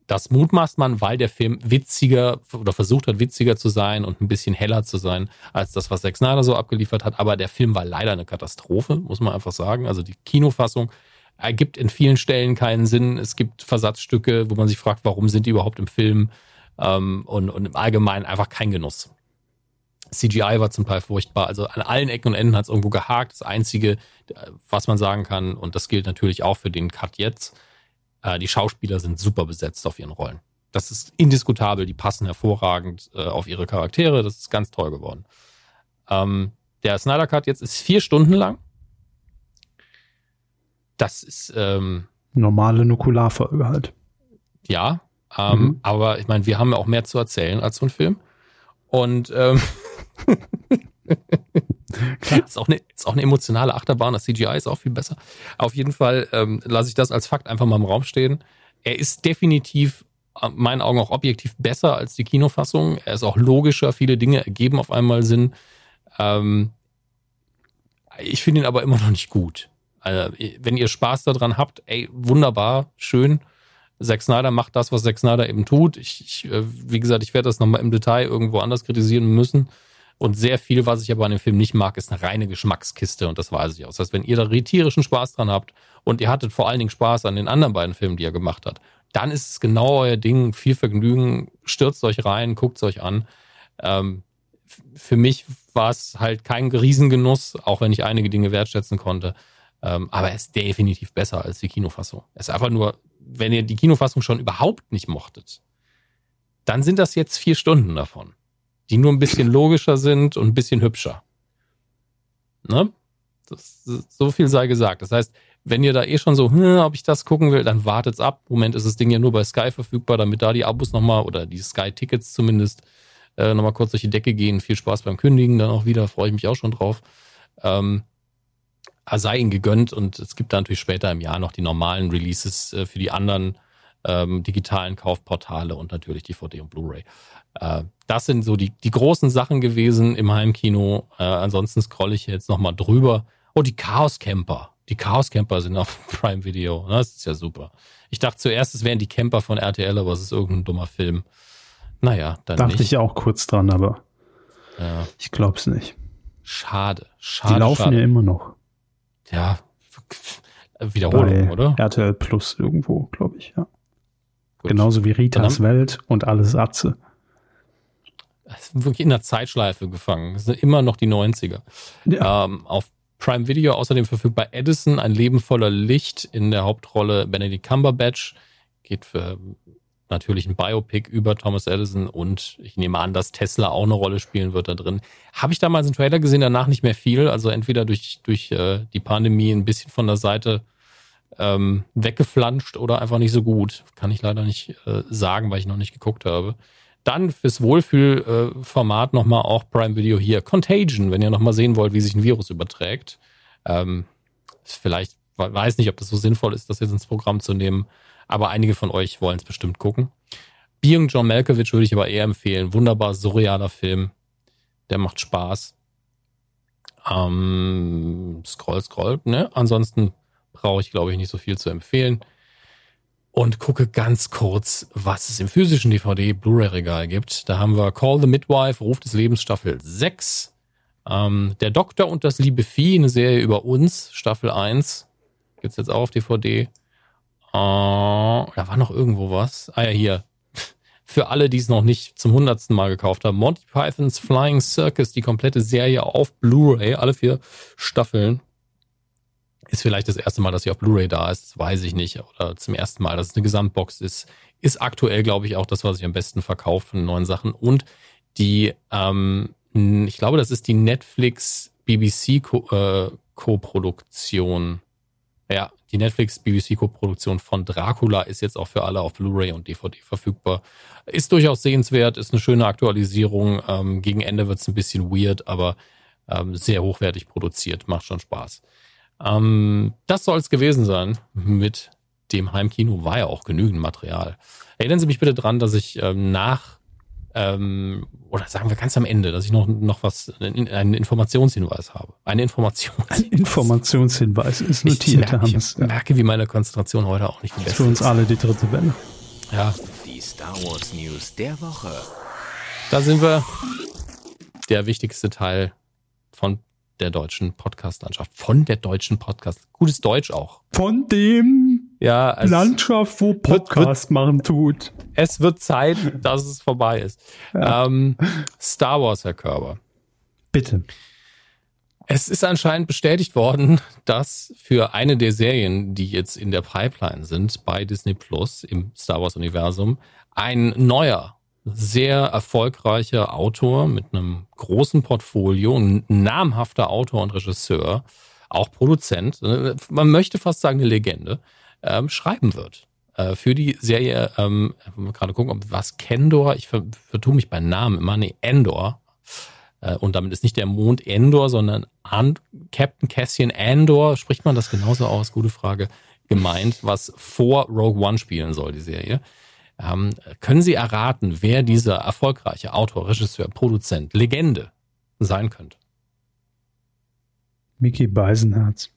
das mutmaßt man, weil der Film witziger oder versucht hat, witziger zu sein und ein bisschen heller zu sein, als das, was Zack Snyder so abgeliefert hat. Aber der Film war leider eine Katastrophe, muss man einfach sagen. Also die Kinofassung ergibt in vielen Stellen keinen Sinn. Es gibt Versatzstücke, wo man sich fragt, warum sind die überhaupt im Film? Ähm, und, und im Allgemeinen einfach kein Genuss. CGI war zum Teil furchtbar. Also an allen Ecken und Enden hat es irgendwo gehakt. Das Einzige, was man sagen kann, und das gilt natürlich auch für den Cut jetzt, äh, die Schauspieler sind super besetzt auf ihren Rollen. Das ist indiskutabel, die passen hervorragend äh, auf ihre Charaktere, das ist ganz toll geworden. Ähm, der Snyder Cut jetzt ist vier Stunden lang. Das ist ähm, normale Nukularfolge halt. Ja, ähm, mhm. aber ich meine, wir haben ja auch mehr zu erzählen als so ein Film. Und ähm, ist, auch eine, ist auch eine emotionale Achterbahn. Das CGI ist auch viel besser. Auf jeden Fall ähm, lasse ich das als Fakt einfach mal im Raum stehen. Er ist definitiv in meinen Augen auch objektiv besser als die Kinofassung. Er ist auch logischer. Viele Dinge ergeben auf einmal Sinn. Ähm, ich finde ihn aber immer noch nicht gut. Also, wenn ihr Spaß daran habt, ey, wunderbar, schön. Zack Snyder macht das, was Zack Snyder eben tut. Ich, ich äh, wie gesagt, ich werde das nochmal im Detail irgendwo anders kritisieren müssen. Und sehr viel, was ich aber an dem Film nicht mag, ist eine reine Geschmackskiste und das weiß ich auch. Das heißt, wenn ihr da tierischen Spaß dran habt und ihr hattet vor allen Dingen Spaß an den anderen beiden Filmen, die er gemacht hat, dann ist es genau euer Ding. Viel Vergnügen, stürzt euch rein, guckt es euch an. Ähm, für mich war es halt kein Riesengenuss, auch wenn ich einige Dinge wertschätzen konnte. Ähm, aber er ist definitiv besser als die Kinofassung. Es ist einfach nur, wenn ihr die Kinofassung schon überhaupt nicht mochtet, dann sind das jetzt vier Stunden davon, die nur ein bisschen logischer sind und ein bisschen hübscher. Ne? Das, so viel sei gesagt. Das heißt, wenn ihr da eh schon so, hm, ob ich das gucken will, dann wartet's ab. Im Moment ist das Ding ja nur bei Sky verfügbar, damit da die Abos nochmal oder die Sky-Tickets zumindest äh, nochmal kurz durch die Decke gehen. Viel Spaß beim Kündigen dann auch wieder, freue ich mich auch schon drauf. Ähm, sei ihnen gegönnt und es gibt da natürlich später im Jahr noch die normalen Releases äh, für die anderen ähm, digitalen Kaufportale und natürlich DVD und Blu-ray. Äh, das sind so die, die großen Sachen gewesen im Heimkino. Äh, ansonsten scrolle ich jetzt nochmal drüber. Oh, die Chaos Camper. Die Chaos Camper sind auf Prime Video. Das ist ja super. Ich dachte zuerst, es wären die Camper von RTL, aber es ist irgendein dummer Film. Naja, dann Dachte nicht. ich auch kurz dran, aber ja. ich glaub's nicht. Schade, schade. Die laufen schade. ja immer noch. Ja, Wiederholung, Bei oder? RTL Plus irgendwo, glaube ich, ja. Gut. Genauso wie Ritas Dann Welt und alles Atze. Es ist wirklich in der Zeitschleife gefangen. Das sind immer noch die 90er. Ja. Ähm, auf Prime Video außerdem verfügbar Edison, ein Leben voller Licht in der Hauptrolle Benedict Cumberbatch. Geht für natürlich ein Biopic über Thomas Edison und ich nehme an, dass Tesla auch eine Rolle spielen wird da drin. Habe ich damals einen Trailer gesehen, danach nicht mehr viel. Also entweder durch, durch äh, die Pandemie ein bisschen von der Seite ähm, weggeflanscht oder einfach nicht so gut. Kann ich leider nicht äh, sagen, weil ich noch nicht geguckt habe. Dann fürs Wohlfühlformat äh, nochmal auch Prime Video hier. Contagion, wenn ihr nochmal sehen wollt, wie sich ein Virus überträgt. Ähm, vielleicht, weiß nicht, ob das so sinnvoll ist, das jetzt ins Programm zu nehmen, aber einige von euch wollen es bestimmt gucken. Being John Malkovich würde ich aber eher empfehlen. Wunderbar surrealer Film. Der macht Spaß. Ähm, scroll, scroll. Ne? Ansonsten brauche ich, glaube ich, nicht so viel zu empfehlen. Und gucke ganz kurz, was es im physischen DVD-Blu-ray-Regal gibt. Da haben wir Call the Midwife, Ruf des Lebens, Staffel 6. Ähm, Der Doktor und das liebe Vieh, eine Serie über uns, Staffel 1. Gibt's jetzt auch auf DVD. Äh, da war noch irgendwo was. Ah ja, hier. Für alle, die es noch nicht zum hundertsten Mal gekauft haben. Monty Pythons Flying Circus, die komplette Serie auf Blu-ray, alle vier Staffeln. Ist vielleicht das erste Mal, dass sie auf Blu-ray da ist, weiß ich nicht. Oder zum ersten Mal, dass es eine Gesamtbox ist. Ist aktuell, glaube ich, auch das, was sich am besten verkauft von neuen Sachen. Und die, ähm, ich glaube, das ist die Netflix BBC äh. Ja, die Netflix BBC Co-Produktion von Dracula ist jetzt auch für alle auf Blu-ray und DVD verfügbar. Ist durchaus sehenswert, ist eine schöne Aktualisierung. Ähm, gegen Ende wird es ein bisschen weird, aber ähm, sehr hochwertig produziert, macht schon Spaß. Ähm, das soll es gewesen sein mit dem Heimkino. War ja auch genügend Material. Erinnern Sie mich bitte dran, dass ich ähm, nach, ähm, oder sagen wir ganz am Ende, dass ich noch, noch was, einen Informationshinweis habe. Eine Information. Ein Informationshinweis ist notiert, ich merke, ich merke, wie meine Konzentration heute auch nicht die Das ist beste für uns alle die dritte Welle. Ja, Die Star Wars News der Woche. da sind wir. Der wichtigste Teil von der deutschen Podcast-Landschaft. Von der deutschen Podcast. Gutes Deutsch auch. Von dem Ja, Landschaft, wo Podcast machen tut. es wird Zeit, dass es vorbei ist. Ähm, Star Wars, Herr Körber. Bitte. Es ist anscheinend bestätigt worden, dass für eine der Serien, die jetzt in der Pipeline sind bei Disney Plus im Star Wars Universum, ein neuer, sehr erfolgreicher Autor mit einem großen Portfolio, ein namhafter Autor und Regisseur, auch Produzent, äh, man möchte fast sagen eine Legende, ähm, schreiben wird. Äh, für die Serie, ähm, gerade gucken, ob was Kendor, ich ver vertue mich bei Namen immer, nee, Endor, äh, und damit ist nicht der Mond Endor, sondern An Captain Cassian Andor, spricht man das genauso aus? Gute Frage. Gemeint, was vor Rogue One spielen soll, die Serie. Ähm, können Sie erraten, wer dieser erfolgreiche Autor, Regisseur, Produzent, Legende sein könnte? Mickey Beisenherz.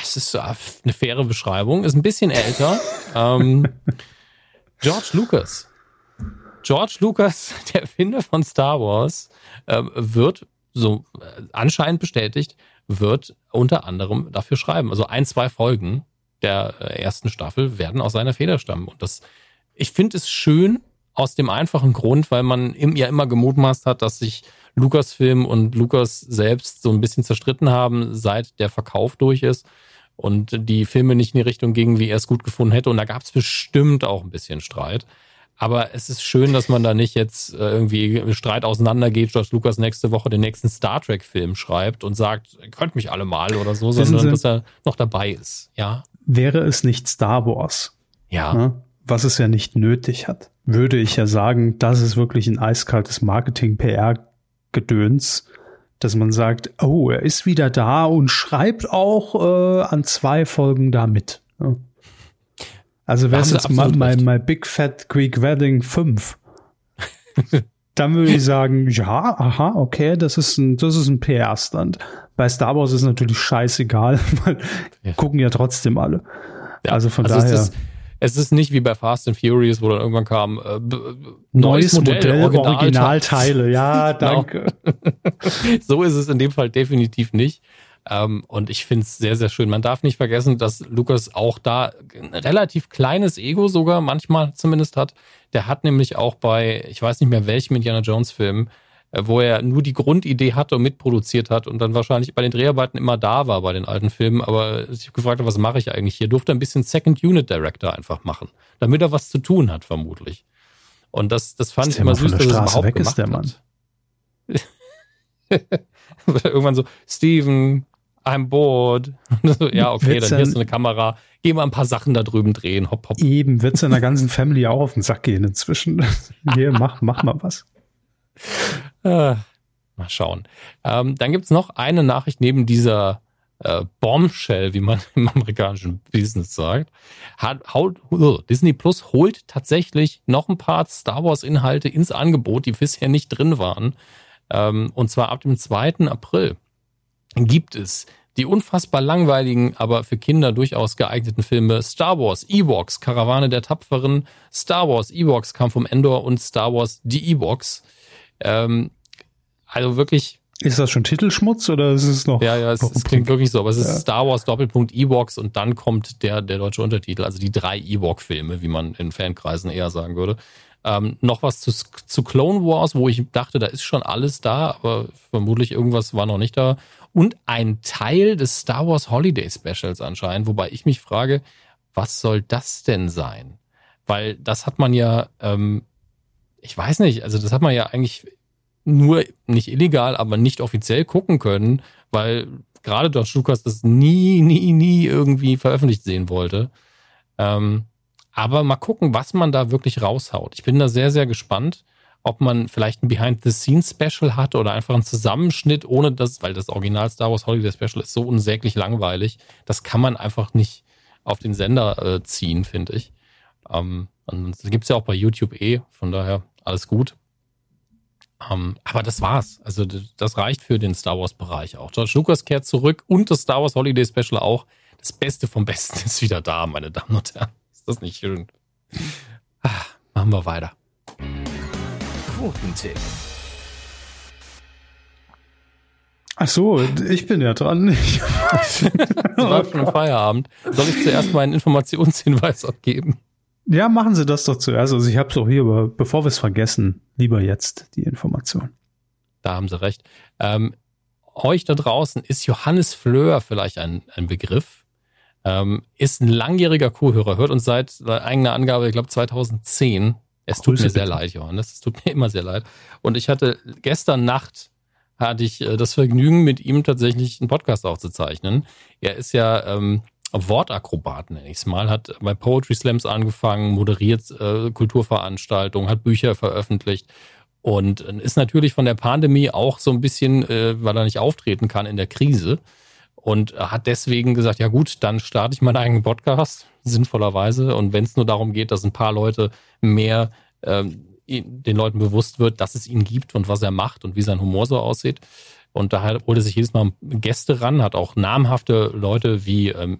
Es ist eine faire Beschreibung, ist ein bisschen älter. ähm, George Lucas. George Lucas, der Erfinder von Star Wars, äh, wird, so äh, anscheinend bestätigt, wird unter anderem dafür schreiben. Also ein, zwei Folgen der äh, ersten Staffel werden aus seiner Feder stammen. Und das, ich finde es schön aus dem einfachen Grund, weil man im, ja immer gemutmaßt hat, dass sich Lucasfilm und Lucas selbst so ein bisschen zerstritten haben, seit der Verkauf durch ist und die Filme nicht in die Richtung gingen, wie er es gut gefunden hätte. Und da gab es bestimmt auch ein bisschen Streit. Aber es ist schön, dass man da nicht jetzt äh, irgendwie im Streit auseinandergeht, dass Lukas nächste Woche den nächsten Star Trek-Film schreibt und sagt, könnt mich alle mal oder so, sondern Sie, dass er noch dabei ist. Ja. Wäre es nicht Star Wars? Ja. Ne? Was es ja nicht nötig hat, würde ich ja sagen, das ist wirklich ein eiskaltes Marketing-PR-Gedöns, dass man sagt, oh, er ist wieder da und schreibt auch äh, an zwei Folgen da mit. Ja. Also wäre es jetzt mal my, my Big Fat Greek Wedding 5. dann würde ich sagen, ja, aha, okay, das ist ein, das ist ein PR-Stand. Bei Star Wars ist natürlich scheißegal, weil ja. gucken ja trotzdem alle. Ja, also von also daher. Es ist, es ist nicht wie bei Fast and Furious, wo dann irgendwann kam äh, neues, Modell, Modell Originalteile. Originalteile. Ja, genau. danke. so ist es in dem Fall definitiv nicht. Ähm, und ich finde es sehr, sehr schön. Man darf nicht vergessen, dass Lukas auch da ein relativ kleines Ego sogar manchmal zumindest hat. Der hat nämlich auch bei, ich weiß nicht mehr welchem Indiana Jones Film, wo er nur die Grundidee hatte und mitproduziert hat und dann wahrscheinlich bei den Dreharbeiten immer da war bei den alten Filmen, aber ich gefragt habe, was mache ich eigentlich hier? Durfte ein bisschen Second Unit Director einfach machen, damit er was zu tun hat, vermutlich. Und das, das fand das ich immer süß, dass er überhaupt weg gemacht ist der Mann. Irgendwann so, Steven, I'm bored. so, ja, okay, wird's dann hier ist eine Kamera. Geh mal ein paar Sachen da drüben drehen. Hopp, hopp. Eben, wird es in der ganzen Family auch auf den Sack gehen inzwischen. Hier, mach, mach mal was. Äh, mal schauen. Ähm, dann gibt's noch eine Nachricht neben dieser äh, Bombshell, wie man im amerikanischen Business sagt. Hat, haut, uh, Disney Plus holt tatsächlich noch ein paar Star Wars Inhalte ins Angebot, die bisher nicht drin waren. Ähm, und zwar ab dem 2. April gibt es die unfassbar langweiligen, aber für Kinder durchaus geeigneten Filme Star Wars, Ewoks, Karawane der Tapferen, Star Wars, Ewoks, Kampf um Endor und Star Wars, die Ewoks. Ähm, also wirklich. Ist das schon Titelschmutz oder ist es noch? Ja, ja, es, es klingt wirklich so, aber es ist ja. Star Wars Doppelpunkt Ewoks und dann kommt der, der deutsche Untertitel, also die drei Ewok-Filme, wie man in Fankreisen eher sagen würde. Ähm, noch was zu, zu Clone Wars, wo ich dachte, da ist schon alles da, aber vermutlich irgendwas war noch nicht da. Und ein Teil des Star Wars Holiday Specials anscheinend, wobei ich mich frage, was soll das denn sein? Weil das hat man ja, ähm, ich weiß nicht, also das hat man ja eigentlich nur nicht illegal, aber nicht offiziell gucken können, weil gerade George Lucas das nie, nie, nie irgendwie veröffentlicht sehen wollte. Ähm, aber mal gucken, was man da wirklich raushaut. Ich bin da sehr, sehr gespannt, ob man vielleicht ein Behind-the-Scenes-Special hat oder einfach einen Zusammenschnitt, ohne das, weil das Original Star Wars Holiday Special ist so unsäglich langweilig. Das kann man einfach nicht auf den Sender äh, ziehen, finde ich. Ähm, und das gibt's ja auch bei YouTube eh, von daher alles gut. Um, ähm, aber das war's. Also das reicht für den Star Wars Bereich auch. George Lucas kehrt zurück und das Star Wars Holiday Special auch. Das Beste vom Besten ist wieder da, meine Damen und Herren das nicht schön? Ah, machen wir weiter. Quotentipp. Ach so, ich bin ja dran. Ich war schon im Feierabend. Soll ich zuerst meinen Informationshinweis abgeben? Ja, machen Sie das doch zuerst. Also ich habe es auch hier, aber bevor wir es vergessen, lieber jetzt die Information. Da haben Sie recht. Ähm, euch da draußen ist Johannes Fleur vielleicht ein, ein Begriff. Ähm, ist ein langjähriger Co-Hörer, hört uns seit eigener Angabe, ich glaube 2010. Es tut mir sehr leid, Johannes. Es tut mir immer sehr leid. Und ich hatte gestern Nacht hatte ich äh, das Vergnügen, mit ihm tatsächlich einen Podcast aufzuzeichnen. Er ist ja ähm, Wortakrobat, nenne ich es mal, hat bei Poetry Slams angefangen, moderiert äh, Kulturveranstaltungen, hat Bücher veröffentlicht und äh, ist natürlich von der Pandemie auch so ein bisschen, äh, weil er nicht auftreten kann in der Krise, und hat deswegen gesagt, ja gut, dann starte ich meinen eigenen Podcast, sinnvollerweise. Und wenn es nur darum geht, dass ein paar Leute mehr ähm, den Leuten bewusst wird, dass es ihn gibt und was er macht und wie sein Humor so aussieht. Und da holt er sich jedes Mal Gäste ran, hat auch namhafte Leute wie ähm,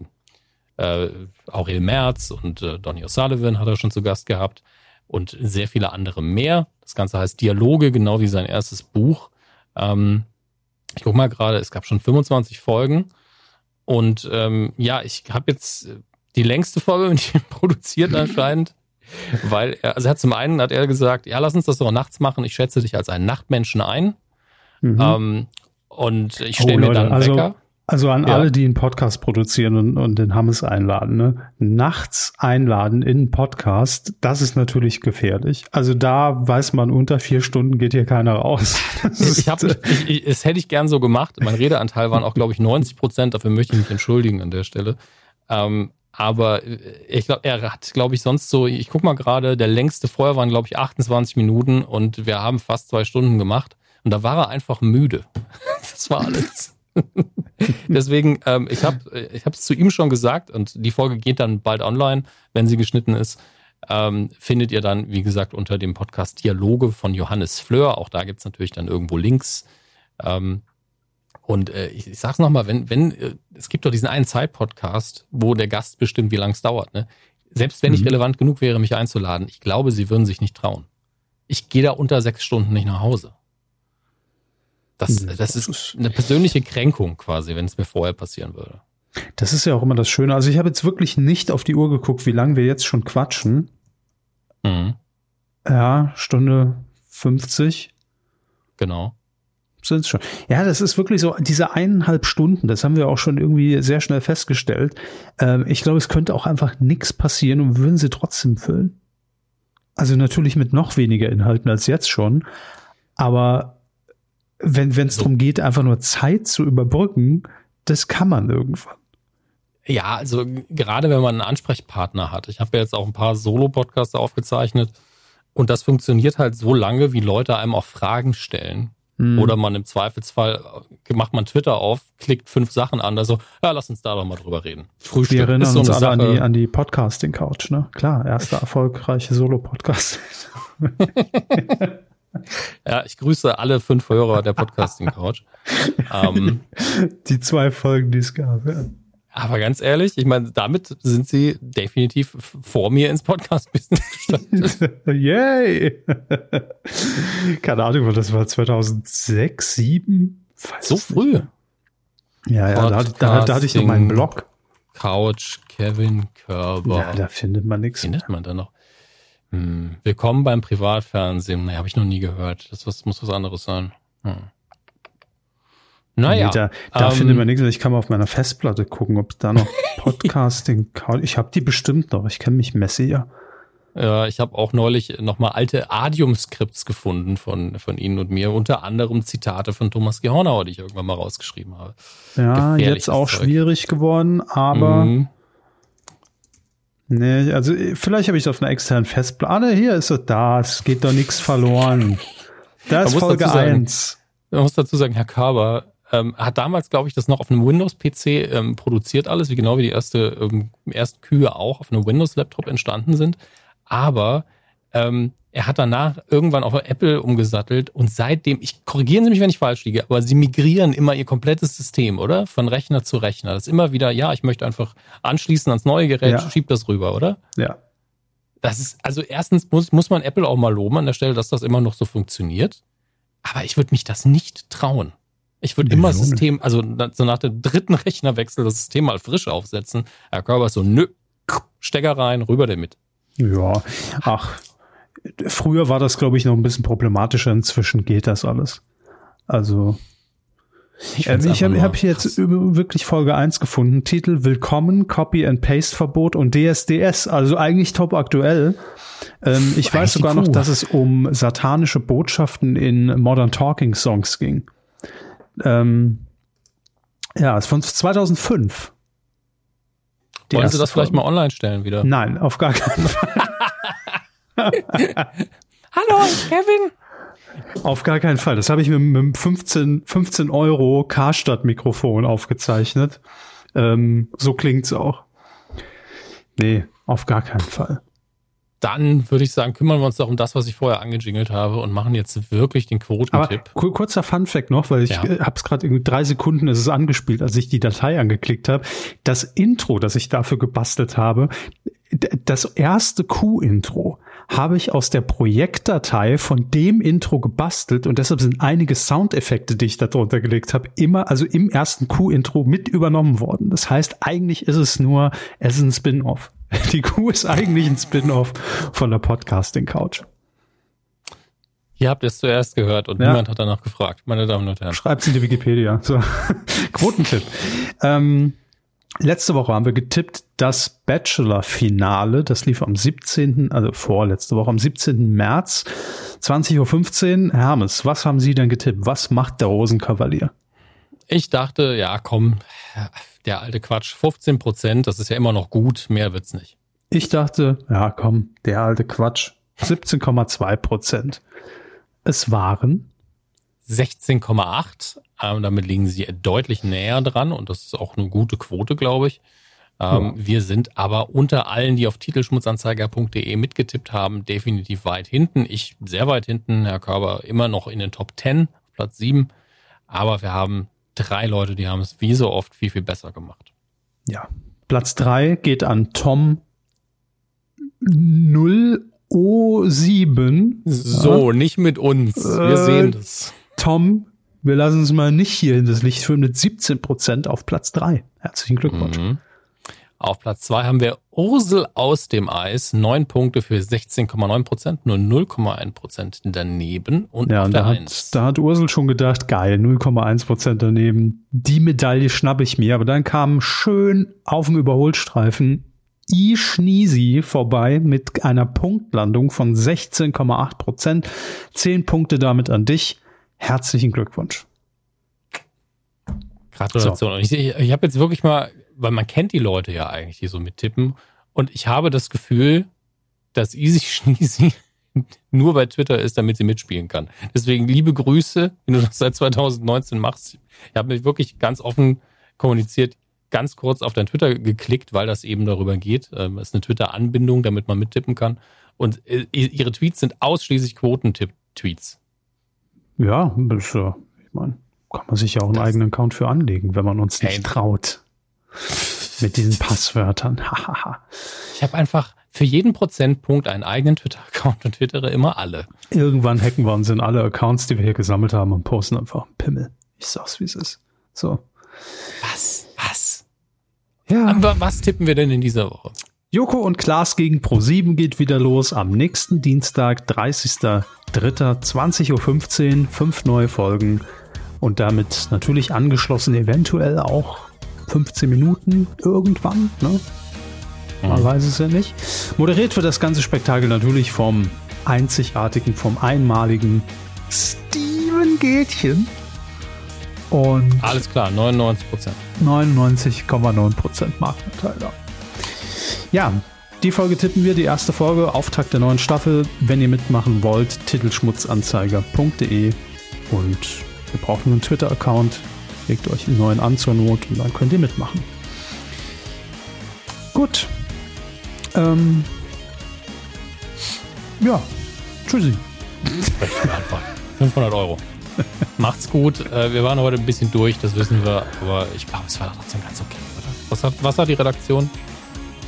äh, Aurel Merz und äh, Donny O'Sullivan hat er schon zu Gast gehabt und sehr viele andere mehr. Das Ganze heißt Dialoge, genau wie sein erstes Buch. Ähm, ich guck mal gerade, es gab schon 25 Folgen. Und ähm, ja, ich habe jetzt die längste Folge, die produziert anscheinend. Weil er, also er hat zum einen hat er gesagt, ja, lass uns das doch nachts machen. Ich schätze dich als einen Nachtmenschen ein. Mhm. Ähm, und ich stelle oh, mir dann einen also, Wecker. Also an ja. alle, die einen Podcast produzieren und, und den Hammes einladen, ne? nachts einladen in einen Podcast, das ist natürlich gefährlich. Also da weiß man, unter vier Stunden geht hier keiner raus. ich hab, ich, ich, es hätte ich gern so gemacht. Mein Redeanteil waren auch, glaube ich, 90 Prozent. Dafür möchte ich mich entschuldigen an der Stelle. Ähm, aber äh, ich glaube, er hat, glaube ich, sonst so, ich guck mal gerade, der längste vorher waren, glaube ich, 28 Minuten und wir haben fast zwei Stunden gemacht. Und da war er einfach müde. Das war alles. Deswegen, ähm, ich habe ich es zu ihm schon gesagt und die Folge geht dann bald online, wenn sie geschnitten ist. Ähm, findet ihr dann, wie gesagt, unter dem Podcast Dialoge von Johannes Fleur. Auch da gibt es natürlich dann irgendwo Links. Ähm, und äh, ich, ich sag's nochmal, wenn, wenn, äh, es gibt doch diesen einen Zeit-Podcast, wo der Gast bestimmt, wie lange es dauert. Ne? Selbst wenn mhm. ich relevant genug wäre, mich einzuladen, ich glaube, sie würden sich nicht trauen. Ich gehe da unter sechs Stunden nicht nach Hause. Das, das ist eine persönliche Kränkung quasi, wenn es mir vorher passieren würde. Das ist ja auch immer das Schöne. Also ich habe jetzt wirklich nicht auf die Uhr geguckt, wie lange wir jetzt schon quatschen. Mhm. Ja, Stunde 50. Genau. Sind schon. Ja, das ist wirklich so, diese eineinhalb Stunden, das haben wir auch schon irgendwie sehr schnell festgestellt. Ähm, ich glaube, es könnte auch einfach nichts passieren und würden sie trotzdem füllen. Also natürlich mit noch weniger Inhalten als jetzt schon. Aber wenn es so. darum geht, einfach nur Zeit zu überbrücken, das kann man irgendwann. Ja, also gerade wenn man einen Ansprechpartner hat. Ich habe ja jetzt auch ein paar Solo-Podcasts aufgezeichnet und das funktioniert halt so lange, wie Leute einem auch Fragen stellen. Hm. Oder man im Zweifelsfall macht man Twitter auf, klickt fünf Sachen an, also ja, lass uns da doch mal drüber reden. Frühstück Wir erinnern so uns alle an die, an die Podcasting-Couch, ne? Klar, erster erfolgreiche Solo-Podcast. Ja, ich grüße alle fünf Hörer der Podcasting Couch. ähm, die zwei Folgen, die es gab, ja. Aber ganz ehrlich, ich meine, damit sind sie definitiv vor mir ins Podcast-Business gestartet. Yay! Keine Ahnung, das war 2006, 2007? so früh? Ja, ja, da, da, da hatte ich noch meinen Blog. Couch, Kevin Körber. Ja, da findet man nichts. Findet man da noch? Hm. Willkommen beim Privatfernsehen. Naja, habe ich noch nie gehört. Das was, muss was anderes sein. Hm. Naja. Nee, da da ähm, findet man nichts. Ich kann mal auf meiner Festplatte gucken, ob da noch Podcasting. ich habe die bestimmt noch. Ich kenne mich Messier. Ja, ich habe auch neulich nochmal alte Adium-Skripts gefunden von, von Ihnen und mir, unter anderem Zitate von Thomas Gehornauer, die ich irgendwann mal rausgeschrieben habe. Ja, jetzt auch Zeug. schwierig geworden, aber mhm. Nee, also vielleicht habe ich es auf einer externen Festplatte. Ah, hier ist es da. Es geht doch nichts verloren. Das ist Folge 1. Man muss dazu sagen, Herr Körber ähm, hat damals, glaube ich, das noch auf einem Windows-PC ähm, produziert alles, wie genau wie die erste, ähm, ersten Kühe auch auf einem Windows-Laptop entstanden sind. Aber ähm, er hat danach irgendwann auf Apple umgesattelt und seitdem, ich korrigieren Sie mich, wenn ich falsch liege, aber Sie migrieren immer Ihr komplettes System, oder? Von Rechner zu Rechner. Das ist immer wieder, ja, ich möchte einfach anschließen ans neue Gerät, ja. schieb das rüber, oder? Ja. Das ist, also erstens muss, muss man Apple auch mal loben an der Stelle, dass das immer noch so funktioniert. Aber ich würde mich das nicht trauen. Ich würde immer das System, also so nach dem dritten Rechnerwechsel das System mal frisch aufsetzen. Herr Körber ist so, nö, Stecker rein, rüber damit. Ja, ach, Früher war das, glaube ich, noch ein bisschen problematischer. Inzwischen geht das alles. Also. Ich, äh, ich habe hab jetzt wirklich Folge 1 gefunden. Titel Willkommen, Copy and Paste Verbot und DSDS. Also eigentlich top aktuell. Ähm, ich weiß sogar noch, dass es um satanische Botschaften in Modern Talking Songs ging. Ähm, ja, ist von 2005. Wollen Sie das vielleicht mal online stellen wieder? Nein, auf gar keinen Fall. Hallo, Kevin. Auf gar keinen Fall. Das habe ich mit, einem 15, 15 Euro Karstadt-Mikrofon aufgezeichnet. Ähm, so klingt's auch. Nee, auf gar keinen Fall. Dann würde ich sagen, kümmern wir uns doch um das, was ich vorher angejingelt habe und machen jetzt wirklich den Quotentipp. Aber kurzer Fun-Fact noch, weil ich ja. habe es gerade in drei Sekunden ist es angespielt, als ich die Datei angeklickt habe. Das Intro, das ich dafür gebastelt habe, das erste Q-Intro habe ich aus der Projektdatei von dem Intro gebastelt und deshalb sind einige Soundeffekte, die ich da drunter gelegt habe, immer, also im ersten Q-Intro mit übernommen worden. Das heißt, eigentlich ist es nur, es ist ein Spin-off. Die Q ist eigentlich ein Spin-off von der Podcasting Couch. Ihr habt es zuerst gehört und ja. niemand hat danach gefragt, meine Damen und Herren. Schreibt in die Wikipedia. So. Quotentipp. Ähm, letzte Woche haben wir getippt, das Bachelor-Finale, das lief am 17., also vorletzte Woche, am 17. März, 20.15 Uhr. Hermes, was haben Sie denn getippt? Was macht der Rosenkavalier? Ich dachte, ja, komm, der alte Quatsch, 15 Prozent, das ist ja immer noch gut, mehr wird's nicht. Ich dachte, ja, komm, der alte Quatsch, 17,2 Prozent. Es waren 16,8. Ähm, damit liegen sie deutlich näher dran und das ist auch eine gute Quote, glaube ich. Ähm, ja. Wir sind aber unter allen, die auf titelschmutzanzeiger.de mitgetippt haben, definitiv weit hinten. Ich sehr weit hinten, Herr Körber immer noch in den Top 10, Platz 7. Aber wir haben drei Leute, die haben es wie so oft viel, viel besser gemacht. Ja. Platz 3 geht an Tom 0 O7. So, nicht mit uns. Wir äh, sehen das. Tom, wir lassen uns mal nicht hier in das Licht führen mit 17 Prozent auf Platz 3. Herzlichen Glückwunsch. Mhm. Auf Platz 2 haben wir Ursel aus dem Eis. Neun Punkte für 16,9 Prozent, nur 0,1 Prozent daneben. Und ja, und da hat, da hat Ursel schon gedacht, geil, 0,1 Prozent daneben. Die Medaille schnappe ich mir. Aber dann kam schön auf dem Überholstreifen Ischnisi vorbei mit einer Punktlandung von 16,8 Prozent. Zehn Punkte damit an dich. Herzlichen Glückwunsch. Gratulation. So. Ich, ich, ich habe jetzt wirklich mal, weil man kennt die Leute ja eigentlich, die so mittippen. Und ich habe das Gefühl, dass Easy Schneezy nur bei Twitter ist, damit sie mitspielen kann. Deswegen liebe Grüße, wenn du das seit 2019 machst. Ich habe mich wirklich ganz offen kommuniziert ganz kurz auf dein Twitter geklickt, weil das eben darüber geht. Ähm, es ist eine Twitter-Anbindung, damit man mittippen kann. Und äh, ihre Tweets sind ausschließlich Quotentipp-Tweets. Ja, das, äh, ich meine, kann man sich ja auch einen das eigenen Account für anlegen, wenn man uns nicht traut. Mit diesen Passwörtern. ich habe einfach für jeden Prozentpunkt einen eigenen Twitter-Account und twittere immer alle. Irgendwann hacken wir uns in alle Accounts, die wir hier gesammelt haben und posten einfach Pimmel. Ich sag's, wie es ist. So. Was? Was? Ja. Aber was tippen wir denn in dieser Woche? Joko und Klaas gegen Pro7 geht wieder los am nächsten Dienstag, 30.03.20.15 Uhr. Fünf neue Folgen und damit natürlich angeschlossen eventuell auch 15 Minuten irgendwann. Ne? Man mhm. weiß es ja nicht. Moderiert wird das ganze Spektakel natürlich vom einzigartigen, vom einmaligen Steven Gätchen. Und Alles klar, 99 Prozent. 99,9 Prozent Marktanteil da. Ja, die Folge tippen wir, die erste Folge, Auftakt der neuen Staffel. Wenn ihr mitmachen wollt, titelschmutzanzeiger.de und wir brauchen einen Twitter-Account. Legt euch einen neuen an zur Not und dann könnt ihr mitmachen. Gut. Ähm, ja, tschüssi. 500 Euro. Macht's gut. Äh, wir waren heute ein bisschen durch, das wissen wir, aber ich glaube, es war trotzdem ganz okay? Was hat, was hat die Redaktion?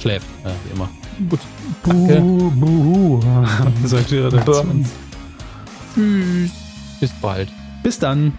Schläft, ja, wie immer. Gut. Danke. Buhu, buhu, sagt. Tschüss. Bis bald. Bis dann.